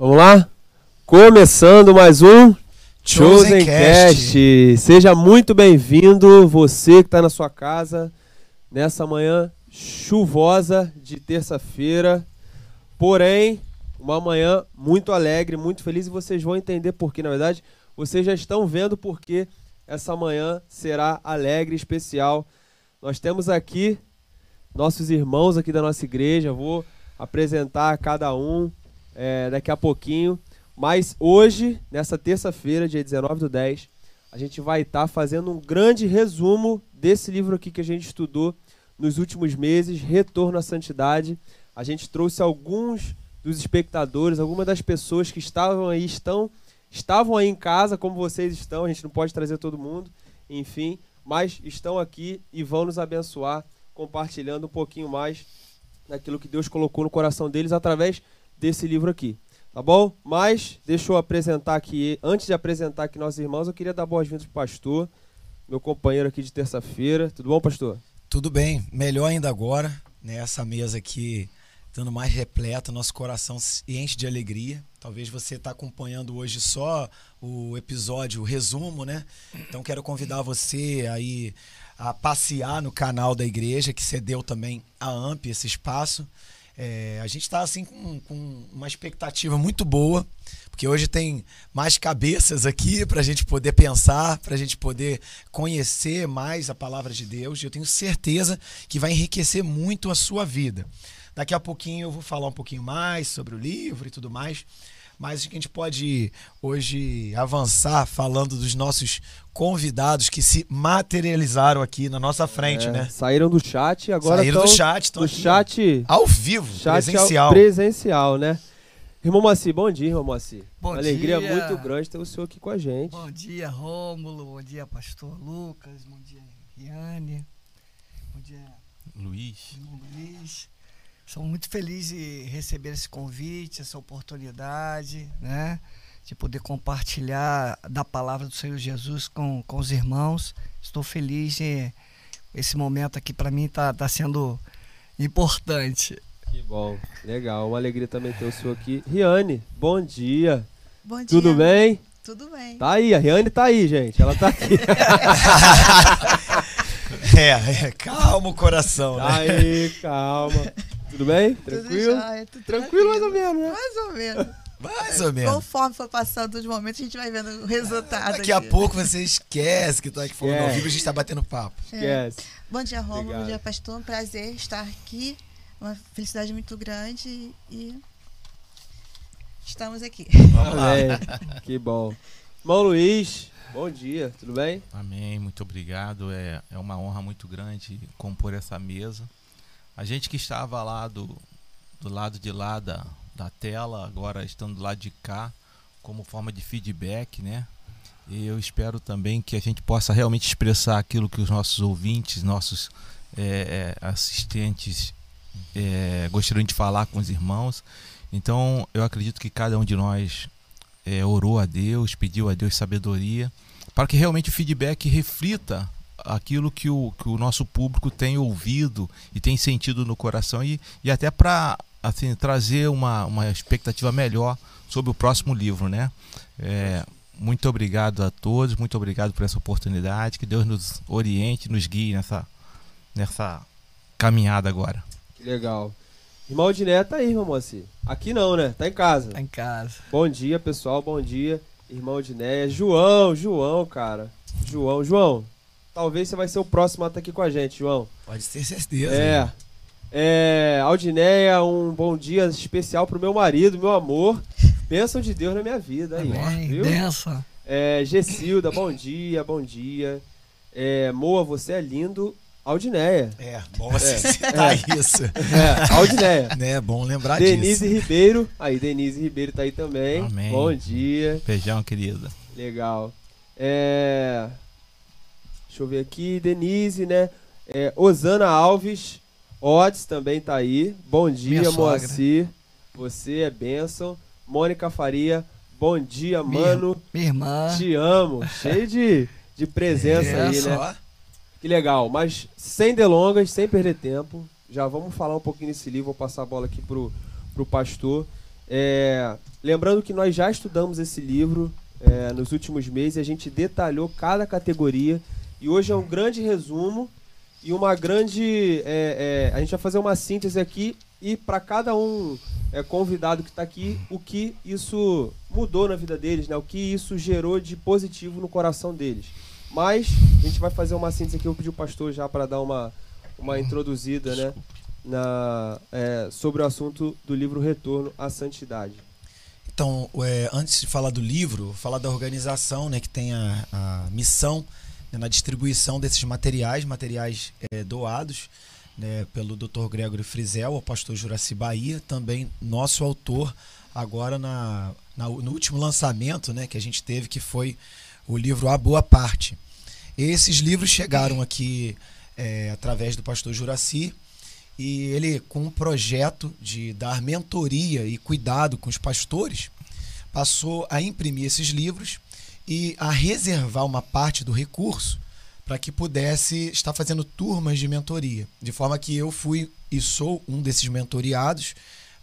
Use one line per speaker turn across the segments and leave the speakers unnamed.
Vamos lá? Começando mais um Chosen Cast. Seja muito bem-vindo, você que está na sua casa, nessa manhã chuvosa de terça-feira. Porém, uma manhã muito alegre, muito feliz e vocês vão entender por quê. Na verdade, vocês já estão vendo por que essa manhã será alegre e especial. Nós temos aqui nossos irmãos aqui da nossa igreja. Vou apresentar cada um é, daqui a pouquinho. Mas hoje, nessa terça-feira, dia 19 do 10, a gente vai estar tá fazendo um grande resumo desse livro aqui que a gente estudou nos últimos meses, Retorno à Santidade. A gente trouxe alguns dos espectadores, algumas das pessoas que estavam aí, estão, estavam aí em casa, como vocês estão, a gente não pode trazer todo mundo, enfim, mas estão aqui e vão nos abençoar, compartilhando um pouquinho mais daquilo que Deus colocou no coração deles através desse livro aqui. Tá bom? Mas deixa eu apresentar aqui, antes de apresentar aqui nossos irmãos, eu queria dar boas-vindas pro pastor, meu companheiro aqui de terça-feira. Tudo bom, pastor?
Tudo bem, melhor ainda agora, né? Essa mesa aqui estando mais repleta, nosso coração se enche de alegria. Talvez você está acompanhando hoje só o episódio, o resumo, né? Então quero convidar você aí a passear no canal da igreja, que cedeu também a AMP esse espaço. É, a gente está assim com, com, uma expectativa muito boa, porque hoje tem mais cabeças aqui para a gente poder pensar, para a gente poder conhecer mais a palavra de Deus. E eu tenho certeza que vai enriquecer muito a sua vida. Daqui a pouquinho eu vou falar um pouquinho mais sobre o livro e tudo mais mas acho que a gente pode hoje avançar falando dos nossos convidados que se materializaram aqui na nossa frente, é, né?
Saíram do chat e agora
Saíram do chat, estão
do chat
ao vivo,
chat presencial. Ao presencial, né? Irmão Moacir, bom dia, irmão Moacir. Bom Uma alegria muito grande ter o senhor aqui com a gente.
Bom dia, Rômulo. Bom dia, pastor Lucas. Bom dia, Riane. Bom dia,
Luiz.
Irmão Luiz. Sou muito feliz de receber esse convite, essa oportunidade, né? De poder compartilhar da palavra do Senhor Jesus com, com os irmãos. Estou feliz de esse momento aqui para mim está tá sendo importante.
Que bom, legal. Uma alegria também ter o senhor aqui. Riane, bom dia.
Bom dia.
Tudo bem?
Tudo bem.
Tá aí, a Riane tá aí, gente. Ela tá aqui.
é, é, calma o coração,
né? Aí, calma. Tudo bem? Tranquilo?
Tudo jóia, tudo
tranquilo, mais ou menos, né?
Mais ou menos.
Mais ou menos.
Conforme for passando os momentos, a gente vai vendo o resultado.
Daqui aqui. a pouco você esquece que tá aqui falando ao vivo a gente tá batendo papo.
É. Esquece. Bom dia, Romulo. Bom dia, pastor. Um prazer estar aqui. Uma felicidade muito grande e estamos aqui.
Vamos lá. É, que bom. Irmão Luiz, bom dia, tudo bem?
Amém, muito obrigado. É, é uma honra muito grande compor essa mesa. A gente que estava lá do, do lado de lá da, da tela, agora estando do lado de cá, como forma de feedback, né? E eu espero também que a gente possa realmente expressar aquilo que os nossos ouvintes, nossos é, é, assistentes é, gostariam de falar com os irmãos. Então, eu acredito que cada um de nós é, orou a Deus, pediu a Deus sabedoria, para que realmente o feedback reflita aquilo que o, que o nosso público tem ouvido e tem sentido no coração e, e até para assim, trazer uma, uma expectativa melhor sobre o próximo livro, né? É, muito obrigado a todos, muito obrigado por essa oportunidade, que Deus nos oriente, nos guie nessa, nessa caminhada agora.
Que legal. Irmão Diné tá aí, irmão Moacir. Aqui não, né? Tá em casa.
Tá em casa.
Bom dia, pessoal, bom dia. Irmão Diné. João, João, cara. João, João, talvez você vai ser o próximo a estar aqui com a gente, João.
Pode ter certeza.
É. É, Aldineia, um bom dia especial pro meu marido, meu amor. Bênção de Deus na minha vida aí,
Amém. viu? Benção.
É, Gessilda, bom dia, bom dia. É, Moa, você é lindo. Aldineia.
É, bom você é, citar é, isso.
É, Aldineia.
É bom lembrar
Denise
disso.
Ribeiro. Aí, Denise Ribeiro tá aí também.
Amém.
Bom dia.
Beijão, querida.
Legal. É, Deixa eu ver aqui, Denise, né? É, Osana Alves, Otis também tá aí. Bom dia, Moacir. Você é bênção. Mônica Faria, bom dia, mano.
Minha irmã.
Te amo. Cheio de, de presença é, aí, né? Só. Que legal. Mas sem delongas, sem perder tempo, já vamos falar um pouquinho desse livro. Vou passar a bola aqui pro, pro pastor. É, lembrando que nós já estudamos esse livro é, nos últimos meses, a gente detalhou cada categoria e hoje é um grande resumo e uma grande. É, é, a gente vai fazer uma síntese aqui e para cada um é, convidado que está aqui, o que isso mudou na vida deles, né? o que isso gerou de positivo no coração deles. Mas a gente vai fazer uma síntese aqui, eu pedi o pastor já para dar uma, uma introduzida né? Na, é, sobre o assunto do livro Retorno à Santidade.
Então, é, antes de falar do livro, falar da organização né, que tem a, a missão né, na distribuição desses materiais, materiais é, doados né, pelo Dr. Gregory Frizel, o pastor Juraci Bahia, também nosso autor, agora na, na, no último lançamento né, que a gente teve, que foi o livro A Boa Parte. Esses livros chegaram aqui é, através do pastor Juraci, e ele, com um projeto de dar mentoria e cuidado com os pastores, passou a imprimir esses livros e a reservar uma parte do recurso para que pudesse estar fazendo turmas de mentoria. De forma que eu fui e sou um desses mentoriados.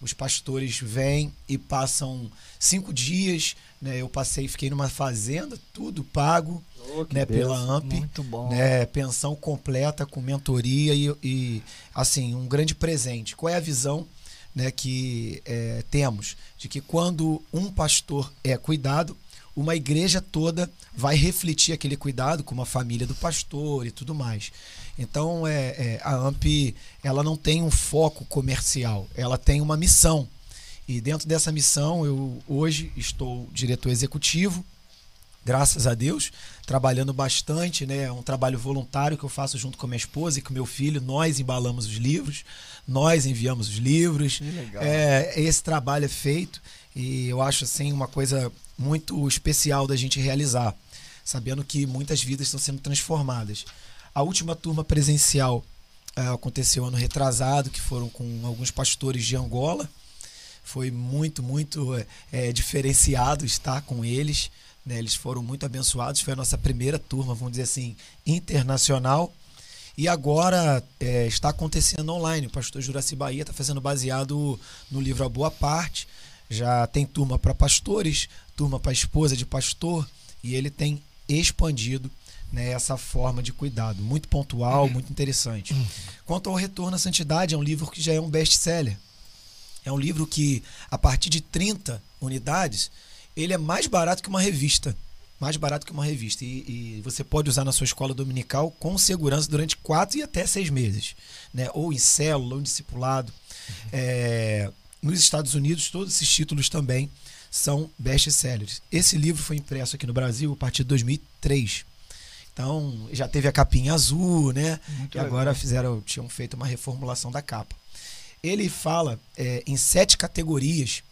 Os pastores vêm e passam cinco dias. Né? Eu passei, fiquei numa fazenda, tudo pago oh, né? pela AMP.
Muito bom.
Né? Pensão completa com mentoria e, e, assim, um grande presente. Qual é a visão né, que é, temos? De que quando um pastor é cuidado, uma igreja toda vai refletir aquele cuidado com uma família do pastor e tudo mais. Então é, é, a AMP ela não tem um foco comercial, ela tem uma missão. E dentro dessa missão eu hoje estou diretor executivo, graças a Deus, trabalhando bastante, né? É um trabalho voluntário que eu faço junto com minha esposa e com meu filho. Nós embalamos os livros, nós enviamos os livros. É, esse trabalho é feito e eu acho assim uma coisa muito especial da gente realizar, sabendo que muitas vidas estão sendo transformadas. A última turma presencial é, aconteceu ano retrasado, que foram com alguns pastores de Angola. Foi muito, muito é, diferenciado estar com eles. Né? Eles foram muito abençoados. Foi a nossa primeira turma, vamos dizer assim, internacional. E agora é, está acontecendo online. O pastor Juraci Bahia está fazendo baseado no livro A Boa Parte. Já tem turma para pastores, turma para esposa de pastor, e ele tem expandido né, essa forma de cuidado, muito pontual, uhum. muito interessante. Uhum. Quanto ao Retorno à Santidade, é um livro que já é um best-seller. É um livro que, a partir de 30 unidades, ele é mais barato que uma revista. Mais barato que uma revista. E, e você pode usar na sua escola dominical com segurança durante quatro e até seis meses. Né? Ou em célula, ou em discipulado. Uhum. É, nos Estados Unidos, todos esses títulos também são best-sellers. Esse livro foi impresso aqui no Brasil a partir de 2003. Então, já teve a capinha azul, né? Muito e legal. agora fizeram, tinham feito uma reformulação da capa. Ele fala é, em sete categorias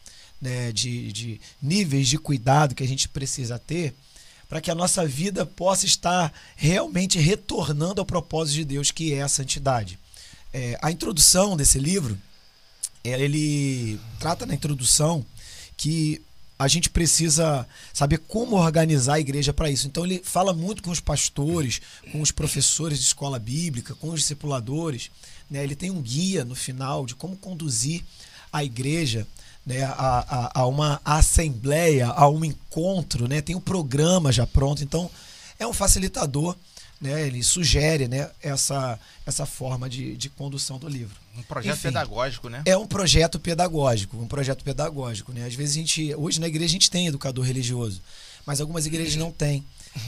né, de, de níveis de cuidado que a gente precisa ter para que a nossa vida possa estar realmente retornando ao propósito de Deus, que é a santidade. É, a introdução desse livro, ele trata na introdução que a gente precisa saber como organizar a igreja para isso. Então ele fala muito com os pastores, com os professores de escola bíblica, com os discipuladores. Né? Ele tem um guia no final de como conduzir a igreja né? a, a, a uma assembleia, a um encontro. Né? Tem um programa já pronto. Então é um facilitador né, ele sugere né, essa, essa forma de, de condução do livro.
Um projeto Enfim, pedagógico, né?
É um projeto pedagógico, um projeto pedagógico. Né? Às vezes a gente, hoje na igreja a gente tem educador religioso, mas algumas igrejas não têm.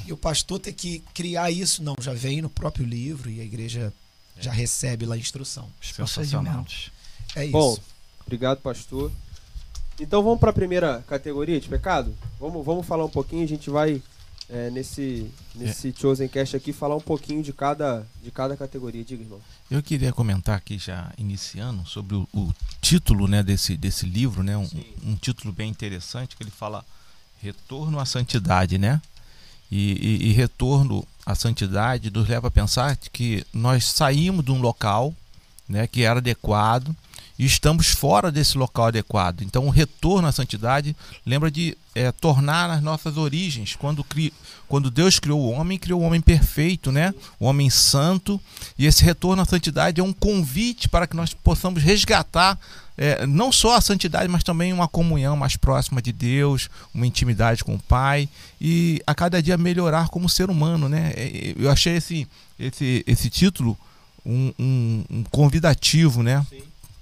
E o pastor tem que criar isso, não, já vem no próprio livro e a igreja é. já recebe lá a instrução.
Os procedimentos.
É isso. Bom, obrigado, pastor. Então vamos para a primeira categoria de pecado? Vamos, vamos falar um pouquinho, a gente vai é, nesse, nesse é. Chosen Cast aqui falar um pouquinho de cada, de cada categoria. Diga, irmão.
Eu queria comentar aqui, já iniciando, sobre o, o título né, desse, desse livro, né, um, um, título bem interessante, que ele fala Retorno à Santidade, né? E, e, e retorno à santidade nos leva a pensar que nós saímos de um local né, que era adequado e estamos fora desse local adequado. Então, o retorno à santidade lembra de é, tornar as nossas origens. Quando, cri, quando Deus criou o homem, criou o homem perfeito, né? o homem santo, e esse retorno à santidade é um convite para que nós possamos resgatar é, não só a santidade, mas também uma comunhão mais próxima de Deus, uma intimidade com o Pai e a cada dia melhorar como ser humano, né? É, eu achei esse, esse, esse título um, um, um convidativo, né?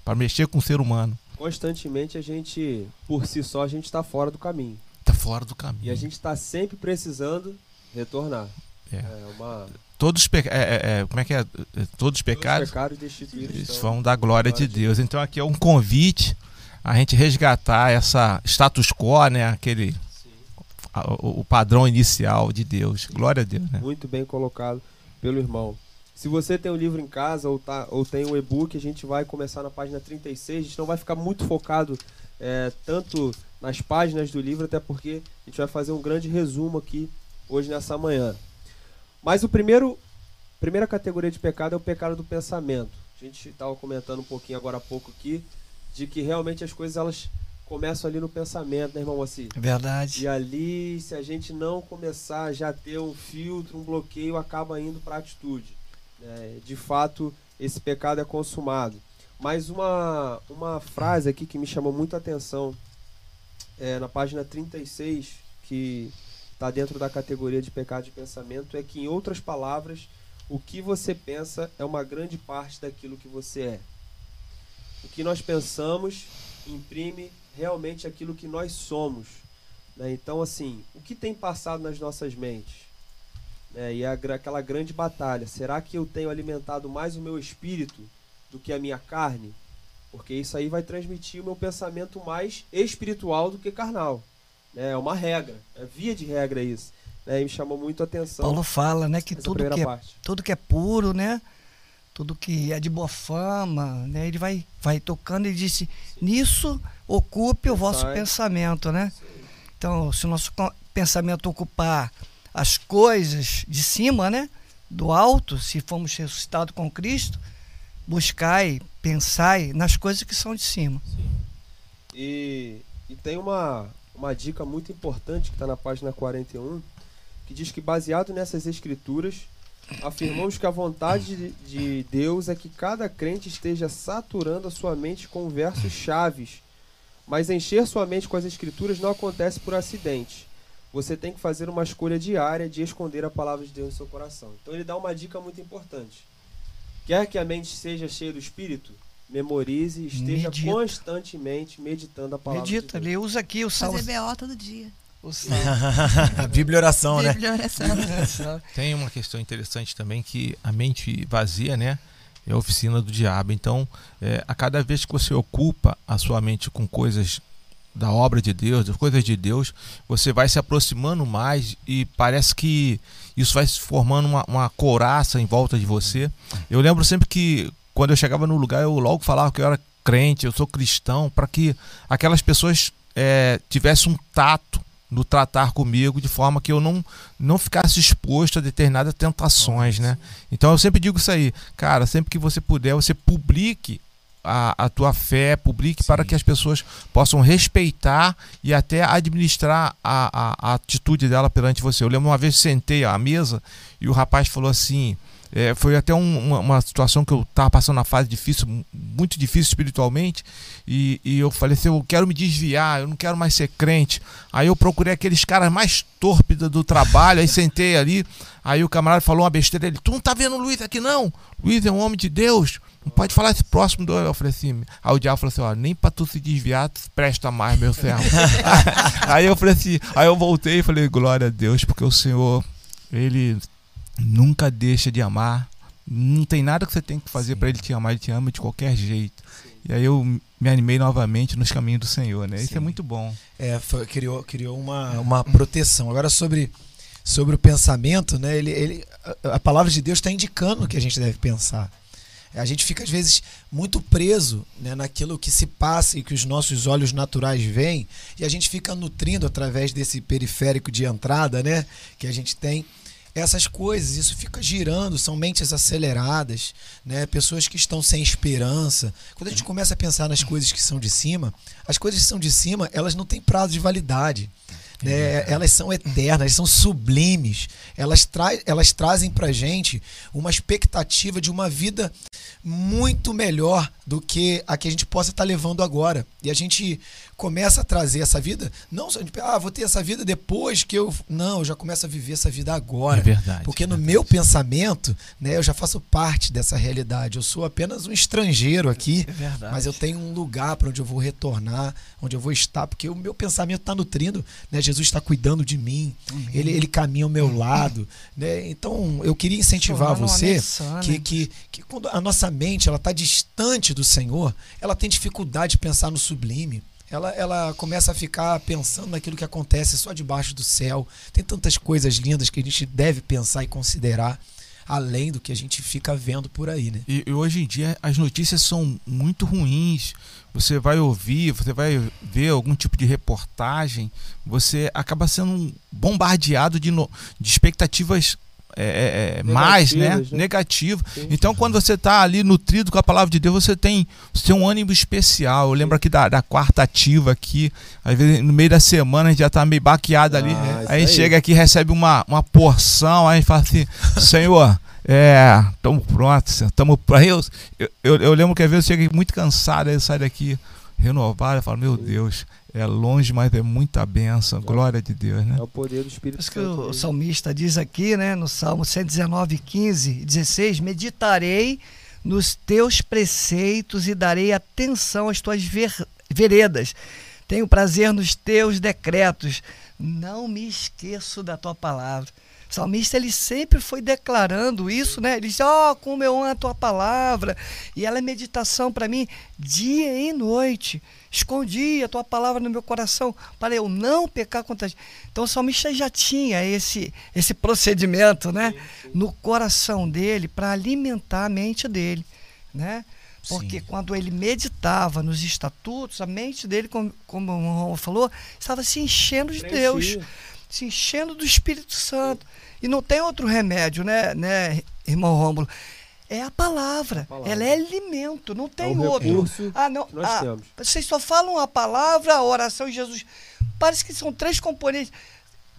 Para mexer com o ser humano.
Constantemente a gente, por si só, a gente está fora do caminho.
Está fora do caminho.
E a gente está sempre precisando retornar.
É, é uma todos os pecados. É, é, é, como é que é? Todos os pecados,
todos os pecados
vão da glória de Deus. Então aqui é um convite a gente resgatar essa status quo, né? Aquele a, o, o, padrão inicial de Deus. Glória a Deus. Né?
Muito bem colocado pelo irmão. Se você tem o um livro em casa ou, tá, ou tem o um e-book, a gente vai começar na página 36. A gente não vai ficar muito focado é, tanto nas páginas do livro, até porque a gente vai fazer um grande resumo aqui hoje nessa manhã. Mas o primeiro, primeira categoria de pecado é o pecado do pensamento. A gente estava comentando um pouquinho agora há pouco aqui de que realmente as coisas elas começam ali no pensamento, né, irmão Moacir?
Verdade.
E ali, se a gente não começar a já ter um filtro, um bloqueio, acaba indo para a atitude. Né? De fato, esse pecado é consumado. Mas uma, uma frase aqui que me chamou muito a atenção é, na página 36, que está dentro da categoria de pecado de pensamento, é que, em outras palavras, o que você pensa é uma grande parte daquilo que você é. O que nós pensamos imprime realmente aquilo que nós somos. Né? Então, assim, o que tem passado nas nossas mentes? Né? E é aquela grande batalha: será que eu tenho alimentado mais o meu espírito do que a minha carne? Porque isso aí vai transmitir o meu pensamento mais espiritual do que carnal. Né? É uma regra, é via de regra isso. Né? E me chamou muito a atenção.
Paulo fala, né, que tudo que, é, tudo que é puro, né? Tudo que é de boa fama, né? Ele vai, vai tocando e disse: nisso ocupe o vosso pensamento, né? Então, se o nosso pensamento ocupar as coisas de cima, né? Do alto, se formos ressuscitados com Cristo, buscai, pensai nas coisas que são de cima.
E, e tem uma, uma dica muito importante que está na página 41, que diz que, baseado nessas escrituras, afirmamos que a vontade de, de Deus é que cada crente esteja saturando a sua mente com versos chaves. Mas encher sua mente com as escrituras não acontece por acidente. Você tem que fazer uma escolha diária de esconder a palavra de Deus no seu coração. Então ele dá uma dica muito importante. Quer que a mente seja cheia do Espírito? memorize, esteja Medita. constantemente meditando a palavra
Medita, de ele usa aqui o salmo.
Fazer BO todo dia.
a Bíblia oração, né?
Bíblia oração.
Tem uma questão interessante também que a mente vazia, né? É a oficina do diabo. Então, é, a cada vez que você ocupa a sua mente com coisas da obra de Deus, das coisas de Deus, você vai se aproximando mais e parece que isso vai se formando uma, uma couraça em volta de você. Eu lembro sempre que quando eu chegava no lugar, eu logo falava que eu era crente, eu sou cristão, para que aquelas pessoas é, tivessem um tato no tratar comigo de forma que eu não, não ficasse exposto a determinadas tentações, né? Então eu sempre digo isso aí, cara, sempre que você puder, você publique a, a tua fé, publique Sim. para que as pessoas possam respeitar e até administrar a, a, a atitude dela perante você. Eu lembro uma vez sentei à mesa e o rapaz falou assim: é, foi até um, uma, uma, situação que eu estava passando uma fase difícil, muito difícil espiritualmente, e, e, eu falei assim: eu quero me desviar, eu não quero mais ser crente. Aí eu procurei aqueles caras mais torpes do trabalho, aí sentei ali. Aí o camarada falou uma besteira ele: Tu não tá vendo o Luiz aqui não? Luiz é um homem de Deus, não pode falar esse próximo do. Eu falei assim: Aí o diabo falou assim: Ó, nem para tu se desviar, tu presta mais, meu servo. aí eu falei assim: Aí eu voltei e falei: Glória a Deus, porque o Senhor, ele nunca deixa de amar. Não tem nada que você tem que fazer para ele te amar, ele te ama de qualquer jeito. Sim. E aí eu me animei novamente nos caminhos do Senhor, né? Sim. Isso é muito bom.
É, foi, criou, criou uma, uma proteção. Agora sobre, sobre o pensamento, né? Ele, ele, a, a palavra de Deus está indicando o que a gente deve pensar. A gente fica às vezes muito preso né, naquilo que se passa e que os nossos olhos naturais veem, e a gente fica nutrindo através desse periférico de entrada, né, que a gente tem essas coisas, isso fica girando, são mentes aceleradas, né? pessoas que estão sem esperança. Quando a gente começa a pensar nas coisas que são de cima, as coisas que são de cima, elas não têm prazo de validade. Né? Elas são eternas, são sublimes. Elas, tra elas trazem pra gente uma expectativa de uma vida muito melhor do que a que a gente possa estar tá levando agora. E a gente começa a trazer essa vida, não só de, ah, vou ter essa vida depois que eu. Não, eu já começo a viver essa vida agora.
É verdade.
Porque
é
no
verdade.
meu pensamento, né, eu já faço parte dessa realidade. Eu sou apenas um estrangeiro aqui,
É verdade.
mas eu tenho um lugar para onde eu vou retornar, onde eu vou estar, porque o meu pensamento está nutrindo, né? Jesus está cuidando de mim, ele, ele caminha ao meu lado, né? Então eu queria incentivar
uma
você
missão,
que,
né?
que, que quando a nossa mente ela está distante do Senhor, ela tem dificuldade de pensar no sublime. Ela, ela começa a ficar pensando naquilo que acontece só debaixo do céu. Tem tantas coisas lindas que a gente deve pensar e considerar, além do que a gente fica vendo por aí, né?
E, e hoje em dia as notícias são muito ruins. Você vai ouvir, você vai ver algum tipo de reportagem, você acaba sendo bombardeado de, no- de expectativas é, é, é, mais, né?
Né?
Negativo.
Sim.
Então, quando você está ali nutrido com a palavra de Deus, você tem, você tem um ânimo especial. Eu lembro aqui da, da quarta ativa aqui, às vezes no meio da semana a gente já está meio baqueado ali.
Ah,
aí
aí.
chega aqui recebe uma, uma porção, aí fala assim, Senhor, é, estamos prontos, estamos para eu, eu, eu, lembro que às vezes eu chego muito cansado, aí eu saio daqui renovado, eu falo, meu Deus, é longe, mas é muita benção, glória de Deus, né?
É o poder do Espírito
Por isso que
Santo.
o salmista diz aqui, né, no Salmo 119, 15 e 16: Meditarei nos teus preceitos e darei atenção às tuas ver- veredas. Tenho prazer nos teus decretos. Não me esqueço da tua palavra. O salmista ele sempre foi declarando isso, né? Ele diz: Ó, como eu amo a tua palavra. E ela é meditação para mim dia e noite. Escondi a tua palavra no meu coração para eu não pecar contra ti. Então o salmista já tinha esse, esse procedimento, né? No coração dele para alimentar a mente dele, né? Porque
Sim.
quando ele meditava nos estatutos, a mente dele, como, como o Ron falou, estava se enchendo de Deus. Se enchendo do Espírito Santo. E não tem outro remédio, né, né irmão Rômulo? É a palavra.
palavra.
Ela é alimento, não tem
É
outro. Ah, não. ah, vocês só falam a palavra, a oração e Jesus. Parece que são três componentes,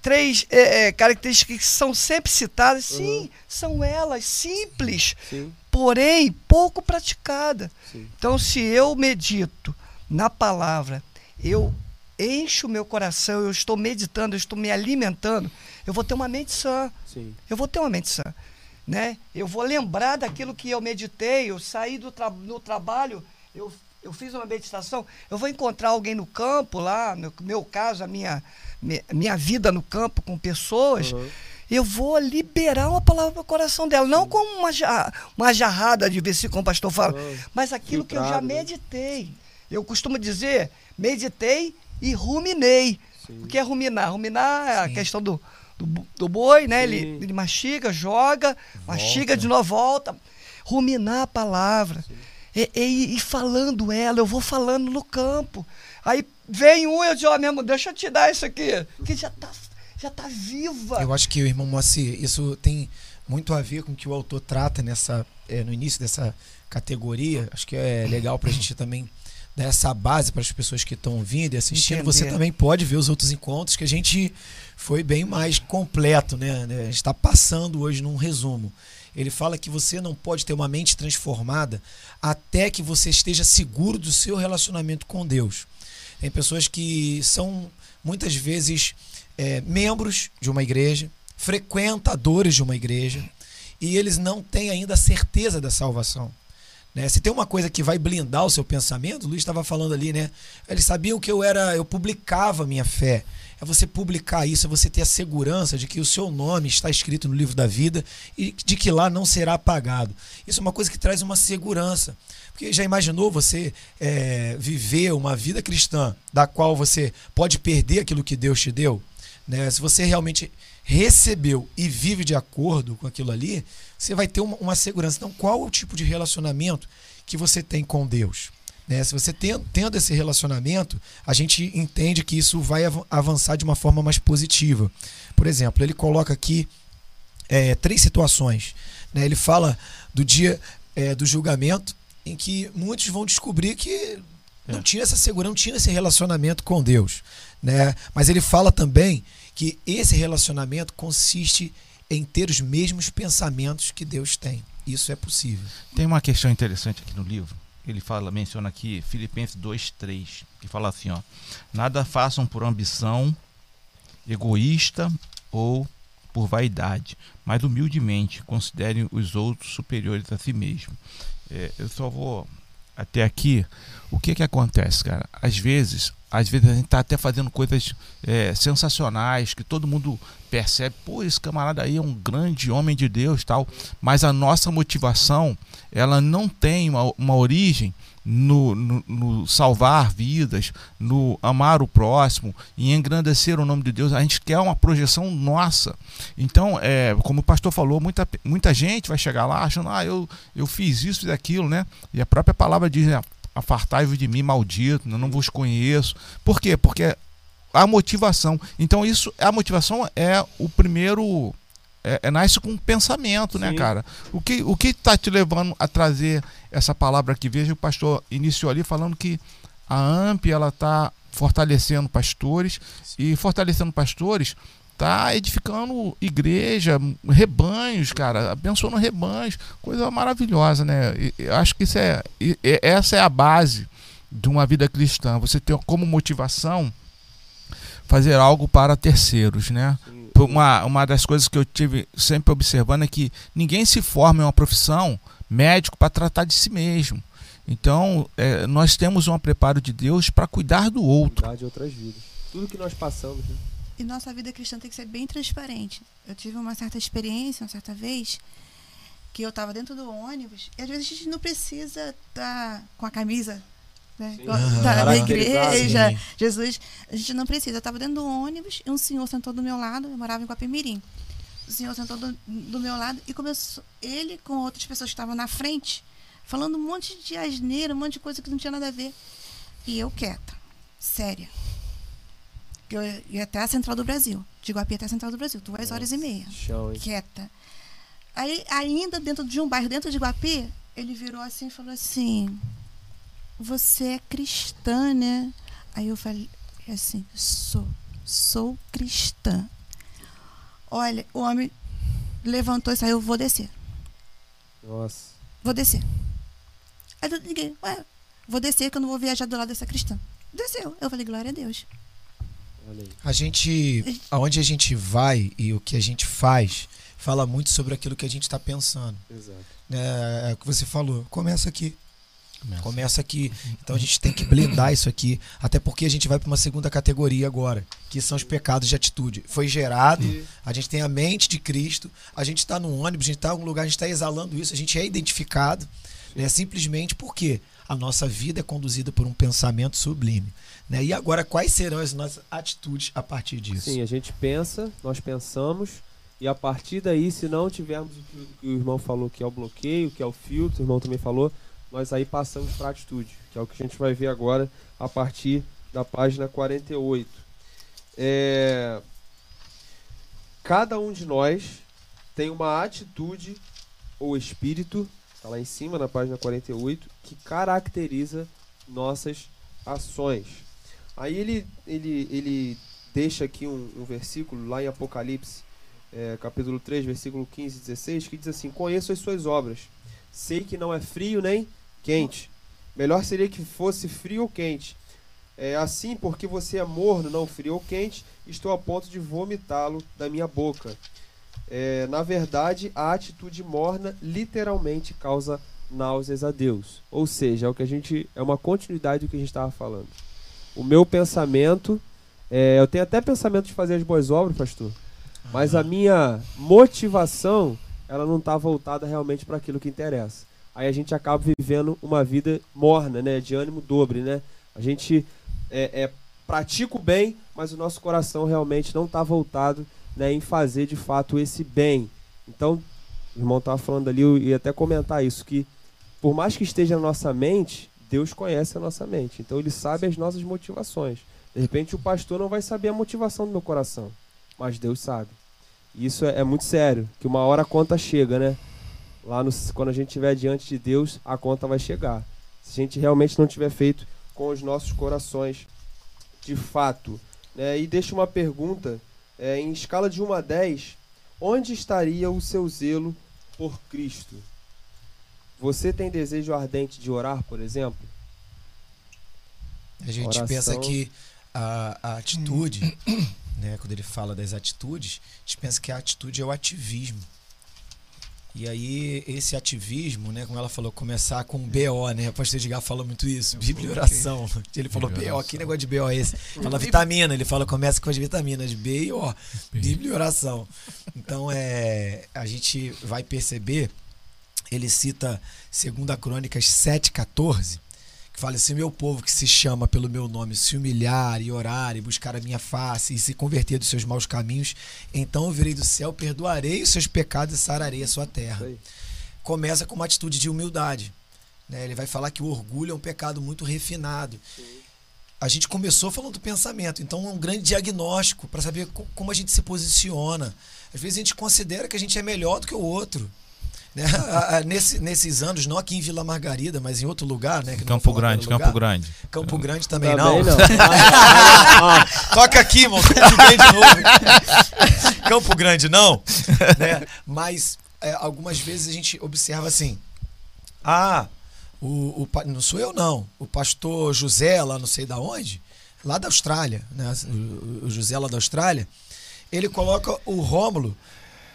três é, é, características que são sempre citadas. Sim, são elas, simples,
Sim,
porém pouco praticada.
sim.
Então, se eu medito na palavra, eu encho o meu coração, eu estou meditando, eu estou me alimentando, eu vou ter uma mente sã.
Sim.
Eu vou ter uma mente sã. Né? Eu vou lembrar daquilo que eu meditei, eu saí do tra no trabalho, eu, eu fiz uma meditação, eu vou encontrar alguém no campo lá, no meu caso, a minha, mi- minha vida no campo com pessoas,
Uhum.
eu vou liberar uma palavra para o coração dela, não como uma, ja- uma jarrada de versículo, como o pastor fala, mas aquilo que eu já
filtrado, né?
meditei. Eu costumo dizer, meditei e ruminei.
Sim.
O que é ruminar? Ruminar é a questão do, do, do boi, né? Ele, ele mastiga, joga, mastiga de novo, volta. Ruminar a palavra. E, e- e falando ela, eu vou falando no campo. Aí vem um e eu digo, ó, mesmo, deixa eu te dar isso aqui. Que já tá, já tá viva.
Eu acho que, irmão Moacir, isso tem muito a ver com o que o autor trata nessa, é, no início dessa categoria. Acho que é legal para a gente também dar essa base para as pessoas que estão ouvindo e assistindo. Você
Entender.
também pode ver os outros encontros que a gente foi bem mais completo, né? A gente está passando hoje num resumo. Ele fala que você não pode ter uma mente transformada até que você esteja seguro do seu relacionamento com Deus. Tem pessoas que são muitas vezes é, membros de uma igreja, frequentadores de uma igreja, e eles não têm ainda a certeza da salvação. Né? Se tem uma coisa que vai blindar o seu pensamento, o Luiz estava falando ali, né? Eles sabiam que eu era, eu publicava minha fé. É você publicar isso, é você ter a segurança de que o seu nome está escrito no livro da vida e de que lá não será apagado. Isso é uma coisa que traz uma segurança. Porque já imaginou você é, viver uma vida cristã da qual você pode perder aquilo que Deus te deu? Né? Se você realmente recebeu e vive de acordo com aquilo ali, você vai ter uma, uma segurança. Então, qual o tipo de relacionamento que você tem com Deus? Né? Se você tem, tendo esse relacionamento, a gente entende que isso vai av- avançar de uma forma mais positiva. Por exemplo, ele coloca aqui é, três situações. Né? Ele fala do dia é, do julgamento, em que muitos vão descobrir que não é. tinha essa segurança, não tinha esse relacionamento com Deus. Né? Mas ele fala também que esse relacionamento consiste em ter os mesmos pensamentos que Deus tem. Isso é possível.
Tem uma questão interessante aqui no livro. Ele fala, menciona aqui Filipenses 2:3, que fala assim, ó: Nada façam por ambição egoísta ou por vaidade, mas humildemente considerem os outros superiores a si mesmo. É, eu só vou até aqui. O que que acontece, cara? Às vezes às vezes a gente está até fazendo coisas é, sensacionais que todo mundo percebe, pô, esse camarada aí é um grande homem de Deus tal, mas a nossa motivação ela não tem uma, uma origem no, no, no, salvar vidas, no amar o próximo, em engrandecer o nome de Deus. A gente quer uma projeção nossa. Então, é, como o pastor falou, muita, muita gente vai chegar lá achando, ah, eu, eu fiz isso, fiz aquilo, né? E a própria palavra diz, né? Afartai-vos de mim, maldito, eu não vos conheço. Por quê? Porque a motivação. Então, isso, a motivação é o primeiro. É, é nasce com um pensamento, né, Sim. né, cara? O que o que está te levando a trazer essa palavra aqui? Veja, o pastor iniciou ali falando que a AMP ela está fortalecendo pastores Sim. e fortalecendo pastores tá edificando igreja, rebanhos, cara, abençoando rebanhos, coisa maravilhosa, né? E, acho que isso é, e, essa é a base de uma vida cristã. Você ter como motivação fazer algo para terceiros, né? Uma, uma das coisas que eu tive sempre observando é que ninguém se forma em uma profissão médico para tratar de si mesmo. Então, é, nós temos um preparo de Deus para cuidar do outro.
Cuidar de outras vidas. Tudo que nós passamos. Né?
E nossa vida cristã tem que ser bem transparente. Eu tive uma certa experiência, uma certa vez, que eu estava dentro do ônibus, e às vezes a gente não precisa estar tá com a camisa né? da, da, igreja, sim. Jesus. A gente não precisa. Eu estava dentro do ônibus e um senhor sentou do meu lado, eu morava em Guapimirim. O senhor sentou do, do meu lado e começou, ele com outras pessoas que estavam na frente, falando um monte de asneira, um monte de coisa que não tinha nada a ver. E eu quieta, séria eu ia até a Central do Brasil. De Guapi até a Central do Brasil, duas Nossa, horas e meia. Show, quieta. Aí, ainda dentro de um bairro, dentro de Guapi, ele virou assim e falou assim: Você é cristã, né? Aí eu falei assim: Sou, sou cristã. Olha, o homem levantou e saiu: Vou descer.
Nossa.
Vou descer. Aí eu liguei: Ué, vou descer que eu não vou viajar do lado dessa cristã. Desceu. Eu falei: Glória a Deus.
A gente, aonde a gente vai e o que a gente faz, fala muito sobre aquilo que a gente está pensando.
Exato.
É, é, o que você falou. Começa aqui. Começa. Começa aqui. Então a gente tem que blindar isso aqui. Até porque a gente vai para uma segunda categoria agora, que são os pecados de atitude. Foi gerado, a gente tem a mente de Cristo, a gente está no ônibus, a gente está em algum lugar, a gente está exalando isso, a gente é identificado. Né, simplesmente porque a nossa vida é conduzida por um pensamento sublime. Né? E agora, quais serão as nossas atitudes a partir disso?
Sim, a gente pensa, nós pensamos, e a partir daí, se não tivermos o que o irmão falou, que é o bloqueio, que é o filtro, o irmão também falou, nós aí passamos para a atitude, que é o que a gente vai ver agora a partir da página 48. É... Cada um de nós tem uma atitude ou espírito, está lá em cima na página 48, que caracteriza nossas ações. Aí ele, ele, ele deixa aqui um, um versículo lá em Apocalipse, é, capítulo 3, versículo 15 e 16, que diz assim: Conheço as suas obras, sei que não é frio nem quente. Melhor seria que fosse frio ou quente. É assim, porque você é morno, não frio ou quente, estou a ponto de vomitá-lo da minha boca. É, na verdade, a atitude morna literalmente causa náuseas a Deus. Ou seja, é o que a gente é uma continuidade do que a gente estava falando o meu pensamento. É, eu tenho até pensamento de fazer as boas obras, pastor. Mas a minha motivação, ela não está voltada realmente para aquilo que interessa. Aí a gente acaba vivendo uma vida morna, né? De ânimo dobre, né? A gente é, é pratica o bem, mas o nosso coração realmente não está voltado né, em fazer de fato esse bem. Então, o irmão estava falando ali, eu ia até comentar isso, que por mais que esteja na nossa mente, Deus conhece a nossa mente. Então ele sabe as nossas motivações. De repente o pastor não vai saber a motivação do meu coração, mas Deus sabe. Isso é, é, muito sério, que uma hora a conta chega, né? Lá no, quando a gente estiver diante de Deus, a conta vai chegar. Se a gente realmente não tiver feito com os nossos corações, de fato. Né? E deixa uma pergunta, é, em escala de 1 a 10, onde estaria o seu zelo por Cristo? Você tem desejo ardente de orar, por exemplo?
A gente Oração. pensa que a, a atitude, né, quando ele fala das atitudes, a gente pensa que a atitude é o ativismo. E aí, esse ativismo, né, como ela falou, começar com BO, né? O pastor Edgar falou muito isso, Bíblia e oração. Ele falou BO, que negócio de BO é esse? Fala vitamina, ele fala começa com as vitaminas B e O, Bíblia e oração. Então, é, a gente vai perceber, ele cita 2 Crônicas 7,14, Fale assim: meu povo que se chama pelo meu nome se humilhar e orar e buscar a minha face e se converter dos seus maus caminhos, então eu virei do céu, perdoarei os seus pecados e sararei a sua terra. Começa com uma atitude de humildade. Né? Ele vai falar que o orgulho é um pecado muito refinado. A gente começou falando do pensamento, então é um grande diagnóstico para saber como a gente se posiciona. Às vezes a gente considera que a gente é melhor do que o outro. Né? Nesse, nesses anos, não aqui em Vila Margarida, mas em outro lugar, né?
Campo Grande, lugar. Campo Grande.
Campo Grande também não. não. Toca aqui, irmão. Campo Grande de novo. Campo Grande não. Né? Mas é, algumas vezes a gente observa assim. Ah, o, o, não sou eu não. O pastor José, lá não sei da onde, lá da Austrália, né? O, o José lá da Austrália, ele coloca o Rômulo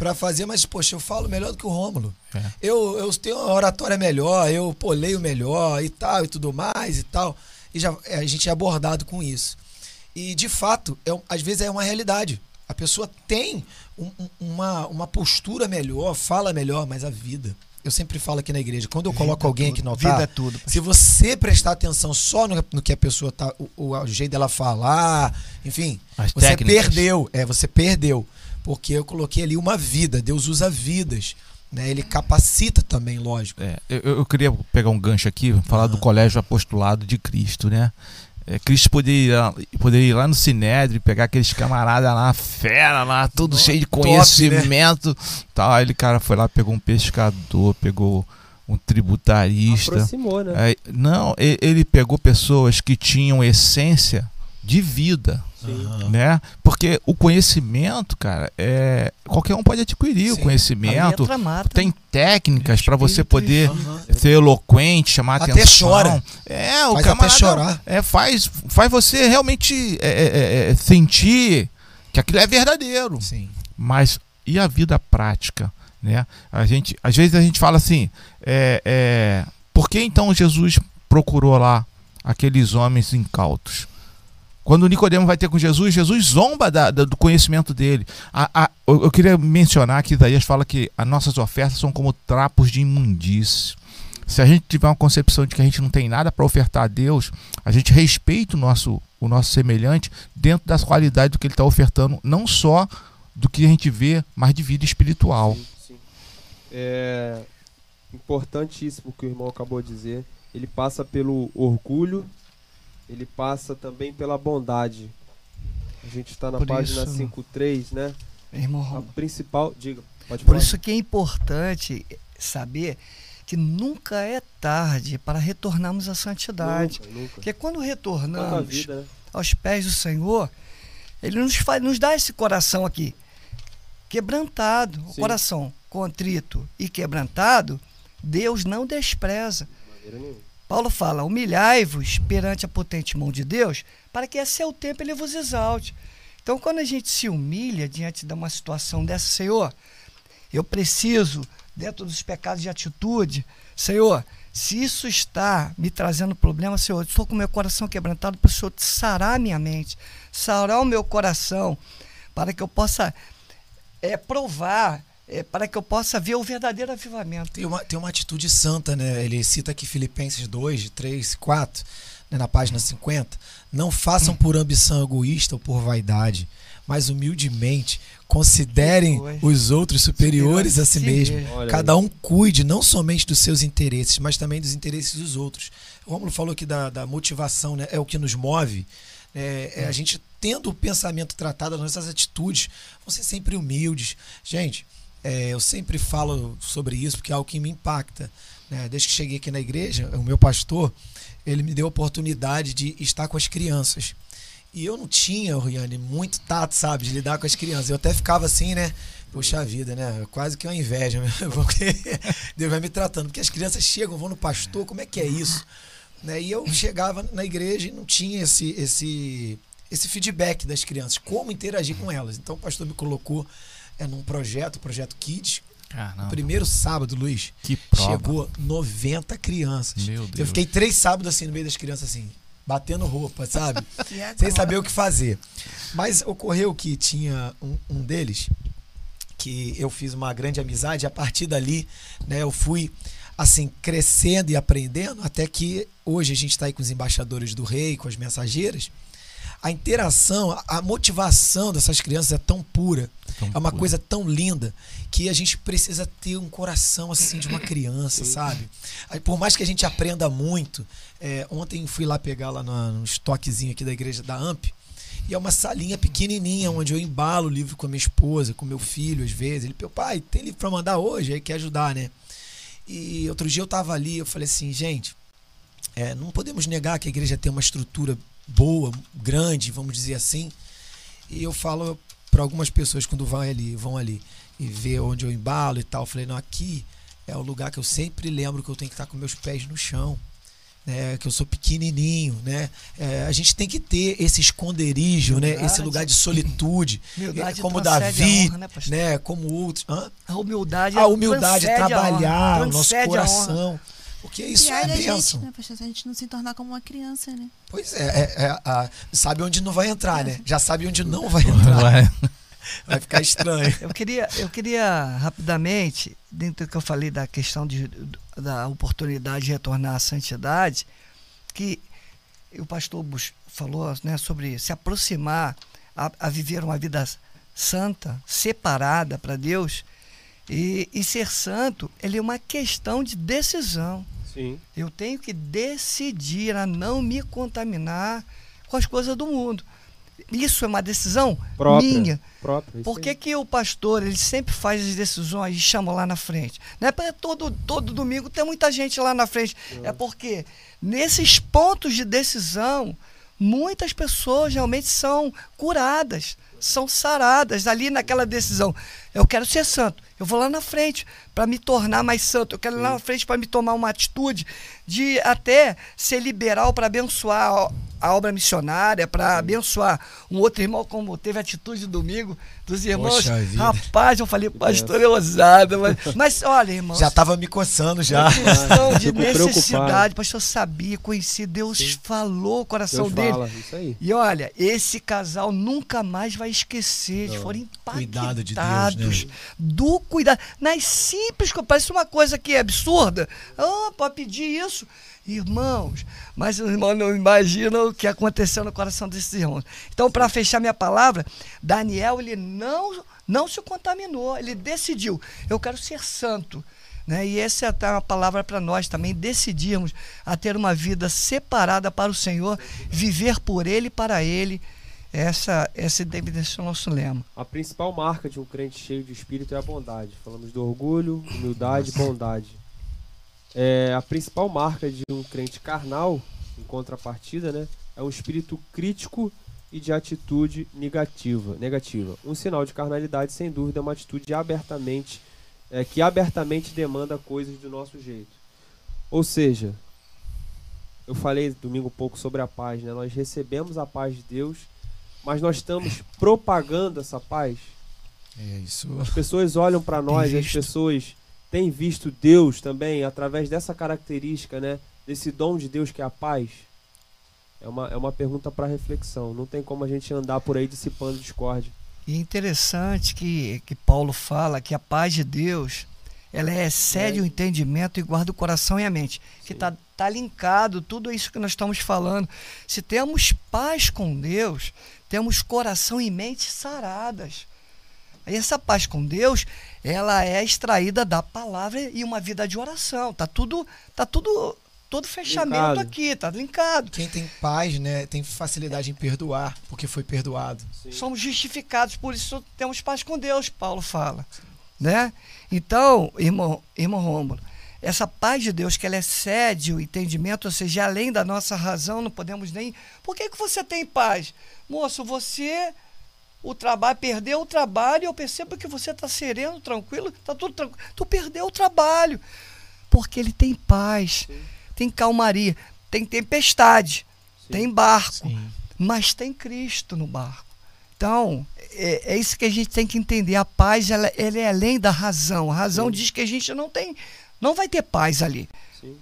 para fazer, mas, poxa, eu falo melhor do que o Rômulo. É. Eu, eu tenho uma oratória melhor, eu pô, leio melhor e tal, e tudo mais e tal. E já, é, a gente é abordado com isso. E, de fato, é, às vezes é uma realidade. A pessoa tem um, uma, uma postura melhor, fala melhor, mas a vida. Eu sempre falo aqui na igreja, quando eu coloco vida alguém tudo, aqui no altar, vida é tudo, se você prestar atenção só no, no que a pessoa tá, o, o, jeito dela falar, enfim, As você técnicas. perdeu. É, você perdeu porque eu coloquei ali uma vida. Deus usa vidas. Né? Ele capacita também, lógico.
É, eu, eu, queria pegar um gancho aqui, falar do Colégio Apostolado de Cristo, né? É, Cristo poderia, poderia ir lá no Sinédrio, pegar aqueles camaradas lá, fera lá, tudo cheio de conhecimento. Top, né? tal. Aí ele, cara, foi lá, pegou um pescador, pegou um tributarista.
Aproximou, né?
É, não, ele pegou pessoas que tinham essência de vida. Sim. né? Porque o conhecimento, cara, é qualquer um pode adquirir Sim. o conhecimento. Tem técnicas para você poder uhum. ser eloquente, chamar
até
atenção.
chora.
É, o faz camarada, até chorar. É, faz, faz você realmente é, é, é, é, sentir que aquilo é verdadeiro.
Sim.
Mas e a vida prática, né? A gente, às vezes a gente fala assim, é, é, por que então Jesus procurou lá aqueles homens incautos? Quando Nicodemo vai ter com Jesus, Jesus zomba da, da, do conhecimento dele. A, a, eu, queria mencionar que Isaías fala que as nossas ofertas são como trapos de imundície. Se a gente tiver uma concepção de que a gente não tem nada para ofertar a Deus, a gente respeita o nosso, o nosso semelhante dentro das qualidades do que ele está ofertando, não só do que a gente vê, mas de vida espiritual. Sim, sim.
É importantíssimo o que o irmão acabou de dizer. Ele passa pelo orgulho ele passa também pela bondade. A gente está na Por página 5.3, né?
Irmão,
a principal, diga,
pode Por falar. isso que é importante saber que nunca é tarde para retornarmos à santidade. Nunca, nunca. Porque quando retornamos vida, né? aos pés do Senhor, Ele nos, faz, nos dá esse coração aqui, quebrantado, Sim. o coração contrito e quebrantado, Deus não despreza. De Paulo fala: humilhai-vos perante a potente mão de Deus, para que a seu tempo ele vos exalte. Então, quando a gente se humilha diante de uma situação dessa, Senhor, eu preciso, dentro dos pecados de atitude, Senhor, se isso está me trazendo problema, Senhor, estou com meu coração quebrantado para o Senhor sarar a minha mente, sarar o meu coração, para que eu possa é, provar é, para que eu possa ver o verdadeiro avivamento.
Tem uma, tem uma atitude santa, né? Ele cita aqui Filipenses 2, 3, 4, né, na página 50. Não façam por ambição egoísta ou por vaidade, mas humildemente considerem os outros superiores a si mesmo. Cada um cuide não somente dos seus interesses, mas também dos interesses dos outros. O Romulo falou aqui da, da motivação, né? É o que nos move. É, é, a gente tendo o pensamento tratado, as nossas atitudes vão ser sempre humildes. Gente, é, eu sempre falo sobre isso porque é algo que me impacta. Né? Desde que cheguei aqui na igreja, o meu pastor, ele me deu a oportunidade de estar com as crianças. E eu não tinha, Riane, muito tato, sabe, de lidar com as crianças. Eu até ficava assim, né? Puxa vida, né? Quase que uma inveja, porque Deus vai me tratando. Porque as crianças chegam, vão no pastor, como é que é isso? Né? E eu chegava na igreja e não tinha esse, esse, esse feedback das crianças, como interagir com elas. Então o pastor me colocou é, num projeto, o projeto Kids. Caramba. Primeiro sábado, Luiz,
que prova.
chegou 90 crianças.
Meu Deus.
Eu fiquei três sábados assim no meio das crianças, assim, batendo roupa, sabe? Sem saber o que fazer. Mas ocorreu que tinha um, um deles que eu fiz uma grande amizade. A partir dali, né, eu fui assim crescendo e aprendendo até que hoje a gente está aí com os embaixadores do rei, com as mensageiras a interação, a motivação dessas crianças é tão pura, tão é uma pura. coisa tão linda que a gente precisa ter um coração assim de uma criança, sabe? Por mais que a gente aprenda muito, é, ontem fui lá pegar lá no, no estoquezinho aqui da igreja da AMP e é uma salinha pequenininha onde eu embalo o livro com a minha esposa, com meu filho às vezes. Ele, meu pai, tem livro para mandar hoje? Aí quer ajudar, né? E outro dia eu tava ali, eu falei assim, gente, é, não podemos negar que a igreja tem uma estrutura boa, grande, vamos dizer assim. E eu falo para algumas pessoas quando vão ali, vão ali e ver onde eu embalo e tal, eu falei, não, aqui é o lugar que eu sempre lembro que eu tenho que estar com meus pés no chão. Né, que eu sou pequenininho, né? É, a gente tem que ter esse esconderijo, né? Esse lugar de solitude, humildade como Davi, honra, né, né, Como outros. Hã?
A humildade,
a humildade, trabalhar o nosso coração. Porque isso
e
é
bênção. Gente, né, pastor? A gente não se tornar como uma criança, né?
Pois é, é, é a, sabe onde não vai entrar, né? Já sabe onde não vai entrar. Vai, vai ficar estranho.
Eu queria, eu queria rapidamente, dentro do que eu falei da questão de, da oportunidade de retornar à santidade, que o pastor Bush falou né, sobre se aproximar a, a viver uma vida santa, separada para Deus. E, e, ser santo, ele é uma questão de decisão.
Sim.
Eu tenho que decidir a não me contaminar com as coisas do mundo. Isso é uma decisão
própria,
minha.
Própria,
Por que, que o pastor ele sempre faz as decisões e chama lá na frente? Não é para todo, todo domingo tem muita gente lá na frente. Nossa. É porque nesses pontos de decisão, muitas pessoas realmente são curadas, são saradas ali naquela decisão. Eu quero ser santo. Eu vou lá na frente para me tornar mais santo. Eu quero ir lá na frente para me tomar uma atitude de até ser liberal para abençoar a obra missionária, para abençoar um outro irmão, como teve a atitude domingo dos irmãos. Rapaz, eu falei, pastor, é ousado. Mas, mas olha, irmão.
Já estava me coçando já.
questão de necessidade, pastor sabia, conhecia, Deus Sim. falou o coração Deus dele. Fala, isso aí. E olha, esse casal nunca mais vai esquecer, eles foram impactados de Deus, né? do cuidado. Nas simples, parece uma coisa que é absurda. Oh, pode pedir isso. Irmãos, mas os irmãos não imaginam o que aconteceu no coração desses irmãos. Então, para fechar minha palavra, Daniel ele não, não se contaminou, ele decidiu: eu quero ser santo. Né? E essa é uma palavra para nós também, decidirmos a ter uma vida separada para o Senhor, viver por Ele e para Ele. Essa, essa deve ser o nosso lema.
A principal marca de um crente cheio de espírito é a bondade. Falamos do orgulho, humildade e bondade. É, a principal marca de um crente carnal, em contrapartida, né, é um espírito crítico e de atitude negativa. negativa. Um sinal de carnalidade, sem dúvida, é uma atitude abertamente é, que abertamente demanda coisas do nosso jeito. Ou seja, eu falei domingo um pouco sobre a paz, né? Nós recebemos a paz de Deus, mas nós estamos propagando essa paz.
É isso.
As pessoas olham para nós, as pessoas tem visto Deus também através dessa característica, né? Desse dom de Deus que é a paz? É uma, é uma pergunta para reflexão. Não tem como a gente andar por aí dissipando discórdia.
E é interessante que, que Paulo fala que a paz de Deus ela excede é. o entendimento e guarda o coração e a mente. Sim. Que está tá linkado tudo isso que nós estamos falando. Se temos paz com Deus, temos coração e mente saradas. E essa paz com Deus, ela é extraída da palavra e uma vida de oração. Tá tudo, tá tudo todo fechamento linkado. aqui, tá linkado.
Quem tem paz, né, tem facilidade em perdoar, porque foi perdoado.
Sim. Somos justificados, por isso temos paz com Deus, Paulo fala, né? Então, irmão, irmão Rômulo, essa paz de Deus que ela excede o entendimento, ou seja, além da nossa razão, não podemos nem. Por que, que você tem paz? Moço, você o trabalho, perdeu o trabalho, eu percebo que você está sereno, tranquilo, está tudo tranquilo. Tu perdeu o trabalho. Porque ele tem paz, Sim. tem calmaria, tem tempestade, Sim. tem barco, Sim. mas tem Cristo no barco. Então, é, é, isso que a gente tem que entender. A paz, ela, ela é além da razão. A razão diz que a gente não tem, não vai ter paz ali.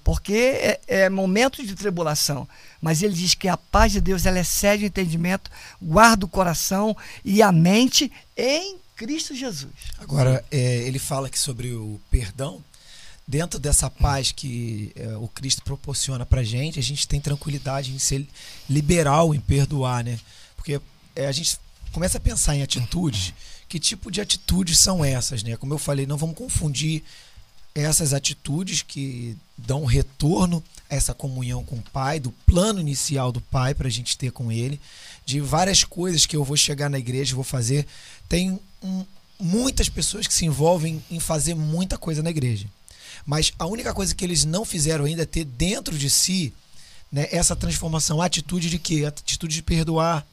Porque é, é, momento de tribulação. Mas ele diz que a paz de Deus ela excede o entendimento, guarda o coração e a mente em Cristo Jesus.
Agora, é, ele fala aqui sobre o perdão. Dentro dessa paz que é, o Cristo proporciona para gente, a gente tem tranquilidade em ser liberal em perdoar, né? Porque é, a gente começa a pensar em atitudes. Que tipo de atitudes são essas, né? Como eu falei, não vamos confundir essas atitudes que dão retorno a essa comunhão com o Pai, do plano inicial do Pai para a gente ter com Ele, de várias coisas que eu vou chegar na igreja vou fazer. Tem um, muitas pessoas que se envolvem em fazer muita coisa na igreja. Mas a única coisa que eles não fizeram ainda é ter dentro de si né, essa transformação, a atitude de quê? A atitude de perdoar.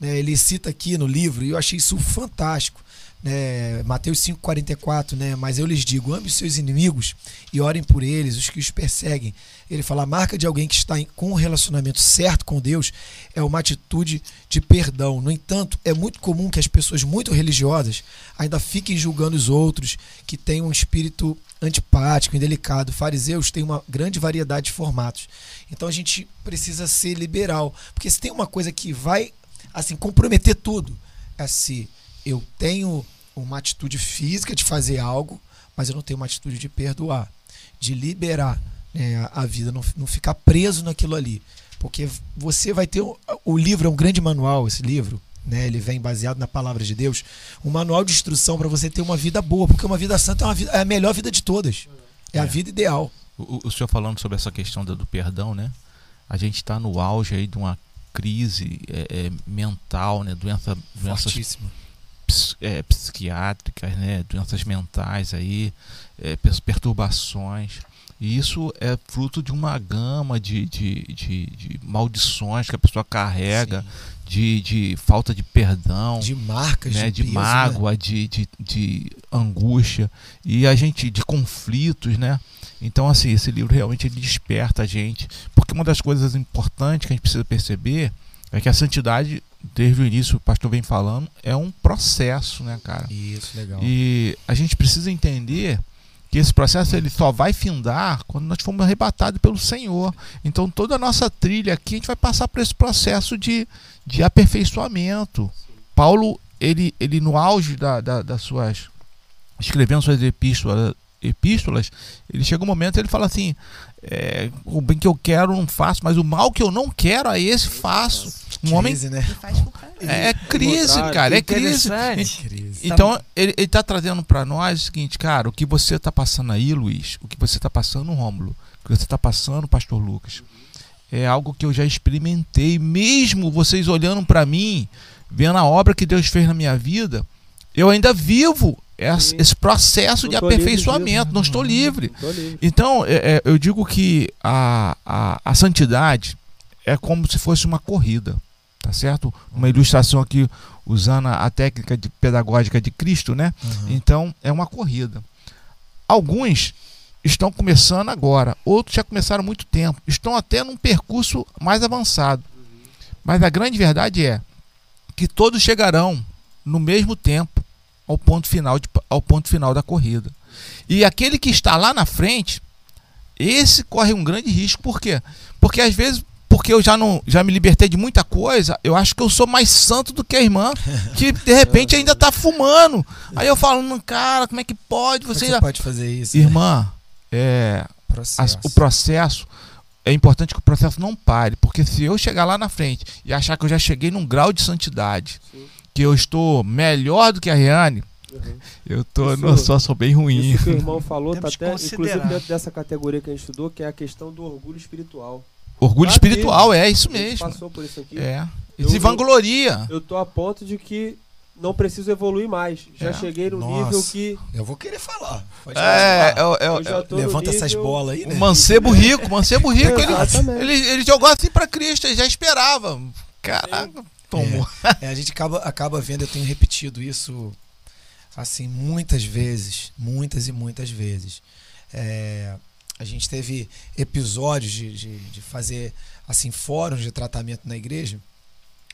Né? Ele cita aqui no livro, e eu achei isso fantástico né, Mateus 5,44, né? Mas eu lhes digo: ame os seus inimigos e orem por eles, os que os perseguem. Ele fala: a marca de alguém que está em, com um relacionamento certo com Deus é uma atitude de perdão. No entanto, é muito comum que as pessoas muito religiosas ainda fiquem julgando os outros, que têm um espírito antipático, indelicado. Fariseus têm uma grande variedade de formatos. Então a gente precisa ser liberal, porque se tem uma coisa que vai assim comprometer tudo, é se eu tenho uma atitude física de fazer algo, mas eu não tenho uma atitude de perdoar, de liberar né, a vida, não, não ficar preso naquilo ali. Porque você vai ter. O, o livro é um grande manual, esse livro. Né, ele vem baseado na palavra de Deus, um manual de instrução para você ter uma vida boa, porque uma vida santa é, uma vida, é a melhor vida de todas. É, é. a vida ideal.
O, o, senhor falando sobre essa questão do, do perdão, né? A gente está no auge aí de uma crise é, é, mental, né? Doença, doenças é, psiquiátricas, né, doenças mentais aí, é, perturbações. E isso é fruto de uma gama de, de, de, de maldições que a pessoa carrega, de, de falta de perdão,
de marcas,
né, de, peso, mágoa, né? de, de, de angústia e a gente de conflitos, né? Então assim esse livro realmente ele desperta a gente, porque uma das coisas importantes que a gente precisa perceber é que a santidade desde o início o pastor vem falando, é um processo, né, cara?
Isso, legal.
E a gente precisa entender que esse processo ele só vai findar quando nós formos arrebatados pelo Senhor. Então toda a nossa trilha aqui a gente vai passar por esse processo de, de aperfeiçoamento. Paulo, ele, ele no auge da, da, das suas escrevendo suas epístolas, epístolas, ele chega um momento ele fala assim: é, o bem que eu quero não faço, mas o mal que eu não quero a esse faço. Um homem né? é, é crise, cara, é crise. Então ele está trazendo para nós o seguinte, cara, o que você está passando aí, Luiz, o que você está passando, Rômulo, o que você está passando, Pastor Lucas, é algo que eu já experimentei, mesmo vocês olhando para mim, vendo a obra que Deus fez na minha vida, eu ainda vivo esse, esse processo de aperfeiçoamento, não estou livre. livre. Então, é, é, eu digo que a, a, a santidade é como se fosse uma corrida, tá certo? Uma ilustração aqui usando a técnica de pedagógica de Cristo, né? Uhum. Então, é uma corrida. Alguns estão começando agora, outros já começaram há muito tempo, estão até num percurso mais avançado. Mas a grande verdade é que todos chegarão no mesmo tempo ao ponto final, de, ao ponto final da corrida. E aquele que está lá na frente, esse corre um grande risco. Por quê? Porque às vezes, porque eu já não já me libertei de muita coisa, eu acho que eu sou mais santo do que a irmã, que de repente ainda está fumando. Aí eu falo, cara, como é que pode? Você,
você pode fazer isso?
Irmã, né? é, processo. o processo é importante que o processo não pare, porque se eu chegar lá na frente e achar que eu já cheguei num grau de santidade, Sim que eu estou melhor do que a Riane, Uhum. Eu tô isso, numa situação bem ruim.
Isso que o irmão falou, tá até, inclusive dentro dessa categoria que a gente estudou, que é a questão do orgulho espiritual.
Orgulho ah, espiritual, é isso mesmo.
passou por isso aqui.
É. Ele se vangloria.
Eu, eu tô a ponto de que não preciso evoluir mais. Já é. cheguei no Nossa, nível que.
Eu vou querer falar.
Pode é, eu, eu,
eu levanta nível... essas bolas aí, né?
O mancebo rico, mancebo rico, ele, ele, ele jogou assim pra Cristo, ele já esperava. Caraca, tomou.
É, é, a gente acaba, acaba vendo, eu tenho repetido isso assim muitas vezes, muitas e muitas vezes. É, a gente teve episódios de, de, de fazer assim fóruns de tratamento na igreja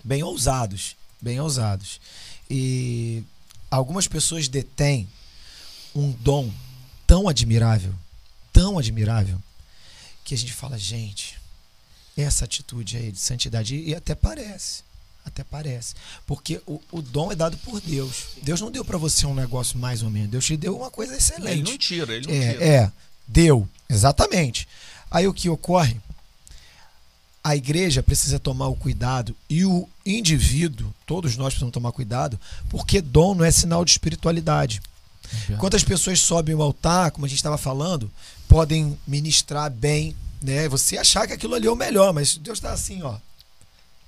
bem ousados, bem ousados. E algumas pessoas detêm um dom tão admirável, tão admirável, que a gente fala, gente, essa atitude aí de santidade, e até parece, até parece, porque o, o dom é dado por Deus. Deus não deu para você um negócio mais ou menos, Deus te deu uma coisa excelente.
Ele não tira, ele não
é,
tira.
É, deu, exatamente. Aí o que ocorre? a igreja precisa tomar o cuidado e o indivíduo, todos nós precisamos tomar cuidado, porque dom não é sinal de espiritualidade. Quantas pessoas sobem o altar, como a gente estava falando, podem ministrar bem, né? Você achar que aquilo ali é o melhor, mas Deus está assim, ó,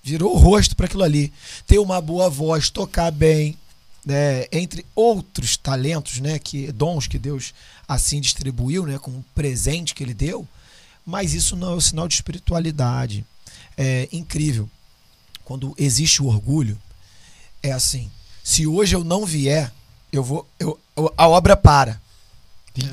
virou o rosto para aquilo ali. Ter uma boa voz, tocar bem, né? Entre outros talentos, né? Que dons que Deus assim distribuiu, né? Como um presente que Ele deu mas isso não é o sinal de espiritualidade. É incrível. Quando existe o orgulho, é assim: se hoje eu não vier, eu vou, eu, a obra para.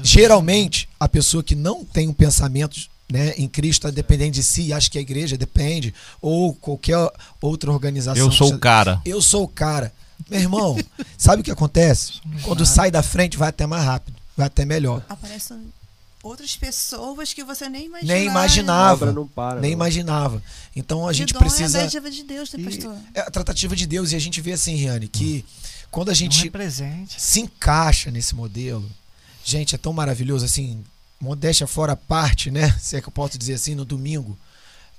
Geralmente, a pessoa que não tem um pensamento né, em Cristo, dependendo de si, acha que a igreja depende, ou qualquer outra organização.
Eu sou o cara.
Eu sou o cara. Meu irmão, sabe o que acontece? Quando sai da frente, vai até mais rápido, vai até melhor.
Aparece outras pessoas que você nem imaginava.
Nem imaginava. Não para, nem não. imaginava. Então a gente precisa.
É a tratativa de Deus, né, pastor?
É a tratativa de Deus. E a gente vê assim, Riane, que quando a gente se encaixa nesse modelo, gente, é tão maravilhoso assim. Modéstia fora a parte, né? Se é que eu posso dizer assim, no domingo,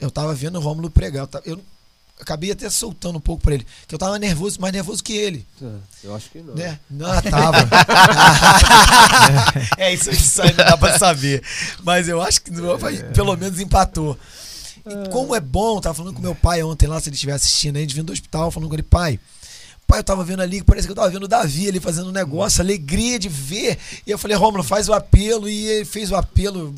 eu tava vendo o Rômulo pregar. Eu, eu acabei até soltando um pouco para ele, que eu tava nervoso, mais nervoso que ele.
É, eu acho que não.
Né? Não, tava. é, isso, isso aí não dá pra saber. Mas eu acho que é. pelo menos empatou. E é. como é bom, tava falando com meu pai ontem lá, se ele estiver assistindo, a gente vindo do hospital, falando com ele, pai. Pai, eu tava vendo ali, parece que eu tava vendo o Davi ali fazendo um negócio, alegria de ver. E eu falei, Romulo, faz o apelo. E ele fez o apelo,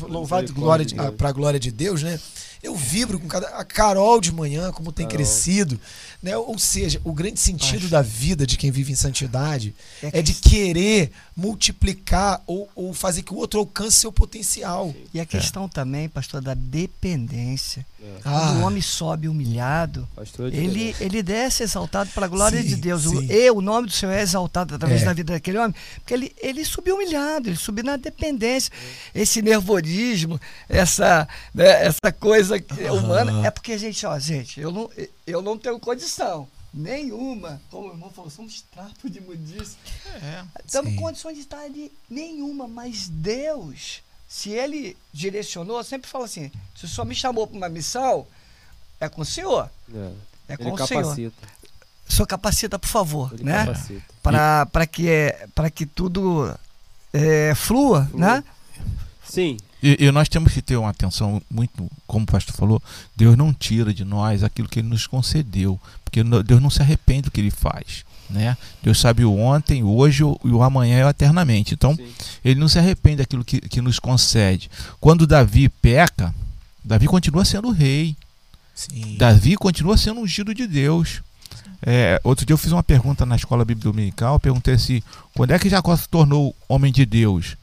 louvado glória de, pra glória de Deus, né? Eu vibro com cada. A Carol de manhã, como tem Carol. crescido. Né? Ou seja, o grande sentido Acho. da vida de quem vive em santidade é, é de querer multiplicar ou, ou, fazer que o outro alcance seu potencial.
E a questão é. também, pastor, da dependência. É. Quando ah. o homem sobe humilhado, ele, ele desce exaltado para a glória sim, de Deus. O, e o nome do Senhor é exaltado através é. da vida daquele homem, porque ele, ele subiu humilhado, ele subiu na dependência. Esse nervosismo, essa, né, essa coisa humana, é porque, gente, ó, gente, eu não, eu não tenho condição nenhuma. Como o irmão falou, somos trapo de mudice. É, Estamos em condições de estar ali nenhuma, mas Deus, se Ele direcionou, eu sempre falo assim: se o Senhor me chamou para uma missão, é com o Senhor. É, é com Ele o capacita. Senhor. O Senhor capacita, por favor, Ele né? Para que, que tudo é, flua, flua, né?
Sim.
E, e, nós temos que ter uma atenção muito, como o pastor falou, Deus não tira de nós aquilo que ele nos concedeu, porque Deus não se arrepende do que ele faz. Né? Deus sabe o ontem, o hoje e o amanhã o eternamente. Então, Sim. ele não se arrepende daquilo que, que nos concede. Quando Davi peca, Davi continua sendo rei. Sim. Davi continua sendo ungido de Deus. É, outro dia eu fiz uma pergunta na escola bíblica dominical, perguntei se quando é que Jacó se tornou homem de Deus?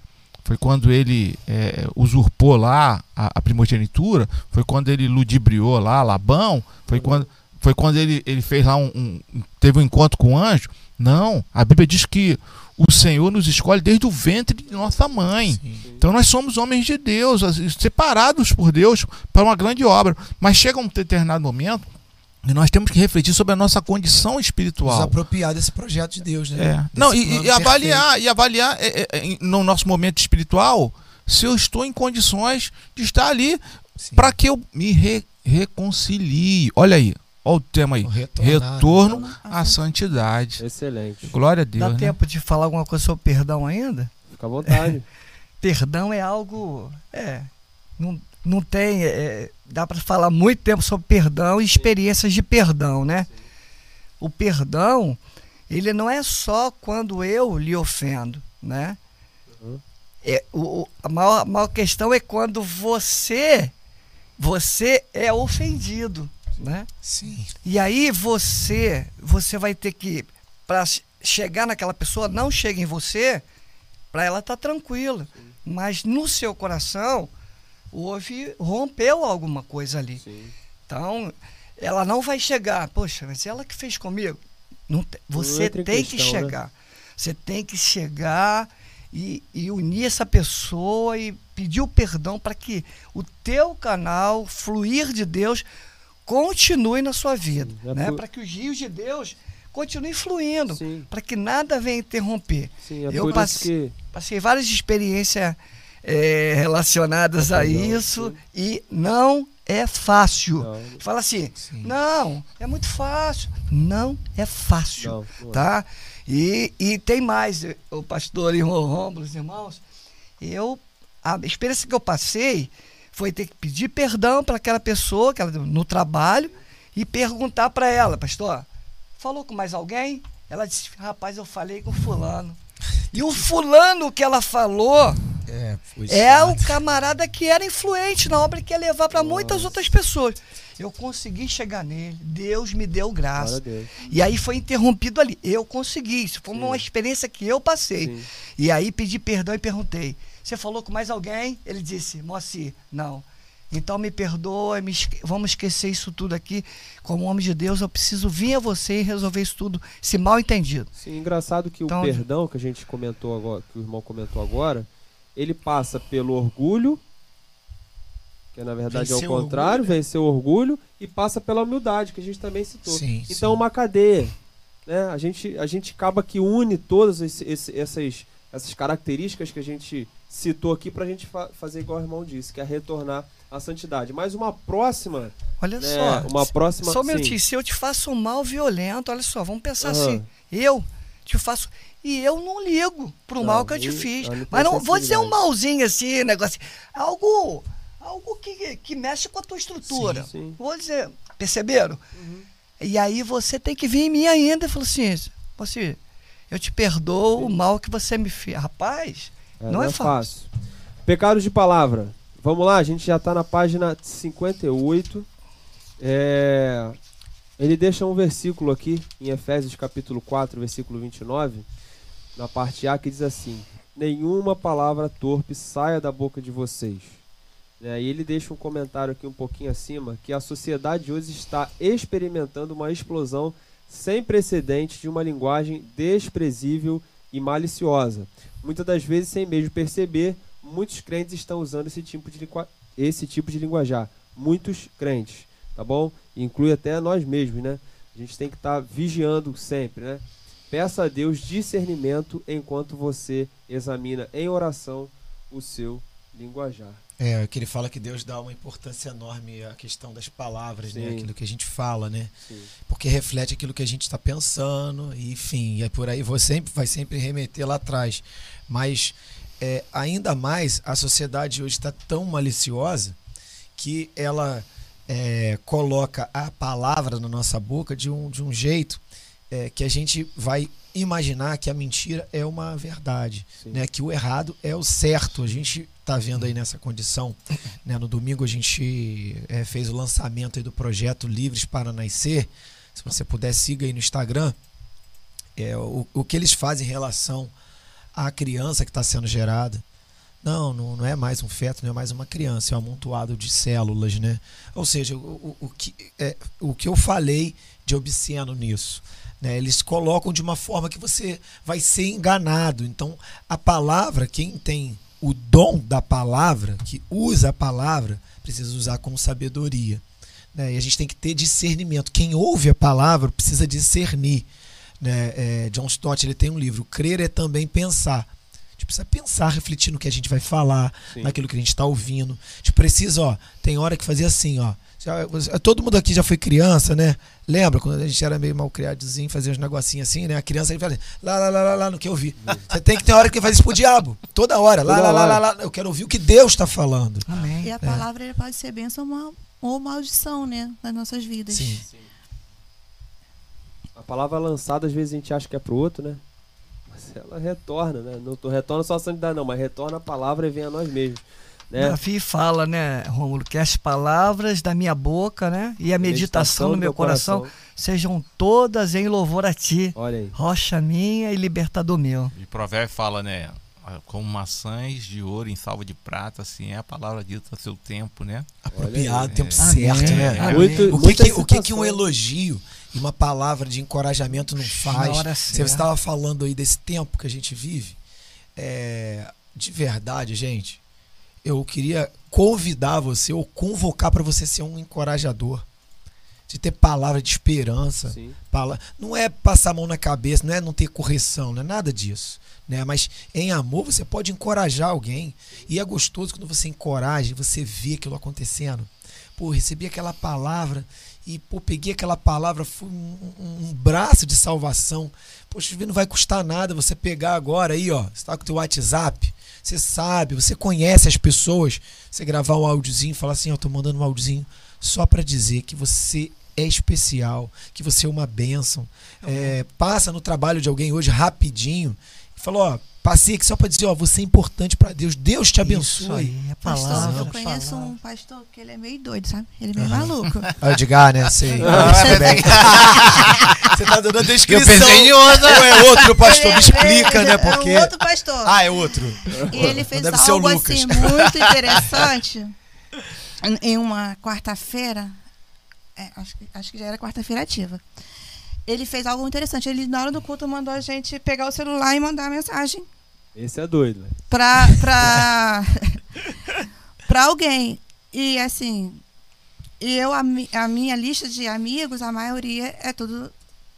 Foi quando ele é, usurpou lá a, a, primogenitura, foi quando ele ludibriou lá Labão, foi quando, foi quando ele, ele fez lá um, um, teve um encontro com o anjo. Não, a Bíblia diz que o Senhor nos escolhe desde o ventre de nossa mãe. Sim. Então nós somos homens de Deus, separados por Deus para uma grande obra. Mas chega um determinado momento e nós temos que refletir sobre a nossa condição espiritual. Nos
apropriar desse projeto de Deus, né?
É. Não, e, e, avaliar, e avaliar é, é, é, no nosso momento espiritual se eu estou em condições de estar ali para que eu me re reconcilie. Olha aí, Olha o tema aí.
Retornar.
Retorno à santidade.
Excelente.
Glória a Deus.
Dá
né?
tempo de falar alguma coisa sobre perdão ainda?
Fica à vontade.
Perdão é algo. É. Não, não tem. é, dá para falar muito tempo sobre perdão e experiências de perdão, né? O perdão, ele não é só quando eu lhe ofendo, né?
Uhum.
É, o, a, maior, a maior questão é quando você você é ofendido, né?
Sim.
E aí você, você vai ter que para chegar naquela pessoa, não chega em você, para ela estar tranquila. Mas no seu coração houve rompeu alguma coisa ali.
Sim.
Então, ela não vai chegar, poxa, mas ela que fez comigo. Não te- você
em
tem que
questão, né?
chegar. Você tem que chegar e, e unir essa pessoa e pedir o perdão para que o teu canal, fluir de Deus, continue na sua vida.
Sim, é
né?
por-
Para que os rios de Deus continuem fluindo. Para que nada venha interromper.
Sim, é
Eu passe-
que.
Passei várias experiências é, relacionadas a isso e não é fácil.
Não,
Fala assim,
Sim.
não, é muito fácil. Não é fácil,
não, é.
tá? E, e tem mais, o pastor e Rômulo, os irmãos, eu, a experiência que eu passei foi ter que pedir perdão para aquela pessoa que ela, no trabalho e perguntar para ela, pastor, falou com mais alguém? Ela disse, rapaz, eu falei com fulano. E o fulano que ela falou
É,
é o camarada que era influente na obra que ia levar para muitas outras pessoas. Eu consegui chegar nele, Deus me deu graça. E aí foi interrompido ali. Eu consegui, isso foi
Sim.
uma experiência que eu passei.
Sim.
E aí pedi perdão e perguntei: Você falou com mais alguém? Ele disse: Moacir, não. Então me perdoa, me esque- vamos esquecer isso tudo aqui. Como homem de Deus, eu preciso vir a você e resolver isso tudo, esse mal entendido.
Sim, engraçado que
Então,
o perdão que a gente comentou agora, que o irmão comentou agora, ele passa pelo orgulho, que na verdade é
Vencer
o
o
contrário,
orgulho, né?
vencer o orgulho, e passa pela humildade, que a gente também citou.
Sim,
então é
sim.
uma cadeia. Né? A, gente, a gente acaba que une todas esse- esse- essas, essas características que a gente citou aqui pra gente fa- fazer igual o irmão disse, que é retornar à santidade. Mas uma próxima,
Olha
né,
só.
uma próxima...
Só um
sim.
minutinho, se eu te faço um mal violento, olha só, vamos pensar
Aham.
assim. Eu te faço. E eu não ligo pro
Não,
mal que eu te fiz.
olha,
Mas não vou dizer um malzinho assim, negócio. Algo. Algo que, que mexe com a tua estrutura.
Sim, sim.
Vou dizer, perceberam?
Uhum.
E aí você tem que vir em mim ainda e falar assim: você, eu te perdoo o mal que você me fez. Rapaz,
É,
não, é fácil.
Pecados de palavra. Vamos lá, a gente já está na página 58. É, Ele deixa um versículo aqui, em Efésios capítulo 4, versículo 29, na parte A, que diz assim: Nenhuma palavra torpe saia da boca de vocês. Né, E ele deixa um comentário aqui um pouquinho acima, que a sociedade hoje está experimentando uma explosão sem precedentes de uma linguagem desprezível e maliciosa. Muitas das vezes, sem mesmo perceber, muitos crentes estão usando esse tipo de, esse tipo de linguajar. Muitos crentes, tá bom? Inclui até nós mesmos, né? A gente tem que estar vigiando sempre, né? Peça a Deus discernimento enquanto você examina em oração o seu linguajar.
É, que ele fala que Deus dá uma importância enorme à questão das palavras, né?
Sim.
Aquilo que a gente fala, né?
Sim.
Porque reflete aquilo que a gente está pensando, e, enfim, e é por aí sempre, vai sempre remeter lá atrás. Mas é, ainda mais a sociedade hoje está tão maliciosa que ela é, coloca a palavra na nossa boca de um, de um jeito é, que a gente vai imaginar que a mentira é uma verdade,
Sim.
né? Que o errado é o certo. A gente está vendo aí nessa condição, né? No domingo a gente é, fez o lançamento do projeto Livres para Nascer. Se você puder siga aí no Instagram, é o, o que eles fazem em relação à criança que está sendo gerada. Não, não, não é mais um feto, não é mais uma criança, é um amontoado de células, né? Ou seja, o, o, o que, é, o que eu falei de obsceno nisso. Né? Eles colocam de uma forma que você vai ser enganado. Então, a palavra, quem tem o dom da palavra, que usa a palavra, precisa usar com sabedoria. Né? E a gente tem que ter discernimento. Quem ouve a palavra precisa discernir. Né? É, John Stott ele tem um livro, Crer é também pensar. A gente precisa pensar, refletir no que a gente vai falar,
Sim.
naquilo que a gente está ouvindo. A gente precisa, ó, tem hora que fazer assim, ó. Já, todo mundo aqui já foi criança, né? Lembra quando a gente era meio mal criadozinho, fazia uns negocinhos assim, né? A criança aí fala, lá, lá, lá, lá, lá, no que eu vi. Você tem que ter hora que faz isso pro diabo. Toda hora. Lá, lá, lá, lá, lá. Eu quero ouvir o que Deus está falando.
Amém. E a palavra é. pode ser bênção ou maldição, né? Nas nossas vidas.
Sim.
Sim. A palavra lançada, às vezes a gente acha que é pro outro, né? Mas ela retorna, né? Não retorna só a santidade, não, mas retorna a palavra e vem a nós mesmos. Né?
Davi fala, né, Rômulo, que as palavras da minha boca, né, e a meditação, meditação do meu coração, coração, sejam todas em louvor a ti.
Olha aí.
Rocha minha e libertador meu.
E provérbio fala, né, como maçãs de ouro em salva de prata, assim é a palavra dita a seu tempo, né?
Apropriado, tempo é. certo, né?
É. Muito,
o que, que o que, que um elogio e uma palavra de encorajamento não faz? Você estava falando aí desse tempo que a gente vive. É, de verdade, gente, eu queria convidar você ou convocar para você ser um encorajador. De ter palavra de esperança. Palavra, não é passar a mão na cabeça, não é não ter correção, não é nada disso. Né? Mas em amor você pode encorajar alguém. E é gostoso quando você encoraja, você vê aquilo acontecendo. Pô, recebi aquela palavra e pô, peguei aquela palavra, foi um, um, um braço de salvação. Poxa, não vai custar nada você pegar agora aí, ó. Você está com o teu WhatsApp você sabe, você conhece as pessoas. Você gravar um áudiozinho e falar assim: Eu tô mandando um áudiozinho só para dizer que você é especial, que você é uma bênção. É, passa no trabalho de alguém hoje rapidinho falou: Ó, passei aqui só para dizer: Ó, você é importante para Deus. Deus te abençoe. Isso
aí, é palavra, pastor, eu conheço palavra. um pastor que ele é meio doido, sabe? Ele é meio maluco.
Ah, Edgar, né? Sei. Ah, você tá dando a descrição.
Eu pensei em outro.
Ou é outro pastor? Me explica, né? Porque...
É outro pastor.
Ah, é outro.
E ele fez Deve algo assim muito interessante. em uma quarta-feira, é, acho, acho que já era quarta-feira ativa. Ele fez algo interessante. Ele, na hora do culto, mandou a gente pegar o celular e mandar a mensagem.
Esse é doido, né?
Pra, pra, pra alguém. E assim, e eu, a, a, minha lista de amigos, a maioria é tudo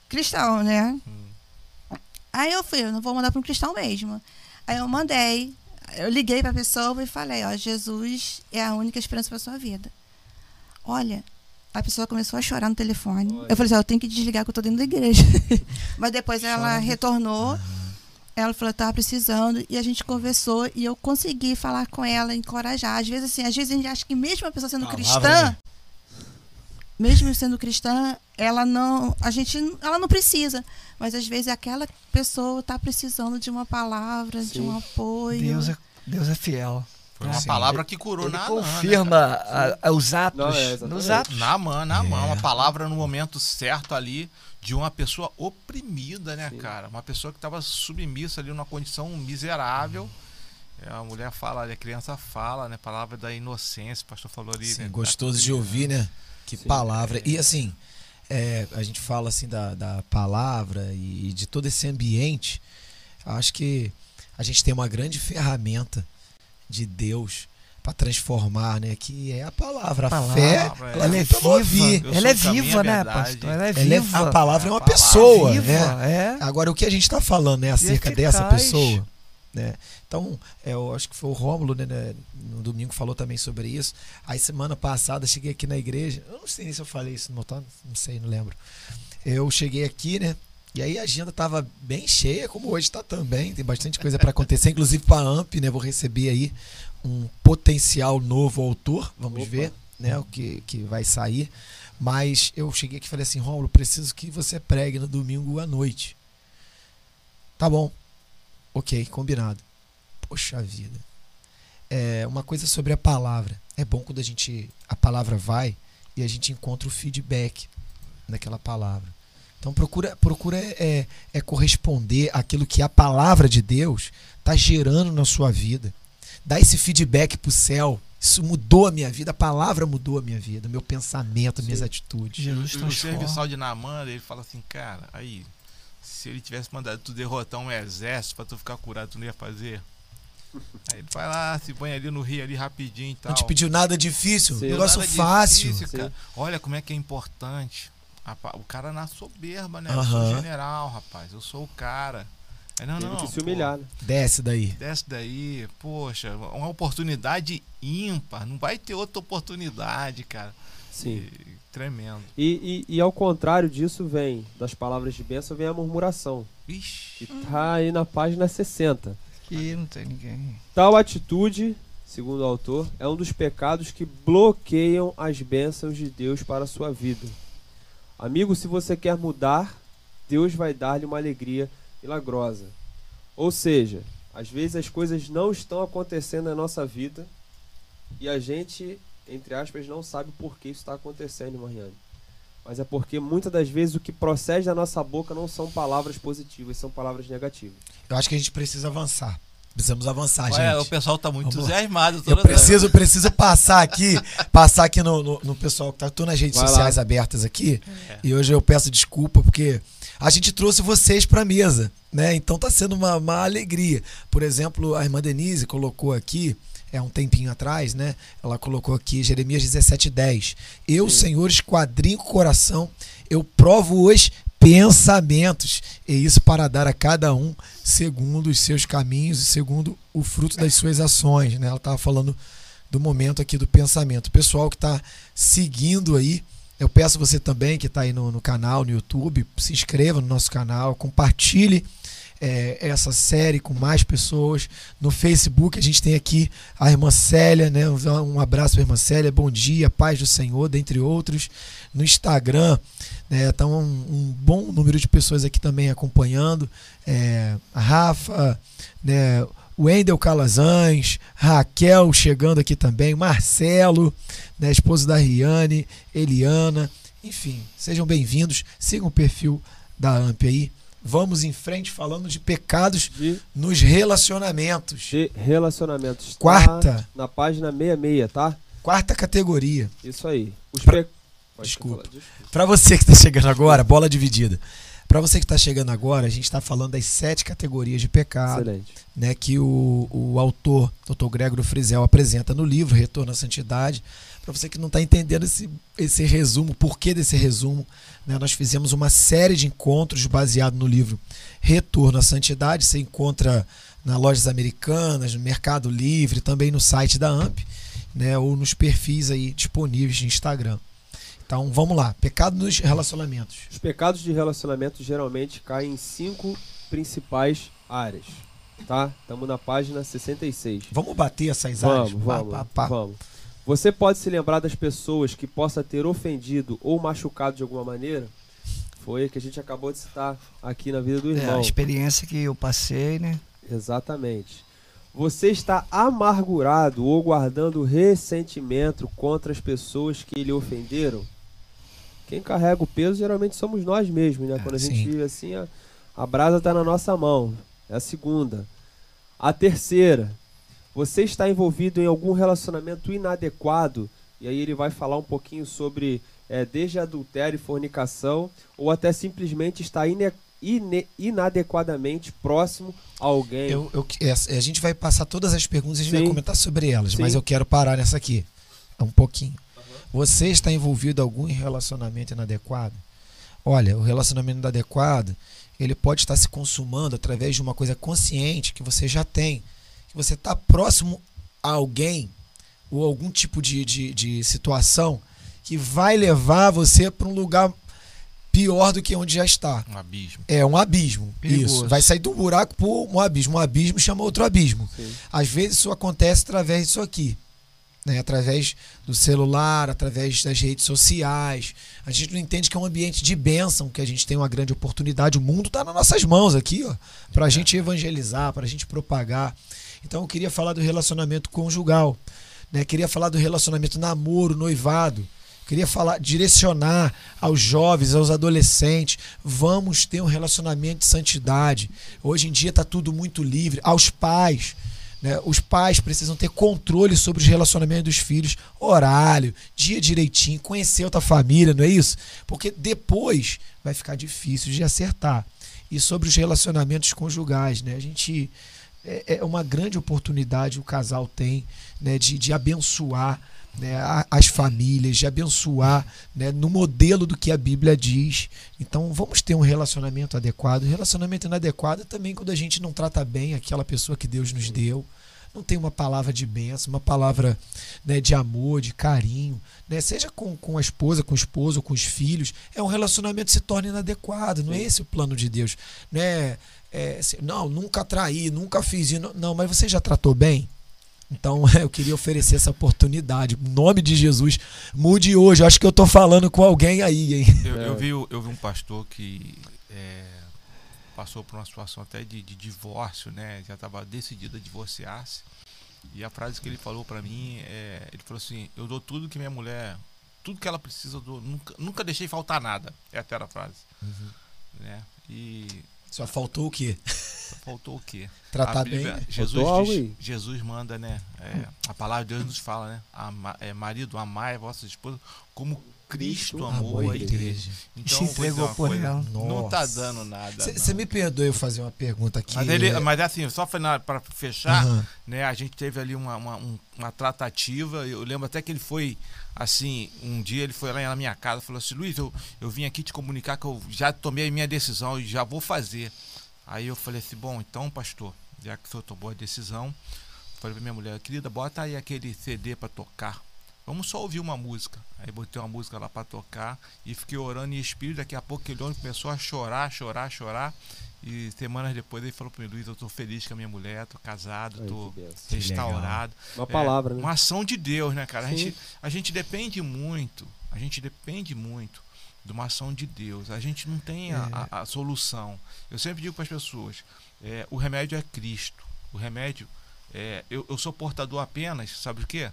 cristão, né? Hum. Aí eu fui, eu não vou mandar para um cristão mesmo. Aí eu mandei, eu liguei para a pessoa e falei, ó, Jesus é a única esperança para sua vida. Olha, a pessoa começou a chorar no telefone. Olha. Eu falei assim, eu tenho que desligar que eu tô dentro da igreja. Mas depois ela retornou. Uhum. Ela falou, estava precisando, e a gente conversou, e eu consegui falar com ela, encorajar. Às vezes, assim, às vezes a gente acha que mesmo a pessoa sendo Palavra, cristã, né? mesmo sendo cristã, ela não, a gente, ela não precisa, mas às vezes aquela pessoa está precisando de uma palavra, Sim. de um apoio.
Deus é, Deus é fiel.
Foi uma Sim. palavra que curou
Ele
na
confirma né, a, a, os atos, não, é, nos atos.
Na mão, na é. mão, uma palavra no momento certo ali de uma pessoa oprimida, né, Sim. cara? Uma pessoa que estava submissa ali numa condição miserável. É, a mulher fala, a criança fala, né? Palavra da inocência, o pastor falou ali.
Sim,
né?
gostoso de ouvir, né? Que Sim, palavra. É. E assim, é, a gente fala assim da, da palavra e de todo esse ambiente. Acho que a gente tem uma grande ferramenta de Deus para transformar, né? Que é a palavra. A, palavra, fé,
é. ela, é viva. Ela é viva, né, pastor? Ela é viva.
Ela é, a palavra é uma pessoa, viva, né? É. Agora, o que a gente está falando é acerca dessa pessoa. Né? Então, é, eu acho que foi o Rômulo, né, né, no domingo, falou também sobre isso. Aí, semana passada, cheguei aqui na igreja. Eu não sei se eu falei isso no motor, não sei, não lembro. Eu cheguei aqui, né? E aí a agenda estava bem cheia, como hoje está também. Tem bastante coisa para acontecer, inclusive para a AMP, né? Vou receber aí um potencial novo autor. Vamos Opa. ver, né? O que, que vai sair. Mas eu cheguei aqui e falei assim, Rômulo, preciso que você pregue no domingo à noite. Tá bom. Ok, combinado. Poxa vida. É uma coisa sobre a palavra. É bom quando a gente a palavra vai e a gente encontra o feedback daquela palavra. Então procura procura é, é corresponder àquilo que a palavra de Deus está gerando na sua vida. Dá esse feedback para o céu. Isso mudou a minha vida, a palavra mudou a minha vida, meu pensamento, Sim. minhas atitudes.
Jesus o serviçal de Naamã, ele fala assim, cara, aí se ele tivesse mandado tu derrotar um exército para tu ficar curado, tu não ia fazer? Aí ele vai lá, se põe ali no rio ali rapidinho e tal.
Não te pediu nada difícil, Sim. negócio nada fácil. Difícil,
Olha como é que é importante. O cara na soberba, né? Eu sou general, rapaz. Eu sou o cara. Aí, não,
Teve
não.
que se humilhar,
pô,
né?
Desce daí.
Desce daí, poxa, uma oportunidade ímpar. Não vai ter outra oportunidade, cara.
Sim.
E- tremendo.
E, e, e ao contrário disso vem, das palavras de bênção, vem a murmuração.
Ixi.
Que tá aí na página 60.
E não tem ninguém.
Tal atitude, segundo o autor, é um dos pecados que bloqueiam as bênçãos de Deus para a sua vida. Amigo, se você quer mudar, Deus vai dar-lhe uma alegria milagrosa. Ou seja, às vezes as coisas não estão acontecendo na nossa vida e a gente, entre aspas, não sabe por que isso está acontecendo, Mariane. Mas é porque muitas das vezes o que procede da nossa boca não são palavras positivas, são palavras negativas.
Eu acho que a gente precisa avançar. Precisamos avançar,
Olha, o
gente.
pessoal tá muito
Vamos lá.
entusiasmado.
Eu preciso, preciso passar aqui, passar aqui no, no, no pessoal que tá tô nas redes
Vai lá.
sociais abertas aqui.
É.
E hoje eu peço desculpa porque a gente trouxe vocês pra mesa, né? Então tá sendo uma, uma alegria. Por exemplo, a irmã Denise colocou aqui, é um tempinho atrás, né? Ela colocou aqui Jeremias 17:10. Eu,
Sim.
Senhor, esquadrinho o coração, eu provo os pensamentos, e isso para dar a cada um segundo os seus caminhos e segundo o fruto das suas ações, né? Ela estava falando do momento aqui do pensamento. Pessoal que está seguindo aí, eu peço você também que está aí no, no canal, no YouTube, se inscreva no nosso canal, compartilhe é, essa série com mais pessoas. No Facebook a gente tem aqui a irmã Célia, né? Um abraço para a irmã Célia, bom dia, paz do Senhor, dentre outros. No Instagram? Então um, um bom número de pessoas aqui também acompanhando. É, a Rafa, né? Wendel Calazans, Raquel chegando aqui também, Marcelo, né, esposo da Riane, Eliana, enfim, sejam bem-vindos, sigam o perfil da AMP aí. Vamos em frente falando de pecados
De,
nos relacionamentos.
de relacionamentos. Tá
Quarta.
Na página 66, tá?
Quarta categoria.
Isso aí. Os
Pra-
pe... Pode
Desculpa. Para você que está chegando agora, bola dividida. Para você que está chegando agora, a gente está falando das sete categorias de pecado.
Excelente.
né, que o, o autor, Dr. Gregório Frizel, apresenta no livro Retorno à Santidade. Para você que não está entendendo esse, esse resumo, por que desse resumo, né, nós fizemos uma série de encontros baseado no livro Retorno à Santidade. Você encontra nas lojas americanas, no Mercado Livre, também no site da AMP, né, ou nos perfis aí disponíveis de Instagram. Então vamos lá, pecado nos relacionamentos.
Os pecados de relacionamento geralmente caem em cinco principais áreas. Tá? Estamos na página 66.
Vamos bater essas áreas?
Vamos,
Pá,
vamos,
pá, pá.
vamos. Você pode se lembrar das pessoas que possa ter ofendido ou machucado de alguma maneira? Foi a que a gente acabou de citar aqui na vida do
É,
irmão.
a experiência que eu passei, né?
Exatamente. Você está amargurado ou guardando ressentimento contra as pessoas que lhe ofenderam? Quem carrega o peso geralmente somos nós mesmos, né?
É,
Quando a gente vive assim, a, a brasa está na nossa mão. É a segunda. A terceira, você está envolvido em algum relacionamento inadequado, e aí ele vai falar um pouquinho sobre é, desde adultério e fornicação, ou até simplesmente está ine- ine- inadequadamente próximo a alguém.
Eu, eu, é, a gente vai passar todas as perguntas e a gente vai
Sim.
comentar sobre elas,
Sim.
mas eu quero parar nessa aqui. Um pouquinho. Você está envolvido em algum relacionamento inadequado? Olha, o relacionamento inadequado, ele pode estar se consumando através de uma coisa consciente que você já tem. Que você está próximo a alguém ou algum tipo de, de, de situação que vai levar você para um lugar pior do que onde já está.
Um abismo.
É um abismo.
Perigoso.
Isso. Vai sair de um buraco para um abismo. Um abismo chama outro abismo.
Sim.
Às vezes isso acontece através disso aqui. Né? Através do celular, através das redes sociais. A gente não entende que é um ambiente de bênção, que a gente tem uma grande oportunidade. O mundo está nas nossas mãos aqui, ó, para a gente evangelizar, para a gente propagar. Então eu queria falar do relacionamento conjugal. Né? Queria falar do relacionamento namoro, noivado. Queria falar, direcionar aos jovens, aos adolescentes. Vamos ter um relacionamento de santidade. Hoje em dia está tudo muito livre. Aos pais. Né? Os pais precisam ter controle sobre os relacionamentos dos filhos, horário, dia direitinho, conhecer outra família, não é isso? Porque depois vai ficar difícil de acertar. E sobre os relacionamentos conjugais, né? A gente é, é uma grande oportunidade o casal tem né, de, de abençoar né, as famílias, de abençoar né, no modelo do que a Bíblia diz. Então vamos ter um relacionamento adequado. Relacionamento inadequado também quando a gente não trata bem aquela pessoa que Deus nos deu. Não tem uma palavra de bênção, uma palavra né, de amor, de carinho, né? seja com, com a esposa, com o esposo, com os filhos. É um relacionamento que se torna inadequado. Não é esse o plano de Deus. Né? É, não, nunca traí, nunca fiz isso. Não, mas você já tratou bem? Então eu queria oferecer essa oportunidade. Em nome de Jesus, mude hoje. Eu acho que eu estou falando com alguém aí, hein?
Eu, eu, vi, eu vi um pastor que é, passou por uma situação até de, de divórcio, né? Já estava decidido a divorciar-se. E a frase que ele falou para mim é: ele falou assim, eu dou tudo que minha mulher, tudo que ela precisa, eu dou, nunca, nunca deixei faltar nada. É até a frase. Uhum. Né? E
só faltou o quê?
Só faltou o quê?
Tratar Bíblia,
bem. Jesus, diz, Jesus manda, né? É, a palavra de Deus nos fala, né? Ama, é, marido, amai a vossa esposa como Cristo amou a igreja.
Então, se entregou por ela.
Não tá dando nada.
Você me perdoe eu fazer uma pergunta aqui.
Mas, ele, mas assim, só para fechar, uhum. né? A gente teve ali uma, uma, uma, tratativa. Eu lembro até que ele foi assim, um dia ele foi lá na minha casa e falou assim, Luiz, eu, eu vim aqui te comunicar que eu já tomei a minha decisão e já vou fazer. Aí eu falei assim, bom, então, pastor, já que o senhor tomou a decisão, falei pra minha mulher, querida, bota aí aquele CD para tocar. Vamos só ouvir uma música. Aí botei uma música lá para tocar e fiquei orando em espírito. Daqui a pouco ele começou a chorar, chorar, chorar. E semanas depois ele falou para mim, Luiz, eu tô feliz com a minha mulher, tô casado, tô restaurado.
Uma palavra,
é,
né?
Uma ação de Deus, né, cara? A gente, a gente depende muito, a gente depende muito de uma ação de Deus. A gente não tem a, a, a solução. Eu sempre digo para as pessoas, é, o remédio é Cristo. O remédio, é, eu, eu sou portador apenas, sabe o quê?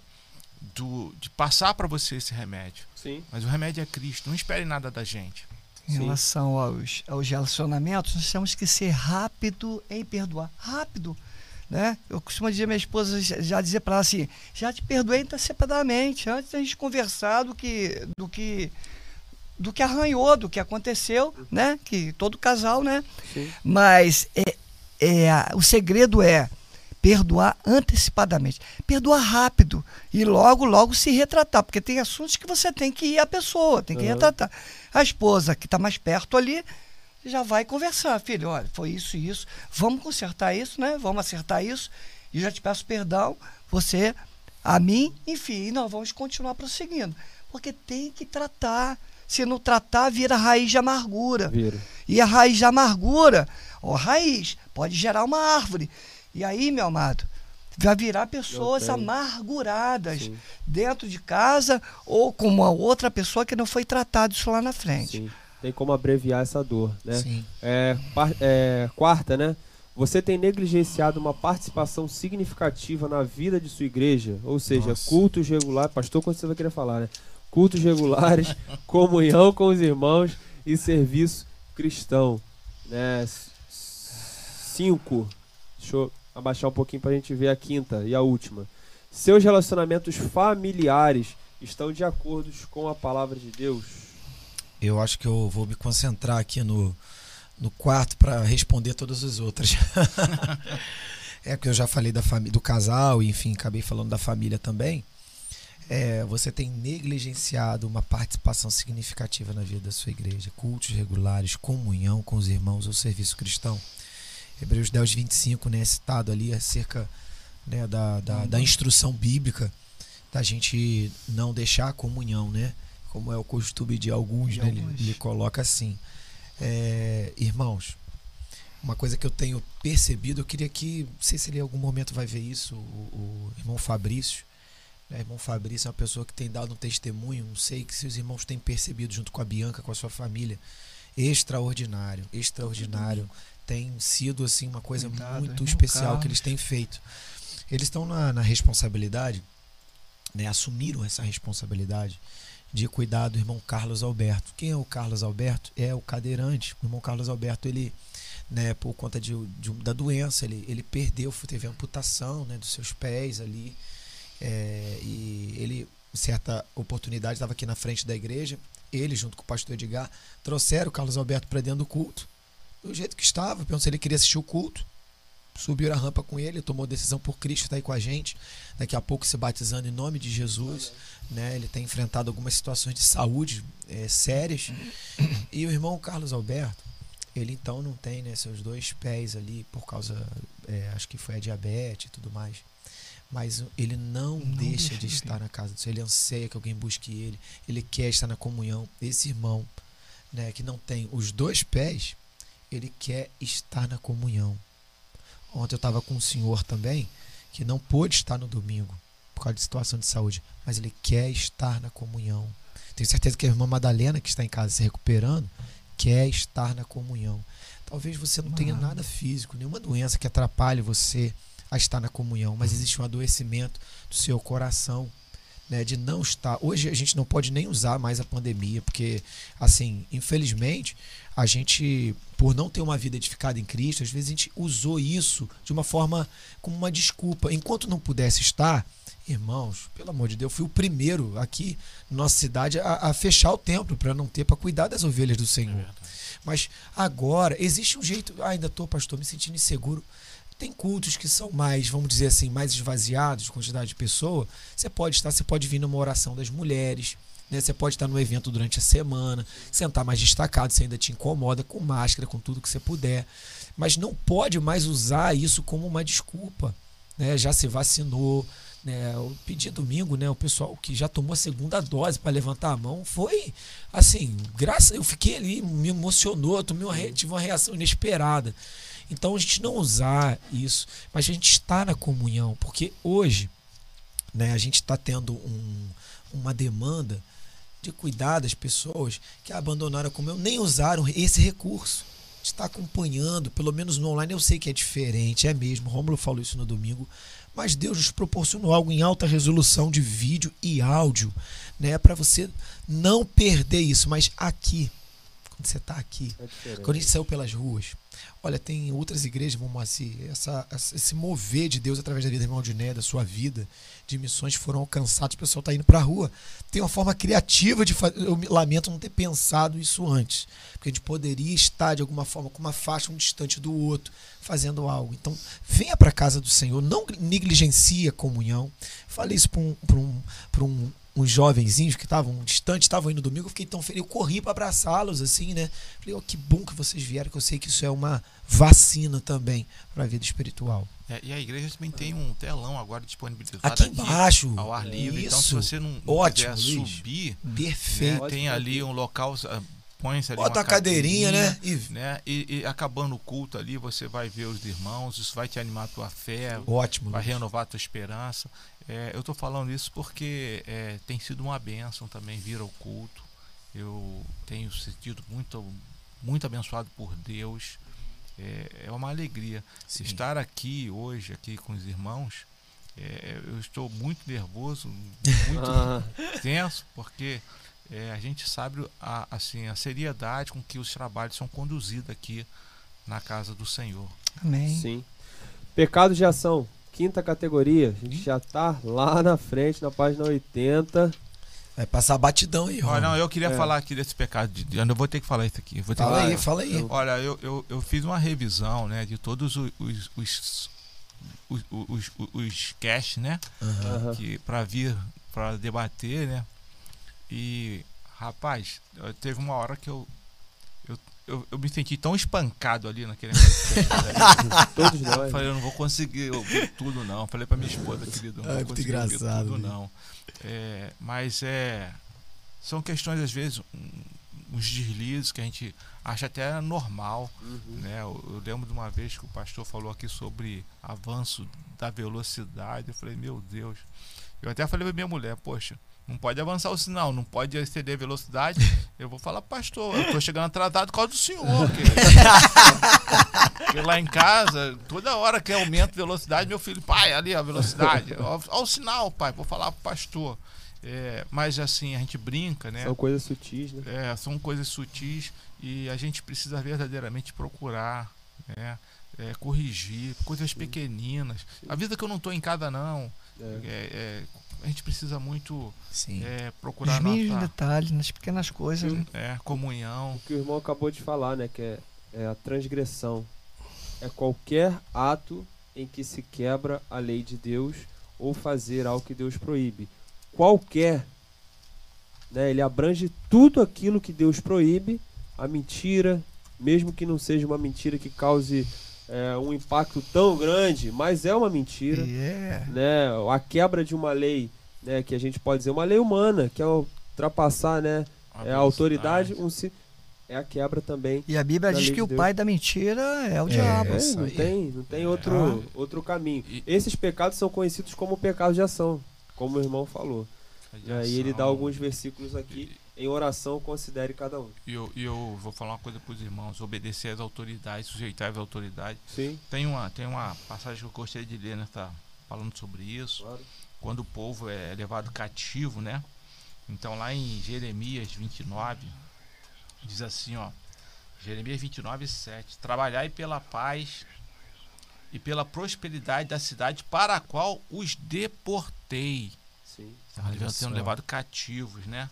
Do, de passar para você esse remédio.
Sim.
Mas o remédio é Cristo. Não espere nada da gente.
Em Sim. relação aos, aos relacionamentos, nós temos que ser rápido em perdoar. Rápido. Né? Eu costumo dizer, minha esposa já dizer para ela assim: já te perdoei antecipadamente, antes da gente conversar do que, do que, do que arranhou, do que aconteceu, né? Que todo casal, né? Sim. Mas é, é, o segredo é perdoar antecipadamente. Perdoar rápido e logo, logo se retratar, porque tem assuntos que você tem que ir à pessoa, tem que uhum. retratar. A esposa que está mais perto ali já vai conversar, filho, olha, foi isso e isso, vamos consertar isso, né? Vamos acertar isso. E já te peço perdão, você, a mim, enfim, e nós vamos continuar prosseguindo. Porque tem que tratar. Se não tratar, vira raiz de amargura.
Vira.
E a raiz de amargura, ó, raiz, pode gerar uma árvore. E aí, meu amado, vai virar pessoas amarguradas Sim. dentro de casa ou com uma outra pessoa que não foi tratada isso lá na frente.
Sim. Tem como abreviar essa dor, né? Sim. É, é, quarta, né? Você tem negligenciado uma participação significativa na vida de sua igreja, ou seja, Nossa. cultos regulares. Pastor, quando você vai querer falar, né? Cultos regulares, comunhão com os irmãos e serviço cristão, né? Cinco. Deixa eu abaixar um pouquinho para a gente ver a quinta e a última. Seus relacionamentos familiares estão de acordo com a palavra de Deus?
Eu acho que eu vou me concentrar aqui no, no quarto para responder todas as outras. é que eu já falei da família, do casal, enfim, acabei falando da família também. É, você tem negligenciado uma participação significativa na vida da sua igreja, cultos regulares, comunhão com os irmãos ou serviço cristão. Hebreus 10, 25, né, citado ali acerca né, da, da, da, instrução bíblica, da gente não deixar a comunhão, né? Como é o costume de alguns, de né, alguns. Ele, ele, coloca assim. É, irmãos, uma coisa que eu tenho percebido, eu queria que, não sei se ele em algum momento vai ver isso, o, o irmão Fabrício. Né, irmão Fabrício é uma pessoa que tem dado um testemunho, não sei que se os irmãos têm percebido junto com a Bianca, com a sua família, extraordinário, extraordinário tem sido assim uma coisa Cuidado, muito especial que eles têm feito. Eles estão na, na responsabilidade, né, assumiram essa responsabilidade de cuidar do irmão Carlos Alberto. Quem é o Carlos Alberto? É o cadeirante. O irmão Carlos Alberto, ele, né, por conta de, de da doença, ele, ele perdeu, teve amputação né, dos seus pés ali. É, e ele, em certa oportunidade, estava aqui na frente da igreja. Ele, junto com o pastor Edgar, trouxeram o Carlos Alberto para dentro do culto do jeito que estava. Perguntou se ele queria assistir o culto. subiram a rampa com ele, tomou decisão por Cristo, está aí com a gente. Daqui a pouco se batizando em nome de Jesus. Né? Ele tem enfrentado algumas situações de saúde é, sérias. E o irmão Carlos Alberto, ele então não tem né, seus dois pés ali por causa, é, acho que foi a diabetes e tudo mais. Mas ele não, não deixa, deixa, de estar na casa do Senhor. Ele anseia que alguém busque ele. Ele quer estar na comunhão. Esse irmão né, que não tem os dois pés, ele quer estar na comunhão. Ontem eu estava com um senhor também que não pôde estar no domingo por causa de situação de saúde, mas ele quer estar na comunhão. Tenho certeza que a irmã Madalena, que está em casa se recuperando, quer estar na comunhão. Talvez você não tenha nada físico, nenhuma doença que atrapalhe você a estar na comunhão, mas existe um adoecimento do seu coração. Né, de não estar. Hoje a gente não pode nem usar mais a pandemia, porque, assim, infelizmente, a gente, por não ter uma vida edificada em Cristo, às vezes a gente usou isso de uma forma como uma desculpa. Enquanto não pudesse estar, irmãos, pelo amor de Deus, eu fui o primeiro aqui na nossa cidade a, a fechar o templo para não ter, para cuidar das ovelhas do Senhor. É Mas agora, existe um jeito. Ah, ainda estou, pastor, me sentindo inseguro. Tem cultos que são mais, vamos dizer assim, mais esvaziados, de quantidade de pessoa. Você pode estar, você pode vir numa oração das mulheres. Né? Você pode estar no evento durante a semana, sentar mais destacado, você ainda te incomoda com máscara, com tudo que você puder. Mas não pode mais usar isso como uma desculpa. Né? Já se vacinou. Né, eu pedi domingo, né, o pessoal que já tomou a segunda dose para levantar a mão foi assim, graças, eu fiquei ali, me emocionou, tomei uma, tive uma reação inesperada. Então a gente não usar isso, mas a gente está na comunhão, porque hoje né, a gente está tendo um, uma demanda de cuidar das pessoas que abandonaram a comunhão, nem usaram esse recurso. Está acompanhando, pelo menos no online eu sei que é diferente, é mesmo. Rômulo falou isso no domingo, mas Deus nos proporcionou algo em alta resolução de vídeo e áudio, né, para você não perder isso. Mas aqui, quando você está aqui, é quando a gente saiu pelas ruas, Olha, tem outras igrejas, vamos assim, essa, esse mover de Deus através da vida do irmão Diné, da sua vida, de missões foram alcançadas, o pessoal está indo para a rua. Tem uma forma criativa de fazer. Eu lamento não ter pensado isso antes. Porque a gente poderia estar, de alguma forma, com uma faixa um distante do outro, fazendo algo. Então, venha para a casa do Senhor, não negligencie a comunhão. Falei isso para um, um, um uns jovenzinhos que estavam distantes, estavam indo domingo, eu fiquei tão feliz, eu corri para abraçá-los, assim, né? Falei, oh, que bom que vocês vieram, que eu sei que isso é uma vacina também para a vida espiritual.
É, e a igreja também tem um telão agora disponibilizado
aqui, aqui embaixo,
ao ar livre. Isso. Então, se você não,
Ótimo,
quiser Luiz. subir,
perfeito.
Né, tem ali um local põe-se ali
Bota uma cadeirinha, né?
E... né? E, e, acabando o culto ali, você vai ver os irmãos, isso vai te animar a tua fé,
Ótimo,
vai renovar a tua esperança. É, eu estou falando isso porque é, tem sido uma bênção também vir ao culto. Eu tenho sentido muito, muito abençoado por Deus. É, é uma alegria Sim. estar aqui hoje, aqui com os irmãos. É, eu estou muito nervoso, muito ah. tenso, porque é, a gente sabe a, assim, a seriedade com que os trabalhos são conduzidos aqui na casa do Senhor.
Amém.
Sim. Pecado de ação, quinta categoria. A gente já está lá na frente, na página 80.
Vai passar batidão aí,
Olha, não, eu queria é. falar aqui desse pecado de Eu vou ter que falar isso aqui. Vou
fala
aí,
fala aí.
Olha, eu, eu, eu, fiz uma revisão né, de todos os, os, os os, os, os cash, né? Uhum. Que para vir para debater, né? E, rapaz, teve uma hora que eu. Eu, eu, me senti tão espancado ali naquele Todos nós. Falei, eu não vou conseguir ouvir tudo, não. Falei pra minha esposa, querido, não
vou
conseguir
engraçado,
tudo, não. É, mas é. São questões, às vezes, uns deslizes que a gente acha até normal. Uhum. Né? Eu, eu, lembro de uma vez que o pastor falou aqui sobre avanço da velocidade. Eu falei, meu Deus. Eu até falei pra minha mulher, poxa, não pode avançar o sinal, não pode exceder a velocidade. Eu vou falar, pastor, eu tô chegando atrasado por causa do senhor. Porque lá em casa, toda hora que aumenta a velocidade, meu filho, pai, ali a velocidade. Olha o sinal, pai, vou falar pro pastor. É, mas assim, a gente brinca, né?
São coisas sutis, né?
É, são coisas sutis e a gente precisa verdadeiramente procurar, né? É, corrigir, coisas pequeninas. A vida que eu não estou em casa, não. É. É, é a gente precisa muito é, procurar
Os mínimos detalhes, nas pequenas coisas. Né?
É, comunhão.
O que o irmão acabou de falar, né? Que é, é a transgressão. é qualquer ato em que se quebra a lei de Deus ou fazer algo que Deus proíbe. Qualquer, né, ele abrange tudo aquilo que Deus proíbe, a mentira, mesmo que não seja uma mentira que cause é, um impacto tão grande, mas é uma mentira.
Yeah.
Né, a quebra de uma lei, né, que a gente pode dizer, uma lei humana, que é ultrapassar né, é, a autoridade, um, é a quebra também.
E a Bíblia diz que
de
o pai da mentira é o é, diabo.
É, não tem, não tem outro, ah. outro caminho. Esses pecados são conhecidos como pecados de ação, como o irmão falou. E aí ele dá alguns versículos aqui. Em oração, considere cada um.
E eu, eu vou falar uma coisa para os irmãos: obedecer às autoridades, sujeitar às autoridades.
Sim.
Tem uma, tem uma passagem que eu gostaria de ler, né? Tá falando sobre isso.
Claro.
Quando o povo é levado cativo, né? Então, lá em Jeremias 29, diz assim: ó. Jeremias 29, 7. Trabalhai pela paz e pela prosperidade da cidade para a qual os deportei.
Sim.
Estavam sendo levados cativos, né?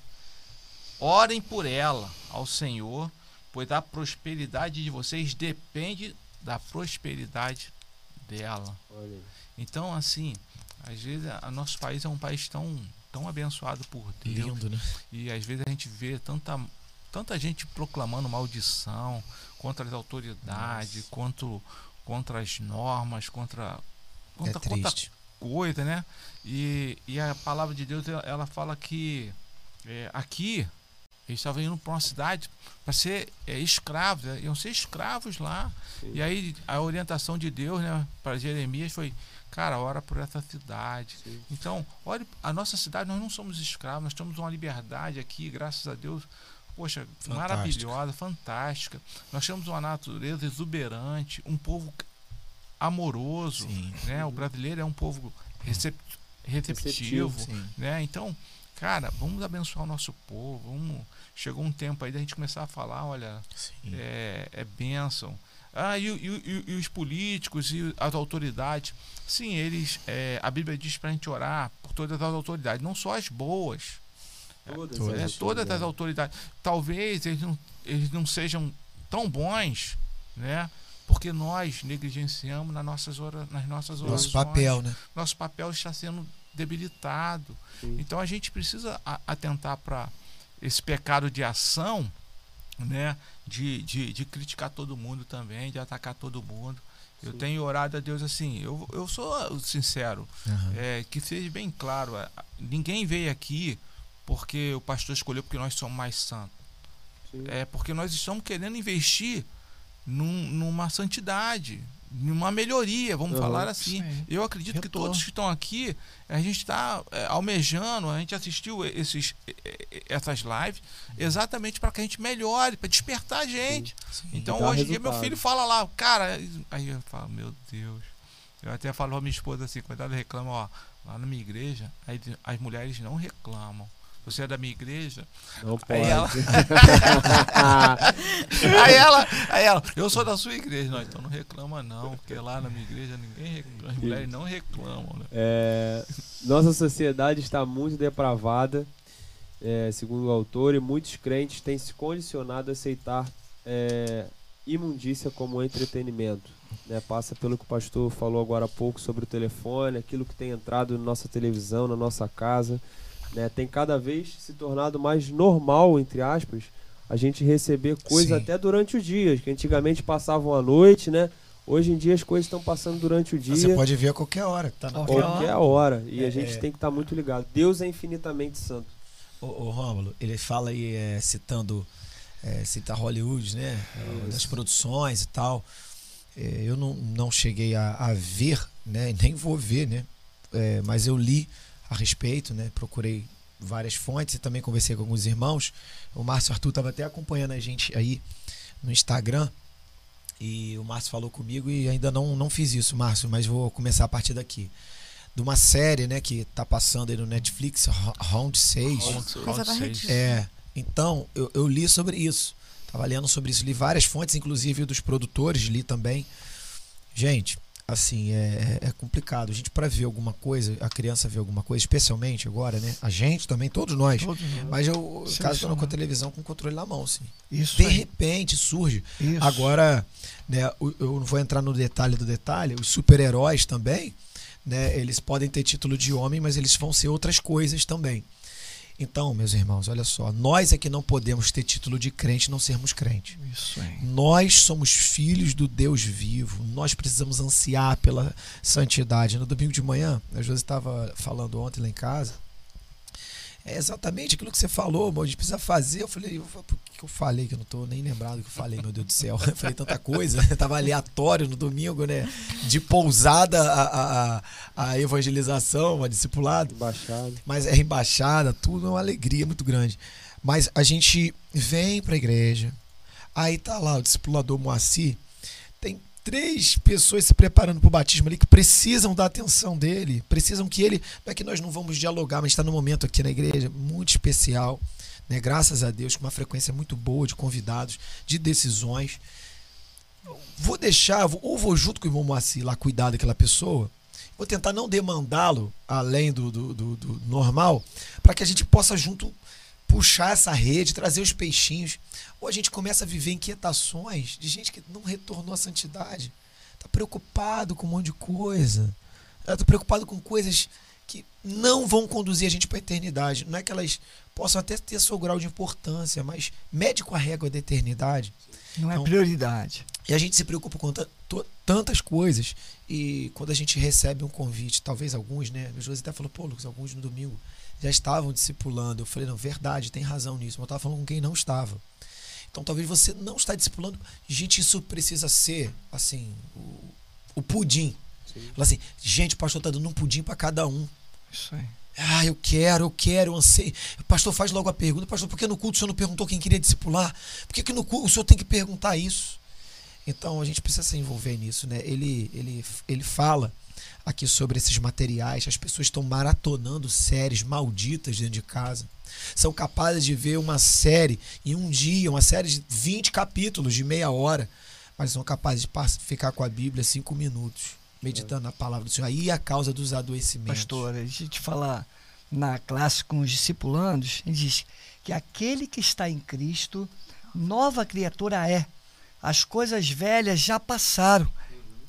Orem por ela ao Senhor, pois a prosperidade de vocês depende da prosperidade dela.
Olha.
Então, assim, às vezes o nosso país é um país tão, tão abençoado por Deus.
Lindo, né?
E às vezes a gente vê tanta, tanta gente proclamando maldição contra as autoridades, Nossa. contra, contra as normas, contra, contra,
é
contra coisa, né? E, e a palavra de Deus ela fala que é, aqui eles estavam indo para uma cidade para ser é, escravos, né? iam ser escravos lá. Sim. E aí a orientação de Deus né, para Jeremias foi: cara, ora por essa cidade. Sim. Então, olha, a nossa cidade, nós não somos escravos, nós temos uma liberdade aqui, graças a Deus. Poxa, Fantástica. maravilhosa, fantástica. Nós temos uma natureza exuberante, um povo amoroso. Sim. Né? O brasileiro é um povo recep receptivo. receptivo né? Então, cara, vamos abençoar o nosso povo. Vamos... Chegou um tempo aí da gente começar a falar, olha, é, é bênção. Ah, e, e, e, os políticos e as autoridades, sim, eles, é, a Bíblia diz para a gente orar por todas as autoridades, não só as boas,
todas,
é, as, todas as autoridades. Talvez eles não, eles não sejam tão bons, né? Porque nós negligenciamos nas nossas, ora, nas nossas orações.
Nosso papel, né?
Nosso papel está sendo debilitado. Sim. Então a gente precisa atentar para esse pecado de ação, né? De, de, de, criticar todo mundo também, de atacar todo mundo. Sim. Eu tenho orado a Deus assim, eu, eu sou sincero, uhum. é, que seja bem claro, ninguém veio aqui porque o pastor escolheu porque nós somos mais santos. Sim. É porque nós estamos querendo investir num, numa santidade, numa melhoria, vamos uhum. falar assim. Sim. Eu acredito Retorno. que todos que estão aqui, a gente está é, almejando, a gente assistiu esses, essas lives exatamente para que a gente melhore, para despertar a gente. Sim. Sim. Então hoje em dia meu filho fala lá, cara, aí eu falo, meu Deus. Eu até falo pra minha esposa assim, quando ela reclama, ó, lá na minha igreja, aí as mulheres não reclamam você é da minha igreja.
Não
aí
pode.
Ela... aí ela, aí ela, eu sou da sua igreja, não, então não reclama não, porque lá na minha igreja ninguém reclama, as mulheres não reclamam, né?
É, nossa sociedade está muito depravada, é, segundo o autor, e muitos crentes têm se condicionado a aceitar é, imundícia como entretenimento. Né, passa pelo que o pastor falou agora há pouco sobre o telefone, aquilo que tem entrado na nossa televisão, na nossa casa. Né? Tem cada vez se tornado mais normal, entre aspas, a gente receber coisa Sim. até durante o dia, que antigamente passavam à noite, né? Hoje em dia as coisas estão passando durante o dia.
Você pode ver a qualquer hora.
Tá na qualquer, qualquer hora. E é, a gente é... tem que estar tá muito ligado. Deus é infinitamente santo.
O, o Rômulo, ele fala aí, é, citando, é, cita Hollywood, né? Isso. Das produções e tal. É, eu não, não cheguei a, a, ver, né? Nem vou ver, né? É, mas eu li a respeito, né? Procurei várias fontes e também conversei com alguns irmãos. O Márcio Arthur estava até acompanhando a gente aí no Instagram. E o Márcio falou comigo e ainda não, não fiz isso, Márcio, mas vou começar a partir daqui. De uma série, né, que tá passando aí no Netflix, Round 6.
Round 6.
É. Então, eu, eu li sobre isso. Tava lendo sobre isso, li várias fontes, inclusive dos produtores, li também. Gente, assim, é, é complicado. A gente, para ver alguma coisa, a criança ver alguma coisa, especialmente agora, né? A gente também, todos nós.
Todos nós.
Mas eu,
Sim,
caso tô com a televisão com o controle na mão, sim.
Isso
De
aí.
repente surge.
Isso.
Agora, né, eu não vou entrar no detalhe do detalhe, os super-heróis também, né, eles podem ter título de homem, mas eles vão ser outras coisas também. Então, meus irmãos, olha só, nós é que não podemos ter título de crente e não sermos crentes.
Isso aí.
Nós somos filhos do Deus vivo. Nós precisamos ansiar pela santidade. No domingo de manhã, a Josi estava falando ontem lá em casa. É exatamente aquilo que você falou, amor. A gente precisa fazer. Eu falei, eu- por que eu falei que eu não tô nem lembrado do que eu falei, meu Deus do céu. Eu falei tanta coisa. Tava aleatório no domingo, né? De pousada a, a, a, a evangelização, a discipulado
Embaixado.
mas é embaixada, tudo é uma alegria muito grande. Mas a gente vem pra igreja, aí tá lá o discipulador Moacir, três pessoas se preparando pro batismo ali que precisam da atenção dele, precisam que ele, não é que nós não vamos dialogar, mas está no momento aqui na igreja muito especial, né? Graças a Deus, com uma frequência muito boa de convidados, de decisões. Vou deixar, ou vou junto com o irmão Moacir lá cuidar daquela pessoa, vou tentar não demandá-lo além do, do, do- do normal, para que a gente possa junto puxar essa rede, trazer os peixinhos. Ou a gente começa a viver inquietações de gente que não retornou à santidade. Está preocupado com um monte de coisa. Está preocupado com coisas que não vão conduzir a gente para a eternidade. Não é que elas possam até ter seu grau de importância, mas mede com a régua da eternidade.
Não é
Então-
prioridade.
E a gente se preocupa com tantas coisas. E quando a gente recebe um convite, talvez alguns, né? O José até falou, pô, Lucas, alguns no domingo já estavam discipulando. Eu falei, não, verdade, tem razão nisso. Mas eu estava falando com quem não estava. Então talvez você não está discipulando. Gente, isso precisa ser, assim, o, o pudim.
Sim.
Fala assim, gente, o pastor está dando um pudim para cada um.
Isso aí.
Ah, eu quero, eu quero, eu anseio. O pastor faz logo a pergunta, pastor, por que no culto o senhor não perguntou quem queria discipular? Por que, que no culto o senhor tem que perguntar isso? Então a gente precisa se envolver nisso, né? Ele, ele, ele fala aqui sobre esses materiais, as pessoas estão maratonando séries malditas dentro de casa. São capazes de ver uma série em um dia, uma série de 20 capítulos de meia hora, mas são capazes de ficar com a Bíblia cinco minutos, meditando na palavra do Senhor. Aí é a causa dos adoecimentos.
Pastor, a gente fala na classe com os discipulandos, ele diz que aquele que está em Cristo, nova criatura é. As coisas velhas já passaram.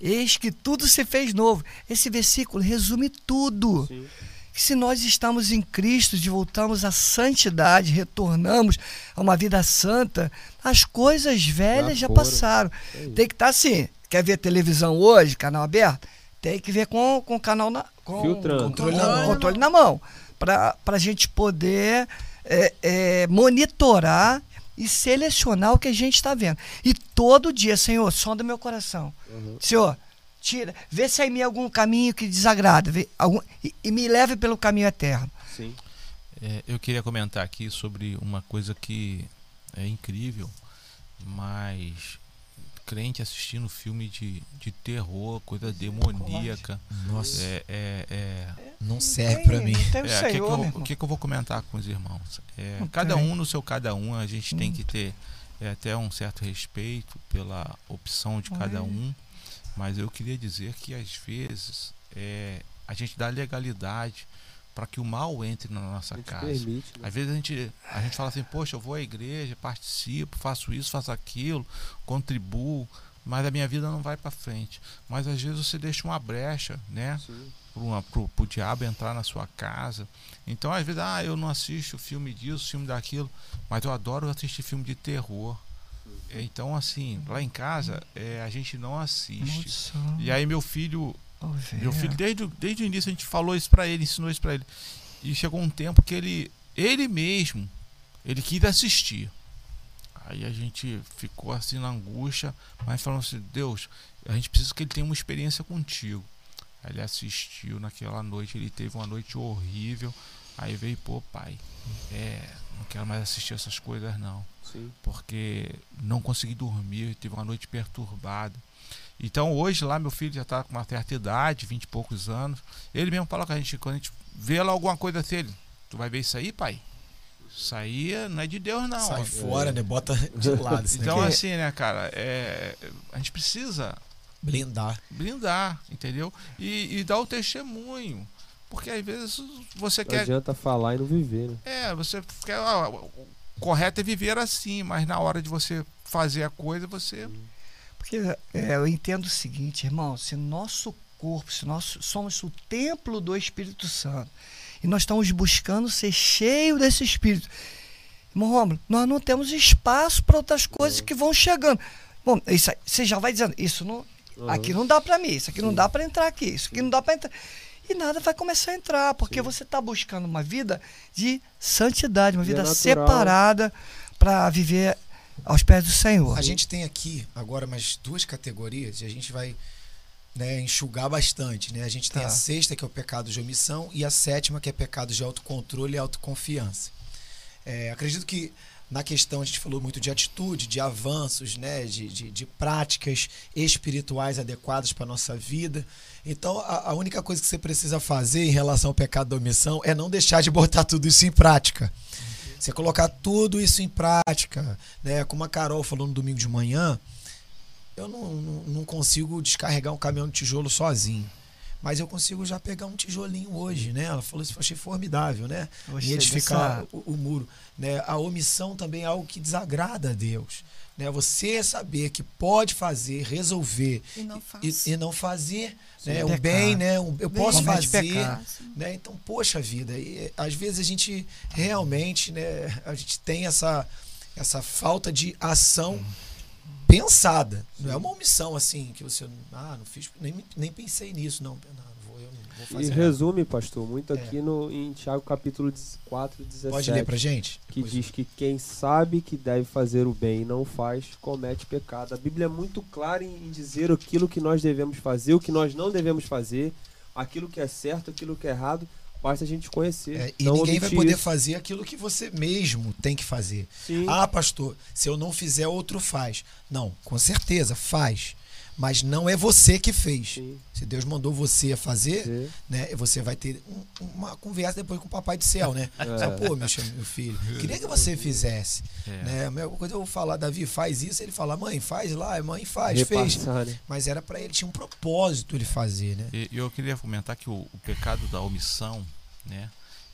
Eis que tudo se fez novo. Esse versículo resume tudo.
Sim.
Que se nós estamos em Cristo, de voltamos à santidade, retornamos a uma vida santa, as coisas velhas já,
foram.
passaram.
É.
Tem que estar assim. Quer ver televisão hoje, canal aberto? Tem que ver com, com o canal na. Com,
Filtrando.
Controle
com-
na mão.
Controle na mão. Para a gente poder é, é, monitorar e selecionar o que a gente está vendo. E todo dia, Senhor, sonda meu coração.
Uhum.
Senhor, tira, vê se há em mim algum caminho que desagrada vê, algum, e, e me leve pelo caminho eterno.
Sim.
É, eu queria comentar aqui sobre uma coisa que é incrível, mas crente assistindo filme de, de terror, coisa demoníaca.
Nossa,
É, é, é,
não serve pra mim.
O
É, que, que, eu, vou comentar com os irmãos? É, cada
tem.
um no seu cada um, a gente tem que ter é, até um certo respeito pela opção de cada um, mas eu queria dizer que às vezes é, a gente dá legalidade para que o mal entre na nossa casa.
permite. né?
Às vezes a gente, a gente fala assim, poxa, eu vou à igreja, participo, faço isso, faço aquilo, contribuo, mas a minha vida não vai para frente. Mas às vezes você deixa uma brecha, né? Pro, pro diabo entrar na sua casa. Então, às vezes, ah, eu não assisto filme disso, filme daquilo, mas eu adoro assistir filme de terror. Então, assim, lá em casa, é, a gente não assiste. E aí, meu filho, meu filho, desde, o- desde o início, a gente falou isso pra ele, ensinou isso pra ele. E chegou um tempo que ele, ele mesmo, ele quis assistir. Aí a gente ficou assim na angústia, mas falando assim, Deus, a gente precisa que ele tenha uma experiência contigo. Aí ele assistiu naquela noite, ele teve uma noite horrível. Aí veio, pô, pai, é, não quero mais assistir essas coisas não
Sim.
porque não consegui dormir, tive uma noite perturbada. Então hoje lá meu filho já está com uma certa idade, vinte e poucos anos. Ele mesmo fala com a gente, quando a gente vê lá alguma coisa assim, ele, tu vai ver isso aí, pai? Isso aí não é de Deus não.
Sai fora, né? Bota de lado.
Então assim, né, cara, é, a gente precisa
Blindar.
Blindar, entendeu? E, e dar o testemunho. Porque às vezes você
Não
quer.
adianta falar e não viver, né?
É, você quer. ah, o correto é viver assim, mas na hora de você fazer a coisa, você.
Porque é, eu entendo o seguinte, irmão, se nosso corpo, se nós somos o templo do Espírito Santo, e nós estamos buscando ser cheio desse Espírito, irmão Romulo, nós não temos espaço para outras coisas que vão chegando. Bom, isso, aí, você já vai dizendo, isso não,
Uhum.
aqui não dá para mim, isso aqui não dá para entrar aqui, isso aqui não dá para entrar. E nada vai começar a entrar, porque você está buscando uma vida de santidade, uma
Vida
vida
natural.
separada para viver aos pés do Senhor.
A gente tem aqui agora mais duas categorias e a gente vai né, enxugar bastante. Né? A gente tem
Tá.
a sexta, que é o pecado de omissão, e a sétima, que é pecado de autocontrole e autoconfiança. É, acredito que na questão a gente falou muito de atitude, de avanços, né, de, de, de práticas espirituais adequadas para nossa vida. Então, a, a única coisa que você precisa fazer em relação ao pecado da omissão é não deixar de botar tudo isso em prática. Você colocar tudo isso em prática, né? Como a Carol falou no domingo de manhã, eu não, não, não consigo descarregar um caminhão de tijolo sozinho. Mas eu consigo já pegar um tijolinho hoje, né? Ela falou isso, eu achei formidável, né? E edificar
dessa-
o, o muro. Né? A omissão também é algo que desagrada a Deus. Né? Você saber que pode fazer, resolver
E não
e,
faço.
e não fazer
Sim,
né? o
pecar.
bem, né? Um- eu
Bem,
posso fazer, né? Então, poxa vida, e, eh, às vezes a gente realmente, né? A gente tem essa, essa falta de ação pensada. Não é uma omissão assim que você, ah, não fiz, nem, nem pensei nisso, não. Não, vou, eu não vou
E
fazer.
resume, pastor, muito
É.
aqui no, em Tiago capítulo 4, 17.
Pode ler pra gente?
que diz que quem sabe que deve fazer o bem e não faz, comete pecado. A Bíblia é muito clara em dizer aquilo que nós devemos fazer, o que nós não devemos fazer, aquilo que é certo, aquilo que é errado, basta a gente conhecer.
É, e ninguém vai poder fazer aquilo que você mesmo tem que fazer.
Sim.
Ah, pastor, se eu não fizer, outro faz. Não, com certeza, faz. Mas não é você que fez.
Sim.
Se Deus mandou você fazer,
Você-
né, você vai ter um- uma conversa depois com o papai do céu, né?
É.
Só, Pô, meu, filho, queria que você fizesse.
É.
Né? A mesma coisa eu vou falar, Davi, faz isso, ele fala, mãe, faz lá, mãe, faz, fez.
repassar, né?
Mas era para ele, tinha um propósito ele fazer, né?
E eu queria comentar que o, o pecado da omissão, né?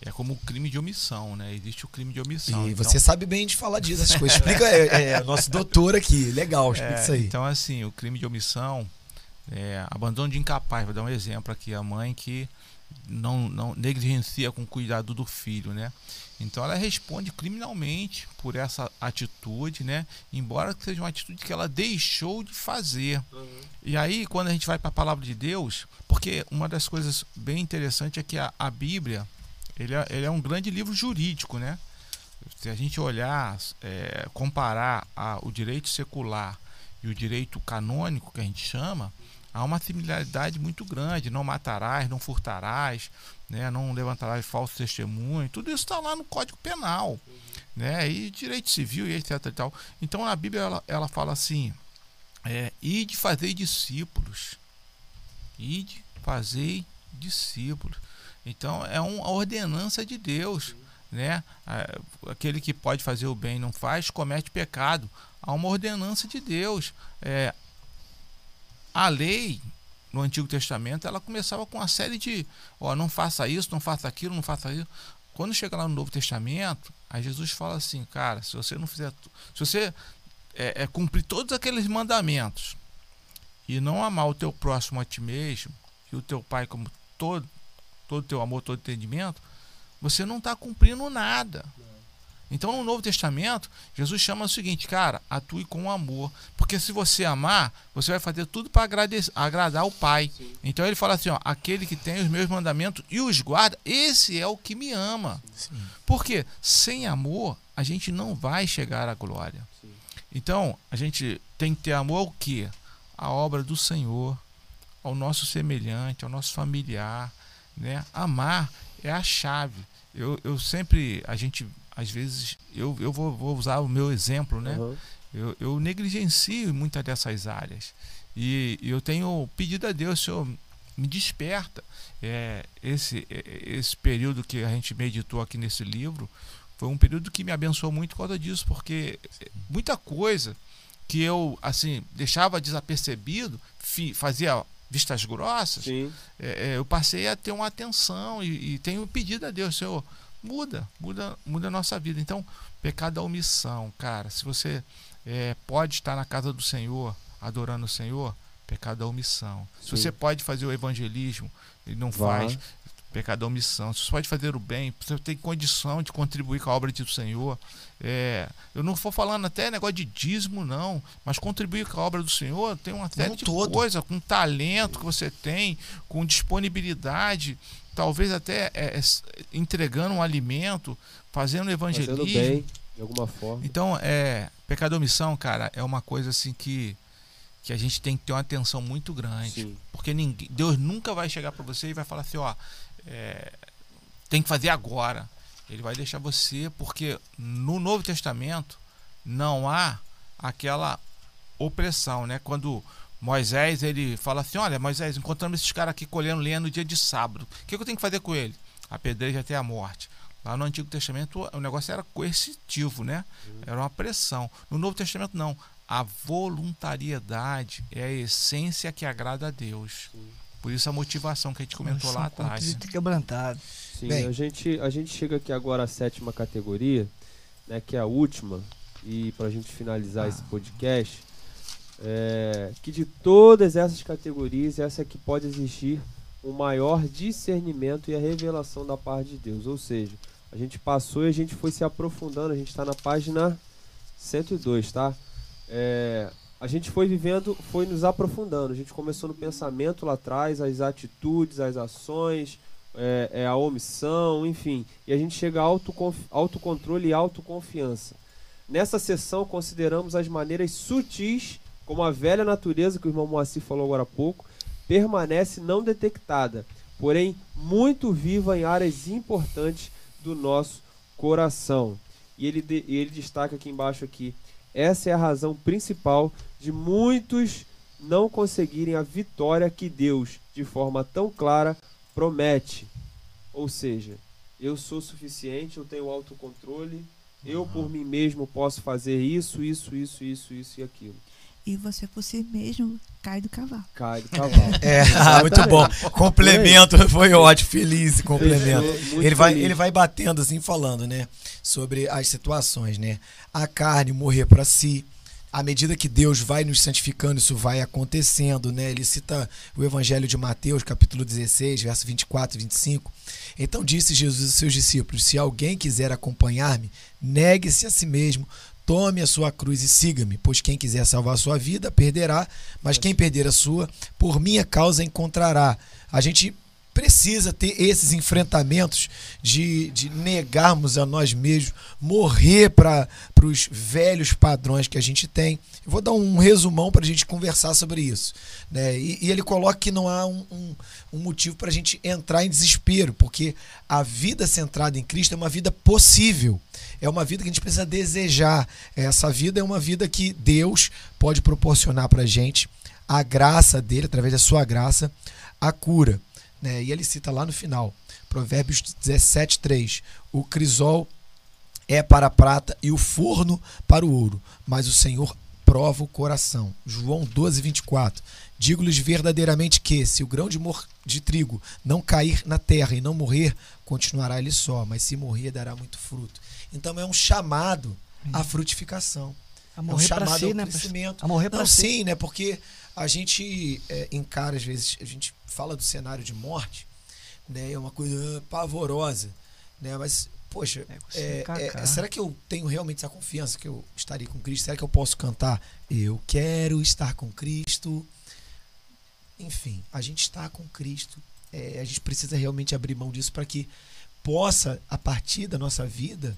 É como o crime de omissão, né? Existe o crime de omissão.
E
Então-
você sabe bem de falar disso, essas coisas. Explica, é, é, nosso doutor aqui, legal, explica
É,
isso aí.
Então, assim, o crime de omissão, é, abandono de incapaz, vou dar um exemplo aqui, a mãe que não, não negligencia com o cuidado do filho, né? Então ela responde criminalmente por essa atitude, né? Embora seja uma atitude que ela deixou de fazer. E aí, quando a gente vai para a palavra de Deus, porque uma das coisas bem interessantes é que a, a Bíblia, ele é, ele é um grande livro jurídico, né? Se a gente olhar, é, comparar a- o direito secular e o direito canônico, que a gente chama, há uma similaridade muito grande. Não matarás, não furtarás, né? não levantarás falso testemunho. Tudo isso está lá no Código Penal. Né? E direito civil e etc. E tal. Então a Bíblia ela, ela fala assim: é, ide fazer discípulos. Ide fazer discípulos. Então é uma ordenança de Deus. Né? Aquele que pode fazer o bem e não faz, comete pecado. Há uma ordenança de Deus. É, a lei no Antigo Testamento ela começava com uma série de ó, não faça isso, não faça aquilo, não faça isso. Quando chega lá no Novo Testamento, aí Jesus fala assim, cara, se você não fizer, se você é, é, cumprir todos aqueles mandamentos e não amar o teu próximo a ti mesmo e o teu pai como todo, todo teu amor, todo entendimento, você não está cumprindo nada. Então, no Novo Testamento, Jesus chama o seguinte, cara, atue com amor. Porque se você amar, você vai fazer tudo para agradar o Pai. Então ele fala assim: ó, aquele que tem os meus mandamentos e os guarda, esse é o que me ama.
Sim.
Porque sem amor, a gente não vai chegar à glória.
Sim.
Então, a gente tem que ter amor ao quê? A obra do Senhor, ao nosso semelhante, ao nosso familiar, né? Amar é a chave. Eu, eu sempre, a gente, às vezes, eu, eu vou, vou usar o meu exemplo, né?
Aham.
Eu, eu negligencio muitas dessas áreas. E, e eu tenho pedido a Deus, Senhor, me desperta. É, esse, é, esse período que a gente meditou aqui nesse livro foi um período que me abençoou muito por causa disso, porque muita coisa que eu, assim, deixava desapercebido, fazia vistas grossas, é, é, eu passei a ter uma atenção e, e, tenho pedido a Deus, Senhor, muda, muda, muda a nossa vida. Então, pecado da omissão, cara, se você é, pode estar na casa do Senhor, adorando o Senhor, pecado da omissão. Sim. Se você pode fazer o evangelismo e não faz, pecado da omissão. Se você pode fazer o bem, você tem condição de contribuir com a obra do Senhor. É, eu não vou falando até negócio de dízimo, não, mas contribuir com a obra do Senhor tem uma série de todo. coisa, com talento que você tem, com disponibilidade, talvez até é, é, entregando um alimento, fazendo evangelismo. Fazendo bem,
de alguma forma.
Então, é, pecado da omissão, cara, é uma coisa assim que que a gente tem que ter uma atenção muito grande. Sim. Porque ninguém, Deus nunca vai chegar para você e vai falar assim, ó, é, tem que fazer agora. Ele vai deixar você, porque no Novo Testamento não há aquela opressão, né? Quando Moisés ele fala assim: Olha, Moisés, encontramos esses caras aqui colhendo lenha no dia de sábado. O que, eu tenho que fazer com ele? Apedreja até a morte. Lá no Antigo Testamento o negócio era coercitivo, né? Era uma pressão. No Novo Testamento, não. A voluntariedade é a essência que agrada a Deus. Por isso a motivação que a gente comentou lá atrás.
quebrantado.
Sim, Bem, a gente, a gente chega aqui agora à sétima categoria, né, que é a última, e para a gente finalizar ah. esse podcast, é, que de todas essas categorias, essa é que pode exigir um maior discernimento e a revelação da parte de Deus. Ou seja, a gente passou e a gente foi se aprofundando, a gente está na página 102, tá? É, a gente foi vivendo, foi nos aprofundando. A gente começou no pensamento lá atrás, as atitudes, as ações, é, é a omissão, enfim. E a gente chega a autocontrole e autoconfiança. Nessa sessão, consideramos as maneiras sutis, como a velha natureza que o irmão Moacir falou agora há pouco, permanece não detectada, porém muito viva em áreas importantes do nosso coração. E ele, ele destaca aqui embaixo aqui essa é a razão principal de muitos não conseguirem a vitória que Deus, de forma tão clara, promete. Ou seja, eu sou suficiente, eu tenho autocontrole, eu por mim mesmo posso fazer isso, isso, isso, isso, isso e aquilo.
E você por si mesmo cai do cavalo.
Cai do cavalo.
É, muito bom. Complemento, foi ótimo, feliz complemento. Ele vai, ele vai batendo assim, falando, né? Sobre as situações, né? A carne morrer para si. À medida que Deus vai nos santificando, isso vai acontecendo, né? Ele cita o Evangelho de Mateus, capítulo 16, verso 24 e 25. Então disse Jesus aos seus discípulos: Se alguém quiser acompanhar-me, negue-se a si mesmo, Tome a sua cruz e siga-me, pois quem quiser salvar a sua vida perderá, mas quem perder a sua, por minha causa encontrará. A gente precisa ter esses enfrentamentos de, de negarmos a nós mesmos, morrer para os velhos padrões que a gente tem. Eu vou dar um resumão para a gente conversar sobre isso. Né? E, e ele coloca que não há um, um, um motivo para a gente entrar em desespero, porque a vida centrada em Cristo é uma vida possível é uma vida que a gente precisa desejar. Essa vida é uma vida que Deus pode proporcionar para a gente, a graça dele, através da sua graça, a cura. Né? E ele cita lá no final, Provérbios 17, 3: O crisol é para a prata e o forno para o ouro, mas o Senhor prova o coração. João 12, 24. Digo-lhes verdadeiramente que, se o grão de, de, trigo não cair na terra e não morrer, continuará ele só, mas se morrer, dará muito fruto. Então é um chamado à frutificação. A morrer é um chamado si, ao né? crescimento.
A morrer
Não,
si.
sim, né? Porque a gente é, encara, às vezes, a gente fala do cenário de morte, né? É uma coisa pavorosa, né? Mas, poxa, é, é, é, será que eu tenho realmente essa confiança que eu estaria com Cristo? Será que eu posso cantar? Eu quero estar com Cristo. Enfim, a gente está com Cristo. É, a gente precisa realmente abrir mão disso para que possa, a partir da nossa vida,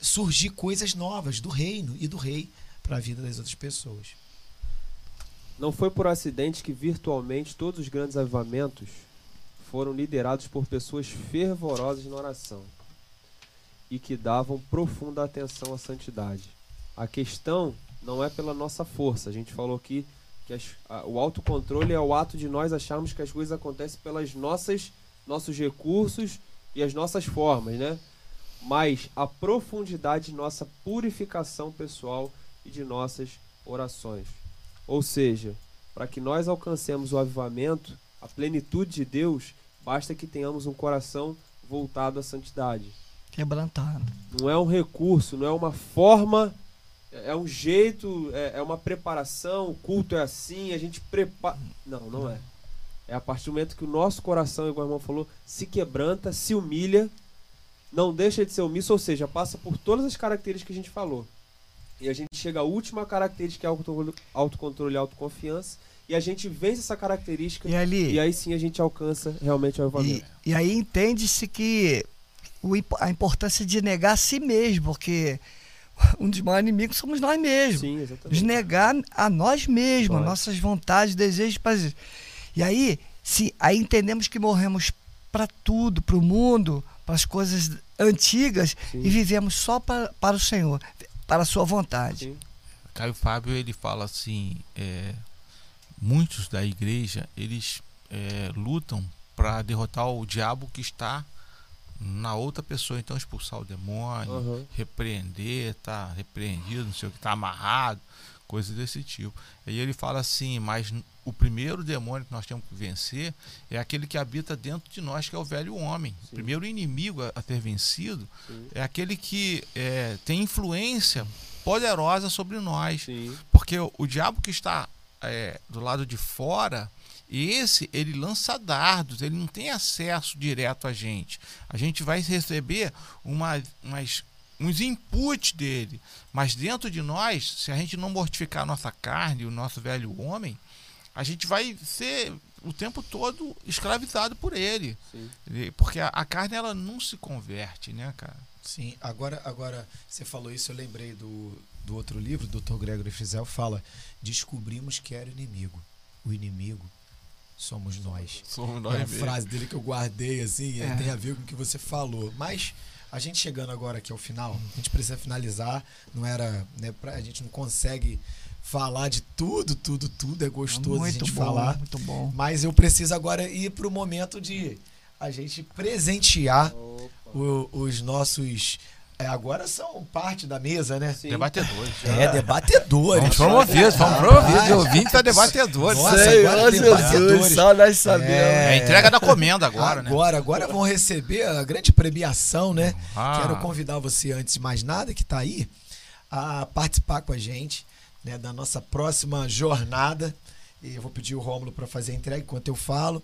surgir coisas novas do reino e do rei para a vida das outras pessoas.
Não foi por acidente que virtualmente todos os grandes avivamentos foram liderados por pessoas fervorosas na oração e que davam profunda atenção à santidade. A questão não é pela nossa força. A gente falou aqui que as, a, o autocontrole é o ato de nós acharmos que as coisas acontecem pelas nossas nossos recursos e as nossas formas, né? mas a profundidade de nossa purificação pessoal e de nossas orações. Ou seja, para que nós alcancemos o avivamento, a plenitude de Deus, basta que tenhamos um coração voltado à santidade.
Quebrantado.
Não é um recurso, não é uma forma, é um jeito, é, é uma preparação, o culto é assim, a gente prepara. Não, não é. É a partir do momento que o nosso coração, igual o irmão falou, se quebranta, se humilha, não deixa de ser omisso, ou seja, passa por todas as características que a gente falou. E a gente chega à última característica, que é autocontrole, autocontrole e autoconfiança, e a gente vence essa característica,
E ali,
e aí sim a gente alcança realmente o avivamento.
E, e aí entende-se que o a importância de negar a si mesmo, porque um dos maiores inimigos somos nós mesmos.
Sim,
Nos
exatamente.
negar a nós mesmos,
Pode.
nossas vontades, desejos, prazeres. E aí, se aí entendemos que morremos para tudo, para o mundo, para as coisas antigas
Sim.
e vivemos só para, para o Senhor, para a sua vontade.
Sim.
Caio Fábio ele fala assim, é, muitos da igreja eles é, lutam para derrotar o diabo que está na outra pessoa, então expulsar o demônio,
Aham.
repreender, tá repreendido, não sei o que, tá amarrado, coisas desse tipo. Aí ele fala assim, mas o primeiro demônio que nós temos que vencer é aquele que habita dentro de nós, que é o velho homem. O
Sim.
primeiro inimigo a, a ter vencido
Sim.
é aquele que é, tem influência poderosa sobre nós.
Sim.
Porque o, o diabo que está é, do lado de fora, esse ele lança dardos, ele não tem acesso direto a gente. A gente vai receber uma, umas, uns inputs dele. Mas dentro de nós, se a gente não mortificar a nossa carne, o nosso velho homem, a gente vai ser o tempo todo escravizado por ele.
Sim.
Porque a, a carne ela não se converte, né, cara?
Sim, agora, agora você falou isso, eu lembrei do, do outro livro, do Dr. Gregory Frizel, fala: descobrimos que era o inimigo. O inimigo somos nós.
Somos
É uma frase dele que eu guardei assim,
É.
tem a ver com o que você falou. Mas a gente chegando agora aqui ao final, a gente precisa finalizar. Não era, né, pra, a gente não consegue falar de tudo, tudo, tudo. É gostoso a
muito
gente
bom,
falar.
muito bom.
Mas eu preciso agora ir para o momento de a gente presentear o- os nossos. É, agora são parte da mesa, né?
Sim.
Debatedores.
É, debatedores.
Vamos promover, vamos promover de ouvintes a debatedores.
Nossa,
Senhor
agora debatedores.
só nós sabemos.
É a entrega da comenda agora, né?
Agora, agora vão receber a grande premiação, né?
Ah.
Quero convidar você, antes de mais nada, que está aí, a participar com a gente né, da nossa próxima jornada. E eu vou pedir o Rômulo para fazer a entrega enquanto eu falo.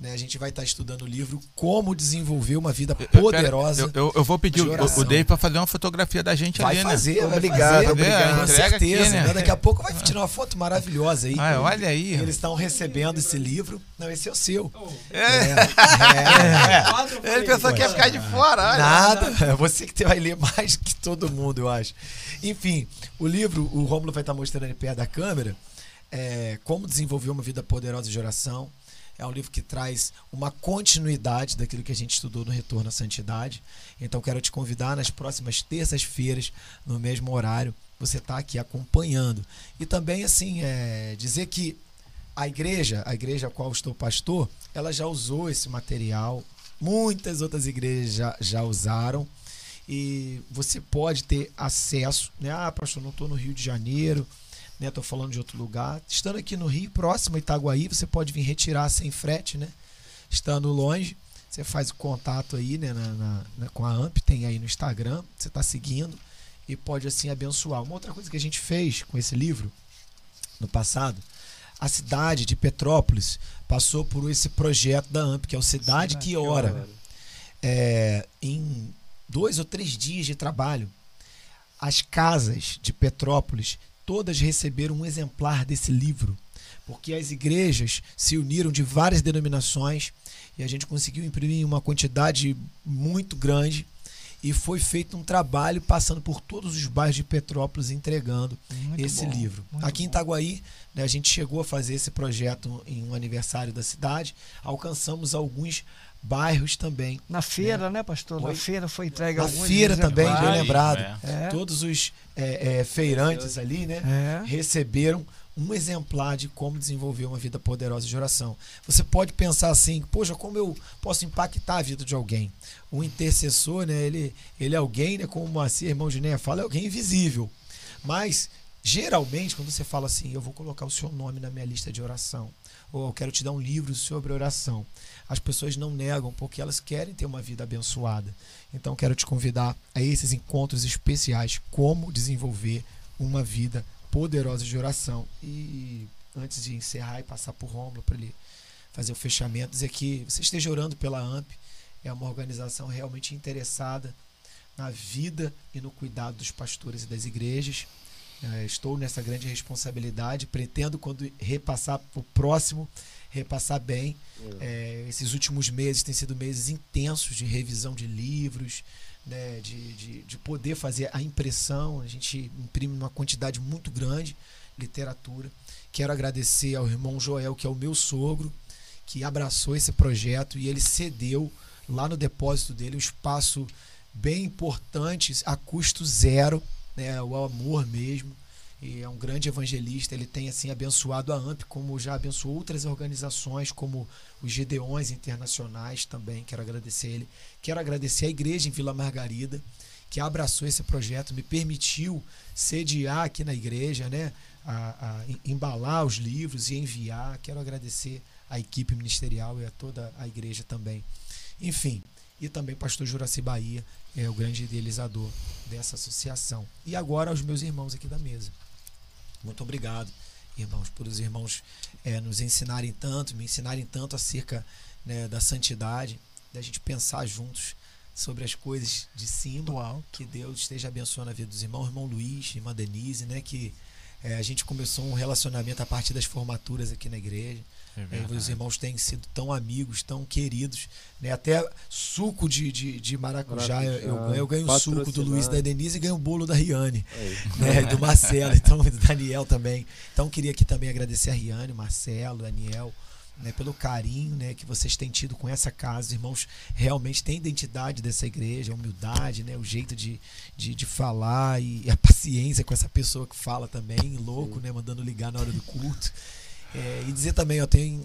Né, a gente vai estar estudando o livro Como Desenvolver uma Vida Poderosa.
Eu, eu- eu vou pedir o, o Dave para fazer uma fotografia da gente
Vai
ali,
fazer,
né?
vai
Obrigado,
fazer.
obrigado.
Com
aqui,
certeza.
né?
né? Daqui a pouco vai tirar uma foto maravilhosa aí.
Ah, olha aí.
Eles estão recebendo esse livro. Não, esse é o seu.
É.
É.
Ele pensou que ia ficar de fora. olha.
Nada, é você que vai ler mais que todo mundo, eu acho. Enfim, o livro, o Rômulo vai estar mostrando ali perto da câmera, é Como Desenvolver uma Vida Poderosa de Oração. É um livro que traz uma continuidade daquilo que a gente estudou no Retorno à Santidade. Então, quero te convidar nas próximas terças-feiras, no mesmo horário, você está aqui acompanhando. E também, assim, é, dizer que a igreja, a igreja a qual estou pastor, ela já usou esse material. Muitas outras igrejas já, já usaram. E você pode ter acesso, né? Ah, pastor, não estou no Rio de Janeiro, né? Estou falando de outro lugar. Estando aqui no Rio, próximo a Itaguaí, você pode vir retirar sem frete, né? Estando longe, você faz o contato aí, né? na- na- na- com a AMP, tem aí no Instagram, você está seguindo e pode assim abençoar. Uma outra coisa que a gente fez com esse livro no passado, a cidade de Petrópolis passou por esse projeto da AMP, que é o Cidade, que Ora. É, em dois ou três dias de trabalho, as casas de Petrópolis todas receberam um exemplar desse livro, porque as igrejas se uniram de várias denominações e a gente conseguiu imprimir uma quantidade muito grande e foi feito um trabalho passando por todos os bairros de Petrópolis entregando
Muito
esse
bom,
livro. Aqui em. Itaguaí, né, a gente chegou a fazer esse projeto em um aniversário da cidade, alcançamos alguns bairros também.
Na feira, né, pastor?
Oi?
Na feira foi entregue
Na
alguns
feira também, bem lembrado.
É.
É.
Todos os é, é, feirantes ali, né,
É.
receberam um exemplar de como desenvolver uma vida poderosa de oração. Você pode pensar assim, poxa, como eu posso impactar a vida de alguém? O intercessor, né, ele, ele é alguém, né, como o Moacir, irmão Ginéia fala, é alguém invisível. Mas geralmente, quando você fala assim, eu vou colocar o seu nome na minha lista de oração, ou eu quero te dar um livro sobre oração, as pessoas não negam porque elas querem ter uma vida abençoada. Então, quero te convidar a esses encontros especiais, como desenvolver uma vida poderosa de oração. E antes de encerrar e passar por Rômulo para ele fazer o fechamento, dizer que você esteja orando pela AMP, é uma organização realmente interessada na vida e no cuidado dos pastores e das igrejas. É, estou nessa grande responsabilidade, pretendo quando repassar para o próximo, repassar bem. É, esses últimos meses têm sido meses intensos de revisão de livros, né, de, de, de poder fazer a impressão. A gente imprime uma quantidade muito grande de literatura. Quero agradecer ao irmão Joel, que é o meu sogro, que abraçou esse projeto e ele cedeu lá no depósito dele um espaço bem importante, a custo zero, né, o amor mesmo. E é um grande evangelista, ele tem assim abençoado a AMP, como já abençoou outras organizações, como os Gedeões Internacionais também. Quero agradecer ele. Quero agradecer a igreja em Vila Margarida, que abraçou esse projeto, me permitiu sediar aqui na igreja, né? A, a, embalar os livros e enviar. Quero agradecer a equipe ministerial e a toda a igreja também. Enfim, e também pastor Juraci Bahia, é o grande idealizador dessa associação. E agora aos meus irmãos aqui da mesa. Muito obrigado, irmãos, por os irmãos é, nos ensinarem tanto, me ensinarem tanto acerca né, da santidade, da gente pensar juntos sobre as coisas de cima. Que Deus esteja abençoando a vida dos irmãos, irmão Luiz, irmã Denise, né? Que é, a gente começou um relacionamento a partir das formaturas aqui na igreja. É os irmãos têm sido tão amigos, tão queridos. Né? Até suco de, de, de maracujá, maracujá, eu ganho, eu ganho o suco do Luiz da Denise e ganho o bolo da Riane. Né? Do Marcelo, então, do Daniel também. Então queria aqui também agradecer a Riane, Marcelo, Daniel. Né, pelo carinho né, que vocês têm tido com essa casa. Os irmãos realmente têm identidade dessa igreja, a humildade, né, o jeito de, de, de falar e a paciência com essa pessoa que fala também, louco, né, mandando ligar na hora do culto. É, e dizer também, eu tenho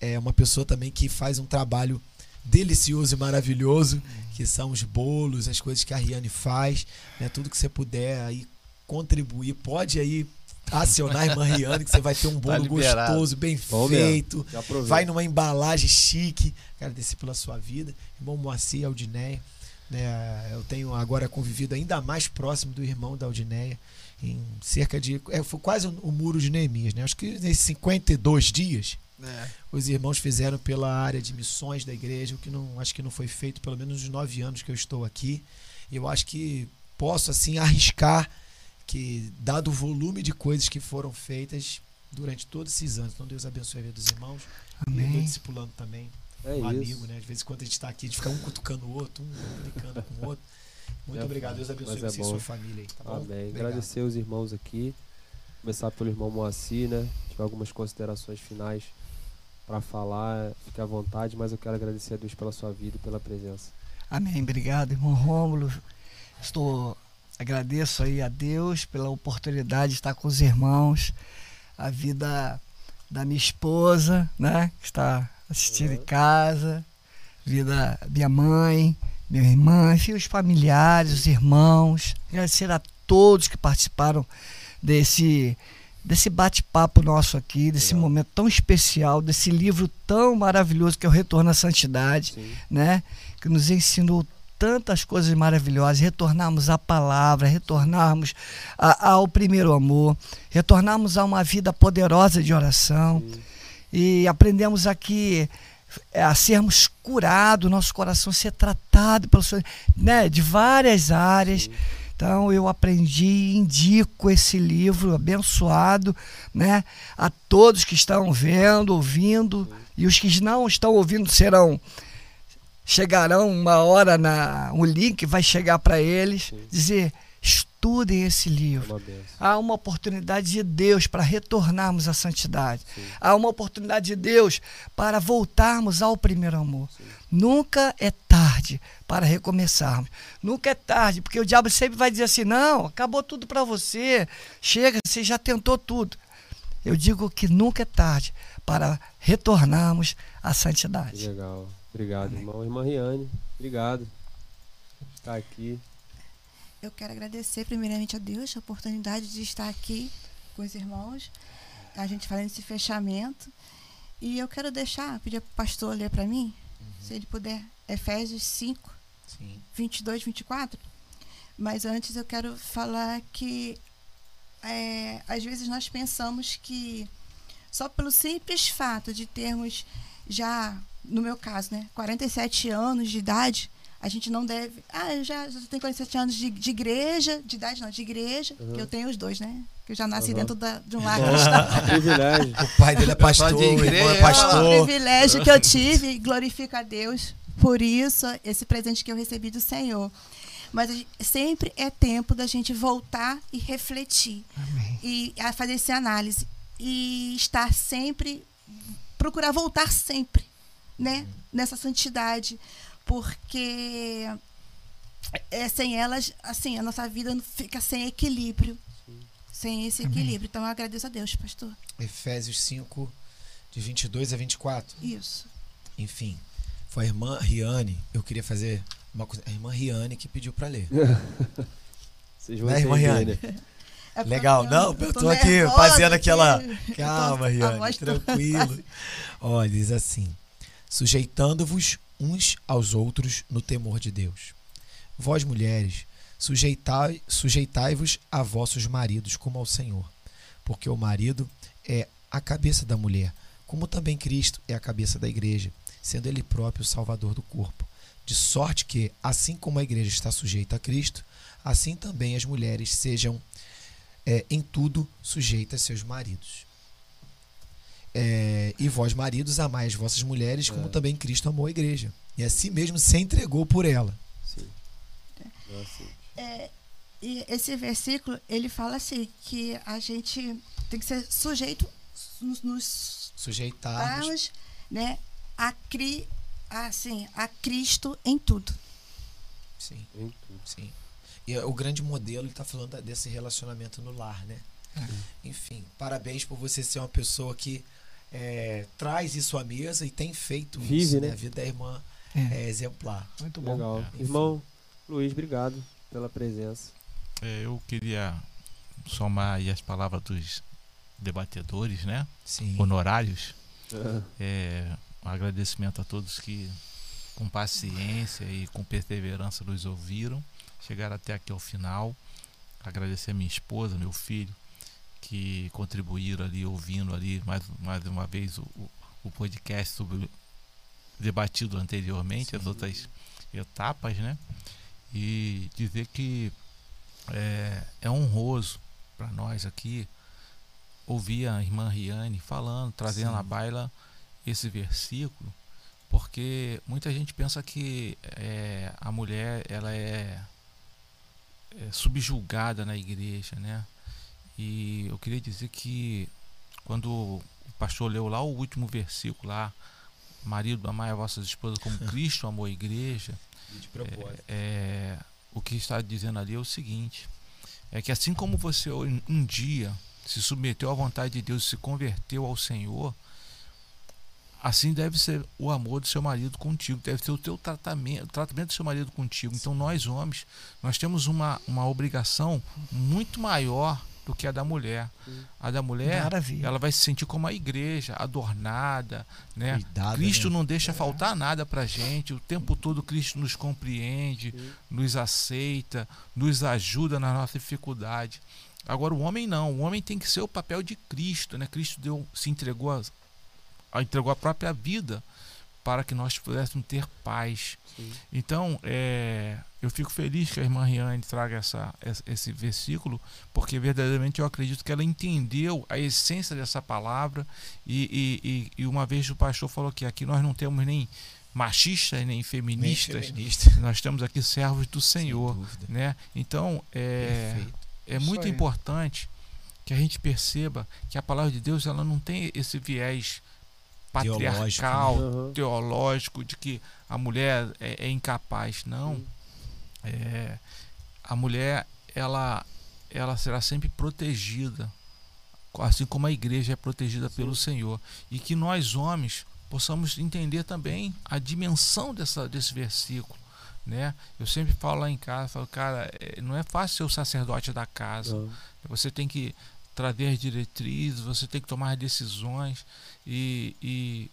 é, uma pessoa também que faz um trabalho delicioso e maravilhoso, que são os bolos, as coisas que a Riane faz, né? Tudo que você puder aí contribuir, pode aí acionar a irmã Riane, que você vai ter um bolo tá gostoso, bem Bom feito. Vai numa embalagem chique. Agradecer pela sua vida. Irmão Moacir Aldinéia. Né? Eu tenho agora convivido ainda mais próximo do irmão da Aldinéia em cerca de. É, foi quase o, muro de Neemias, né? Acho que nesses 52 dias. É. Os irmãos fizeram pela área de missões da igreja, o que não acho que não foi feito pelo menos nos nove anos que eu estou aqui. Eu acho que posso assim arriscar que, dado o volume de coisas que foram feitas durante todos esses anos, então Deus abençoe a vida dos irmãos. Amém. E eu discipulando também é um isso. amigo, né? De vez em quando a gente está aqui, a gente fica um cutucando o outro, um brincando com o outro. Muito é, obrigado. Deus abençoe é você e sua família aí, tá bom?
Amém. Obrigado. Agradecer os irmãos aqui. Começar pelo irmão Moacir, né? Tiver algumas considerações finais para falar, fique à vontade, mas eu quero agradecer a Deus pela sua vida e pela presença.
Amém. Obrigado, irmão Rômulo. Estou agradeço aí a Deus pela oportunidade de estar com os irmãos, a vida da minha esposa, né, que está assistindo uhum. em casa, vida da minha mãe, minha irmã, enfim, os familiares, os irmãos. Agradecer a todos que participaram desse desse bate-papo nosso aqui, desse Legal. momento tão especial, desse livro tão maravilhoso que é o Retorno à Santidade, Sim. né? Que nos ensinou tantas coisas maravilhosas, retornarmos à palavra, retornarmos a, ao primeiro amor, retornarmos a uma vida poderosa de oração. Sim. E aprendemos aqui é, a sermos curados, nosso coração ser tratado pelo Senhor, né, de várias áreas. Então eu aprendi indico esse livro abençoado, né, a todos que estão vendo, ouvindo, e os que não estão ouvindo serão chegarão uma hora na o link vai chegar para eles, dizer estudem esse livro. Há uma oportunidade de Deus para retornarmos à santidade. Sim. Há uma oportunidade de Deus para voltarmos ao primeiro amor. Sim. Nunca é tarde para recomeçarmos. Nunca é tarde, porque o diabo sempre vai dizer assim: não, acabou tudo para você, chega, você já tentou tudo. Eu digo que nunca é tarde para retornarmos à santidade.
Legal. Obrigado, Amém. irmão. Irmã Riane, obrigado por estar aqui.
Eu quero agradecer primeiramente a Deus a oportunidade de estar aqui com os irmãos, a gente fazendo esse fechamento. E eu quero deixar, pedir para o pastor ler para mim, uhum. se ele puder, Efésios 5, Sim. 22, 24. Mas antes eu quero falar que é, às vezes nós pensamos que só pelo simples fato de termos já, no meu caso, né, 47 anos de idade, a gente não deve. Ah, eu já, já tenho 47 anos de, de igreja, de idade não, de igreja, uhum. que eu tenho os dois, né? Que eu já nasci uhum. dentro da, de um lar
privilégio. O pai dele é pastor, o irmão é pastor.
É um privilégio que eu tive e glorifico a Deus por isso, esse presente que eu recebi do Senhor. Mas sempre é tempo da gente voltar e refletir. Amém. E a fazer essa análise. E estar sempre, procurar voltar sempre, né? Nessa santidade porque é, sem elas, assim, a nossa vida fica sem equilíbrio. Sim. Sem esse Amém. equilíbrio. Então eu agradeço a Deus, pastor.
Efésios 5, de 22 a 24.
Isso.
Enfim, foi a irmã Riane. Eu queria fazer uma coisa. A irmã Riane que pediu para ler.
Vocês vão né, irmã Riane?
É Legal, não, eu tô, tô aqui fazendo aquela. Calma, Riane, tranquilo. Olha, diz assim: sujeitando-vos uns aos outros no temor de Deus. Vós, mulheres, sujeitai, sujeitai-vos a vossos maridos como ao Senhor, porque o marido é a cabeça da mulher, como também Cristo é a cabeça da igreja, sendo ele próprio o salvador do corpo. De sorte que, assim como a igreja está sujeita a Cristo, assim também as mulheres sejam é, em tudo sujeitas a seus maridos. É, e vós, maridos, amai as vossas mulheres, como é. também Cristo amou a igreja. E assim mesmo se entregou por ela. Sim.
É, e esse versículo, ele fala assim, que a gente tem que ser sujeito, nos, nos
sujeitarmos
né, a, cri, assim, a Cristo em tudo.
Sim, em tudo. Sim. E o grande modelo, ele está falando desse relacionamento no lar, né? É. Enfim, parabéns por você ser uma pessoa que é, traz isso à mesa e tem feito
Vive,
isso.
Né?
A vida da irmã é, é exemplar.
Muito bom. Legal. É. Irmão Luiz, obrigado pela presença.
É, eu queria somar aí as palavras dos debatedores, né?
Sim.
Honorários. É, um agradecimento a todos que com paciência e com perseverança nos ouviram, chegaram até aqui ao final. Agradecer a minha esposa, meu filho, que contribuíram ali, ouvindo ali mais, mais uma vez o, o podcast sobre debatido anteriormente, Sim. as outras etapas, né? E dizer que é, é honroso para nós aqui ouvir a irmã Riane falando, trazendo Sim. à baila esse versículo, porque muita gente pensa que é, a mulher ela é, é subjulgada na igreja, né? E eu queria dizer que quando o pastor leu lá o último versículo lá, marido, amai a vossas esposas como Cristo amou a igreja. É, é, o que está dizendo ali é o seguinte: é que assim como você um dia se submeteu à vontade de Deus e se converteu ao Senhor, assim deve ser o amor do seu marido contigo, deve ser o teu tratamento, o tratamento do seu marido contigo. Então nós homens, nós temos uma, uma obrigação muito maior do que a da mulher. A da mulher, Maravilha. ela vai se sentir como a igreja, adornada, né? Cuidado, Cristo né? não deixa é. faltar nada pra gente. O tempo todo Cristo nos compreende, Sim. nos aceita, nos ajuda na nossa dificuldade. Agora o homem não, o homem tem que ser o papel de Cristo, né? Cristo deu, se entregou a, entregou a própria vida para que nós pudéssemos ter paz. Sim. Então, é, eu fico feliz que a irmã Riane traga essa, esse versículo, porque verdadeiramente eu acredito que ela entendeu a essência dessa palavra. E, e, e uma vez o pastor falou que aqui nós não temos nem machistas nem feministas, nem nós temos aqui servos do Senhor. Né? Então, é, é muito importante que a gente perceba que a palavra de Deus ela não tem esse viés patriarcal, teológico, né? teológico de que a mulher é, é incapaz. Não. É, a mulher, ela, ela será sempre protegida, assim como a igreja é protegida Sim. pelo Senhor. E que nós, homens, possamos entender também a dimensão dessa, desse versículo. né? Eu sempre falo lá em casa, falo, cara, é, não é fácil ser o sacerdote da casa. Não. Você tem que trazer diretrizes, você tem que tomar decisões e, e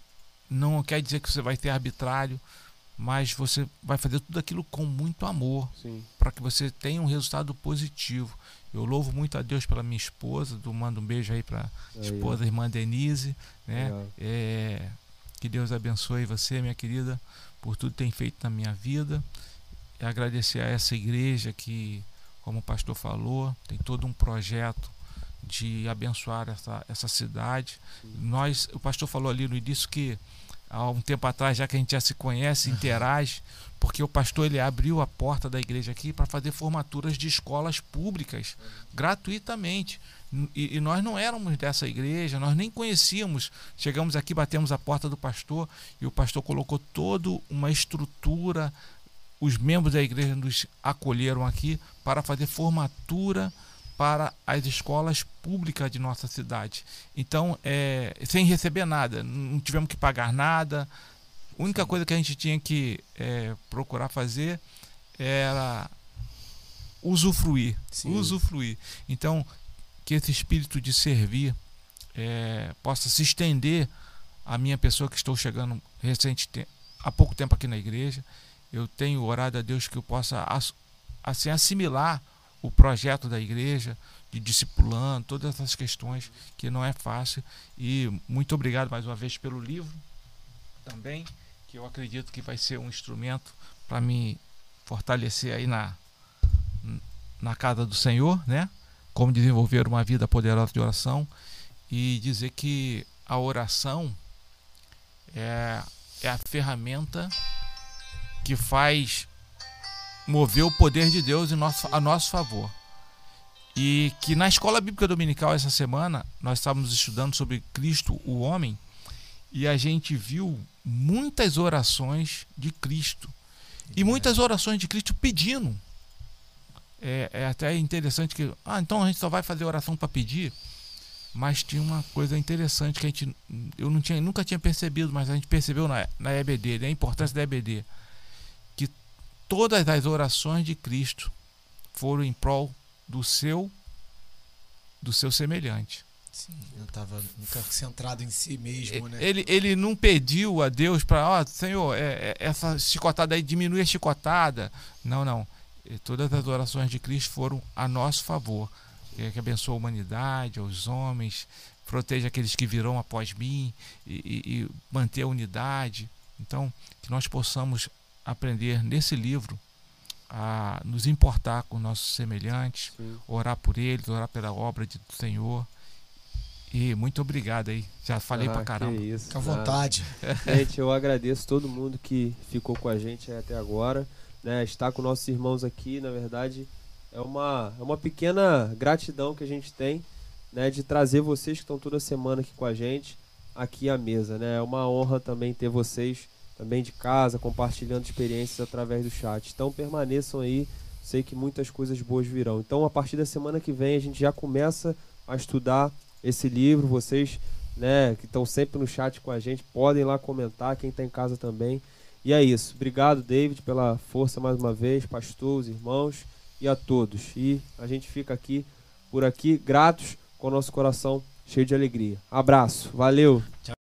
não quer dizer que você vai ter arbitrário, mas você vai fazer tudo aquilo com muito amor para que você tenha um resultado positivo. Eu louvo muito a Deus pela minha esposa, do mando um beijo aí para esposa, irmã Denise, né? É, que Deus abençoe você, minha querida, por tudo que tem feito na minha vida. E agradecer a essa igreja que, como o pastor falou, tem todo um projeto de abençoar essa, essa cidade. Nós, o pastor falou ali no início que há um tempo atrás, já que a gente já se conhece, interage, porque o pastor ele abriu a porta da igreja aqui para fazer formaturas de escolas públicas gratuitamente. E, e, nós não éramos dessa igreja, nós nem conhecíamos. Chegamos aqui, batemos a porta do pastor e o pastor colocou toda uma estrutura. Os membros da igreja nos acolheram aqui para fazer formatura para as escolas públicas de nossa cidade. Então, é, sem receber nada, não tivemos que pagar nada. A única coisa que a gente tinha que é, procurar fazer era usufruir, Sim. usufruir. Então, que esse espírito de servir é, possa se estender à minha pessoa que estou chegando recente há pouco tempo aqui na igreja. Eu tenho orado a Deus que eu possa assim assimilar o projeto da igreja, de discipulando, todas essas questões que não é fácil. E muito obrigado mais uma vez pelo livro também, que eu acredito que vai ser um instrumento para me fortalecer aí na, na casa do Senhor, né? Como desenvolver uma vida poderosa de oração e dizer que a oração é, é a ferramenta que faz mover o poder de Deus em nosso, a nosso favor. E que na escola bíblica dominical essa semana nós estávamos estudando sobre Cristo, o homem, e a gente viu muitas orações de Cristo. E muitas orações de Cristo pedindo. É, é até interessante que, ah, então a gente só vai fazer oração para pedir. Mas tinha uma coisa interessante que a gente, eu não tinha, nunca tinha percebido, mas a gente percebeu na, na EBD, né, a importância da EBD todas as orações de Cristo foram em prol do seu do seu semelhante.
Sim, eu estava nunca centrado em si mesmo, né?
Ele, ele não pediu a Deus para, ó, oh, Senhor, é, é, essa chicotada aí diminui a chicotada. Não, não. E todas as orações de Cristo foram a nosso favor. É, que abençoe a humanidade, os homens, proteja aqueles que virão após mim e, e, e manter a unidade. Então, que nós possamos aprender nesse livro a nos importar com nossos semelhantes, Sim. orar por eles, orar pela obra do Senhor. E muito obrigado aí. Já falei ah, pra caramba.
Isso, Fica à vontade.
Gente, eu agradeço todo mundo que ficou com a gente até agora. Né? Estar com nossos irmãos aqui, na verdade, é uma, é uma pequena gratidão que a gente tem né, de trazer vocês que estão toda semana aqui com a gente aqui à mesa. Né? É uma honra também ter vocês também de casa, compartilhando experiências através do chat. Então permaneçam aí, sei que muitas coisas boas virão. Então a partir da semana que vem a gente já começa a estudar esse livro. Vocês, né, que estão sempre no chat com a gente, podem lá comentar, quem está em casa também. E é isso. Obrigado, David, pela força mais uma vez, pastor, os irmãos e a todos. E a gente fica aqui por aqui gratos com o nosso coração cheio de alegria. Abraço. Valeu. Tchau.